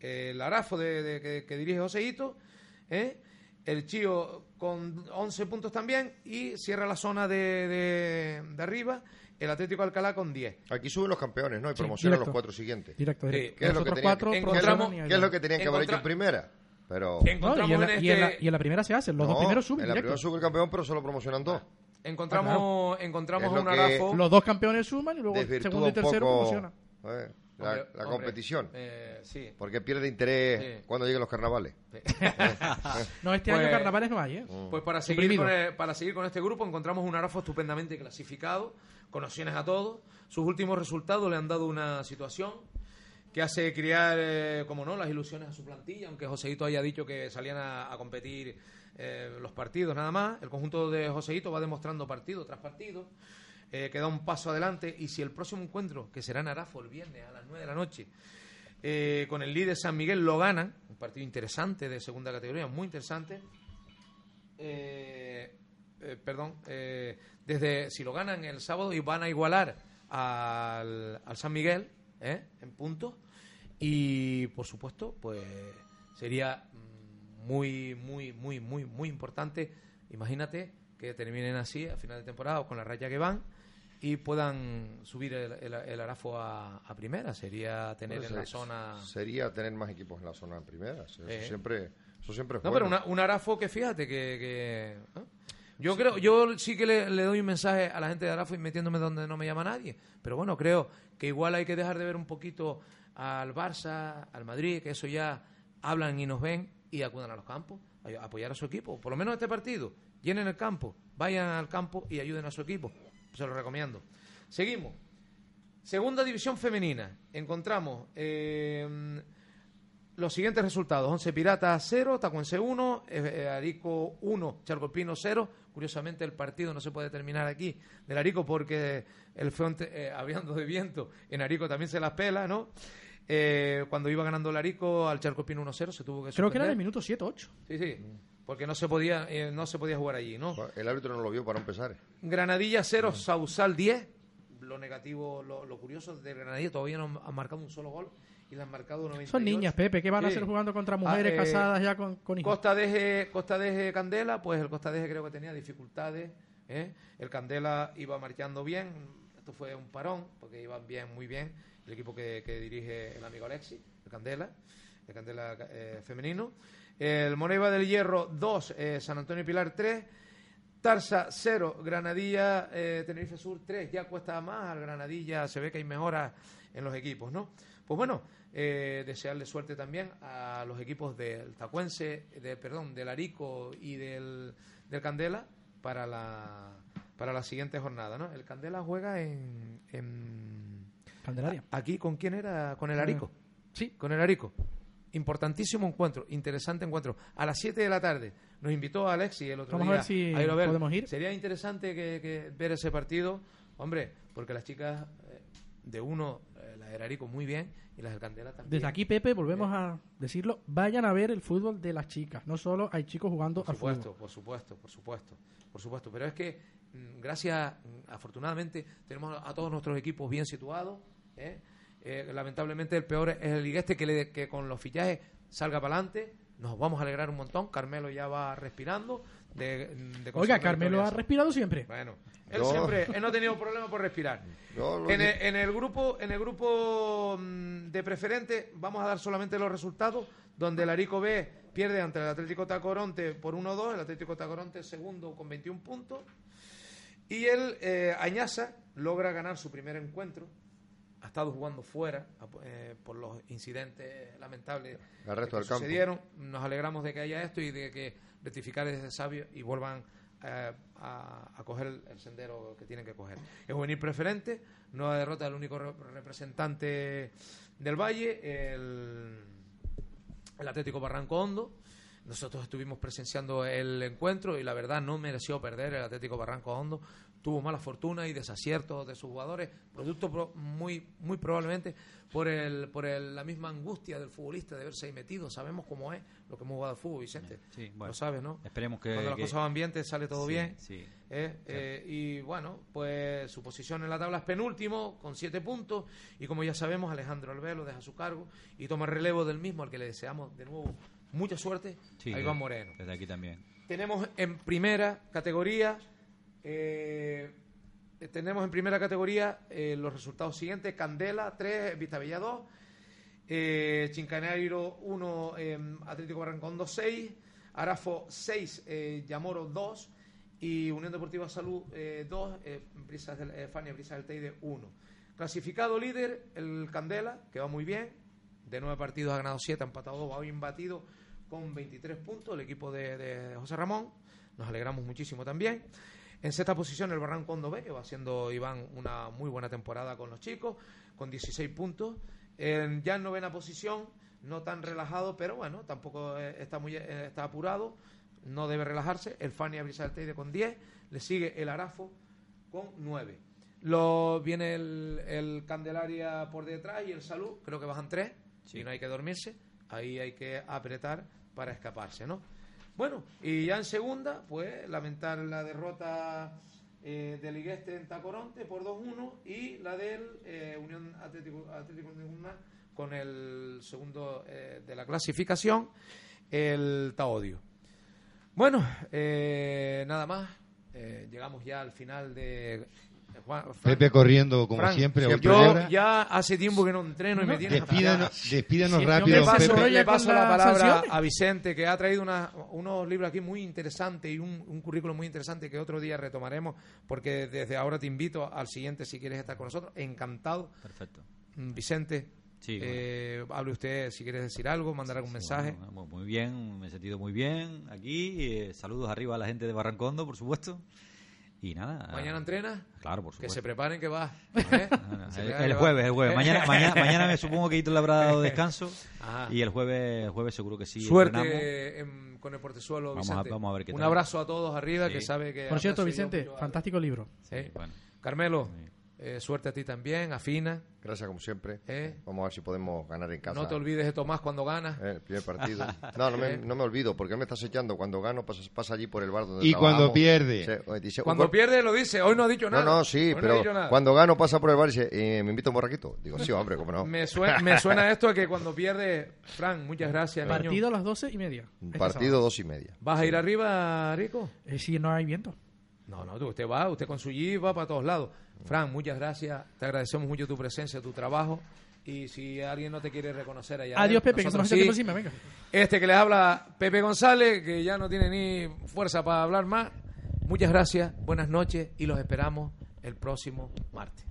El Arafo de, de- que, que dirige Joseito, ¿eh? el Chío con 11 puntos también y cierra la zona de, de- de arriba el Atlético Alcalá con 10. Aquí suben los campeones, ¿no? Y Sí, promocionan directo. los cuatro siguientes. Directo, directo. ¿Qué es Los lo que tenían cuatro encontramos- qué es lo- qué es lo que tenían que haber hecho en primera? Pero Encontramos No, y, en la, en y en la- y en la primera se hacen, los dos primeros suben en la directo. primera sube el campeón, pero solo promocionan dos. Encontramos, encontramos Es a lo un Arafo. Los dos campeones suman y luego segundo y tercero poco promociona. eh, la, Hombre, la hombre, competición. eh, sí. Porque pierde interés Sí. cuando lleguen los carnavales. No, este Pues- año carnavales no hay, ¿eh? Pues para seguir, con el- para seguir con este grupo encontramos un Arafo estupendamente clasificado, con opciones a todos. Sus últimos resultados le han dado una situación que hace criar, eh, como no, las ilusiones a su plantilla, aunque Joseito haya dicho que salían a, a competir eh, los partidos nada más. El conjunto de Joseito va demostrando partido tras partido, eh, que da un paso adelante y si el próximo encuentro, que será en Arafo el viernes a las 9 de la noche, eh, con el líder San Miguel lo ganan, un partido interesante de segunda categoría, muy interesante. Eh, eh, perdón, desde si lo ganan el sábado y van a igualar al, al San Miguel en puntos y por supuesto pues sería muy muy muy muy muy importante imagínate que terminen así a final de temporada con la raya que van y puedan subir el, el- el Arafo a, a primera sería tener Pues en la zona Sería tener más equipos en la zona en primera. Eso, Eh. siempre, eso siempre es No, bueno. pero una- un Arafo que fíjate que... que. Yo creo, yo sí que le, le doy un mensaje a la gente de Arafo y metiéndome donde no me llama nadie. Pero bueno, creo que igual hay que dejar de ver un poquito al Barça, al Madrid, que eso ya hablan y nos ven y acudan a los campos, a apoyar a su equipo. Por lo menos este partido, llenen el campo, vayan al campo y ayuden a su equipo. Se lo recomiendo. Seguimos. Segunda división femenina. Encontramos eh, los siguientes resultados. 11 Piratas 0, Tacuense 1, eh, eh, Arico 1, Charcolpino 0. Curiosamente el partido no se puede terminar aquí del Arico porque el frente, eh, habiendo de viento, en Arico también se las pela, ¿no? Eh, cuando iba ganando el Arico al Charcolpino 1-0 se tuvo que Creo que era en suspender. el minuto 7-8. Sí, sí, porque no se podía, eh, no se podía jugar allí, ¿no? El árbitro no lo vio para empezar. Granadilla 0, Sausal 10. Lo negativo, lo, lo curioso de Granadilla, todavía no han marcado un solo gol y le han marcado 98. Son niñas, Pepe, ¿qué van a Sí. hacer jugando contra mujeres Ah, eh, casadas ya con, con hijos? Costa Deje, Costa Deje Candela, pues el Costa Deje creo que tenía dificultades. ¿eh? El Candela iba marchando bien. Esto fue un parón, porque iban bien, muy bien. El equipo que, dirige el amigo Alexi, el Candela, el Candela eh, femenino. El Moneva del Hierro 2, eh, San Antonio Pilar 3. Tarsa 0, Granadilla, eh, Tenerife Sur 3, ya cuesta más, al Granadilla se ve que hay mejoras en los equipos, ¿no? Pues bueno, eh, desearle suerte también a los equipos del Tacuense, de, perdón, del Arico y del, del Candela para la, para la siguiente jornada, ¿no? El Candela juega en- Candelaria. aquí, ¿con quién era? Con el Arico. Sí. Con el Arico. Importantísimo encuentro, interesante encuentro. A las 7 de la tarde nos invitó Alexi el otro Vamos a día ver si a ir a ver. podemos ir. Sería interesante que, que ver ese partido, hombre, porque las chicas eh, de uno, eh, la del Arico muy bien y las del Candela también. Desde aquí, Pepe, volvemos a decirlo, vayan a ver el fútbol de las chicas. No solo hay chicos jugando Por al supuesto, fútbol. por supuesto, por supuesto, por supuesto. Pero es que, mm, gracias, mm, afortunadamente, tenemos a todos nuestros equipos bien situados. ¿Eh? Eh, lamentablemente, el peor es el Ligueste que, le- que con los fichajes salga para adelante. Nos vamos a alegrar un montón. Carmelo ya va respirando. De, de Oiga, Carmelo ha respirado siempre. Bueno, él Yo- siempre, él no ha tenido problema por respirar. Yo lo En que- el, en el grupo, en el grupo mm, de preferente vamos a dar solamente los resultados, donde el Arico B pierde ante el Atlético Tacoronte por 1-2, el Atlético Tacoronte segundo con 21 puntos, y el eh, Añaza logra ganar su primer encuentro. Ha estado jugando fuera eh, por los incidentes lamentables que campo. sucedieron. Nos alegramos de que haya esto y de que rectificar ese sabio y vuelvan eh, a, a coger el, el sendero que tienen que coger. Es juvenil preferente, nueva derrota del único re- representante del Valle, el, el Atlético Barranco Hondo. Nosotros estuvimos presenciando el encuentro y la verdad no mereció perder el Atlético Barranco Hondo. Tuvo mala fortuna y desaciertos de sus jugadores, producto pro- muy, muy probablemente por, el, por el- la misma angustia del futbolista de verse ahí metido. Sabemos cómo es lo que hemos jugado al fútbol, Vicente. Sí, bueno. Lo sabes, ¿no? Esperemos que... Cuando las que- cosas van bien te sale todo Sí, bien. Sí. ¿eh? Eh, y bueno, pues su posición en la tabla es penúltimo, con siete puntos. Y como ya sabemos, Alejandro Albelo deja su cargo y toma relevo del mismo, al que le deseamos de nuevo mucha suerte, Sí, a Iván Moreno. Desde aquí también. Tenemos en primera categoría, eh, tenemos en primera categoría eh, los resultados siguientes: Candela 3, Vistabella 2, eh, Chincaneiro 1, eh, Atlético Barrancondo 6, Arafo 6, eh, Yamoro 2 y Unión Deportiva Salud 2, eh, Brisas del, eh, Fania Brisas del Teide 1. Clasificado líder el Candela, que va muy bien, de nueve partidos ha ganado siete, ha empatado dos, va bien batido con 23 puntos el equipo de, de José Ramón. Nos alegramos muchísimo también. En sexta posición el Barranco Hondo B, que va haciendo Iván una muy buena temporada con los chicos, con 16 puntos. En, ya en novena posición, no tan relajado, pero bueno, tampoco eh, está muy eh, está apurado, no debe relajarse. El Fania Brisalteide con 10, le sigue el Arafo con 9. Lo, viene el, el Candelaria por detrás y el Salud, creo que bajan 3, Sí. y no hay que dormirse, ahí hay que apretar para escaparse, ¿no? Bueno, y ya en segunda, pues lamentar la derrota eh, del Igueste en Tacoronte por 2-1 y la del eh, Unión Atlético, Atlético con el segundo eh, de la clasificación, el Taodio. Bueno, nada más. Llegamos ya al final de. Juan- Pepe corriendo como siempre. a yo hora. ya hace tiempo que no entreno y me tienes Despídanos, despídanos Sí, yo rápido, paso, Pepe. ya le paso la palabra sanciones. a Vicente, que ha traído una- unos libros aquí muy interesantes y un, un currículum muy interesante que otro día retomaremos, porque desde ahora te invito al siguiente si quieres estar con nosotros. Encantado. Perfecto. Mm, Vicente, Sí, eh, hable usted si quieres decir algo, mandar algún mensaje. Bueno, muy bien, me he sentido muy bien aquí. eh, saludos arriba a la gente de Barrancondo, por supuesto. Y nada. Mañana entrena, Claro, por que supuesto. se preparen que va. ¿eh? No, no, Se el, que jueves, el jueves. Mañana, mañana, mañana me supongo que Hito le habrá dado descanso. Ajá. Y el jueves, el jueves seguro que sí. Suerte en- con el portezuelo, Vamos a- Vicente. vamos a ver qué Un tal. abrazo a todos arriba, Sí. que sabe que... Por cierto, yo Vicente, fantástico libro. Bueno. Carmelo, Sí. Eh, suerte a ti también, afina. Gracias, como siempre. ¿Eh? Vamos a ver si podemos ganar en casa. No te olvides de Tomás cuando ganas. Eh, el primer partido. No, no me, no me olvido, porque él me está acechando. Cuando gano, pasa, pasa allí por el bar donde Y cuando pierde. Se- oye, dice, Cuando "Un gol- pierde lo dice, hoy no ha dicho nada. no, sí, Hoy no ha pero cuando gano pasa por el bar y dice, eh, ¿me invita a un borraquito? Digo, sí, hombre, cómo no. Me, suena, me suena esto a que cuando pierde, Fran, muchas gracias, niño. Partido a las doce y media. Un partido dos y media. ¿Vas a ir arriba, Rico? Eh, si no hay viento. No, no, usted va, usted con su jeep va para todos lados. Fran, muchas gracias, te agradecemos mucho tu presencia, tu trabajo. Y si alguien no te quiere reconocer allá. Adiós, Pepe, que se nos sí. encima. Venga. Este que les habla, Pepe González, que ya no tiene ni fuerza para hablar más. Muchas gracias, buenas noches y los esperamos el próximo martes.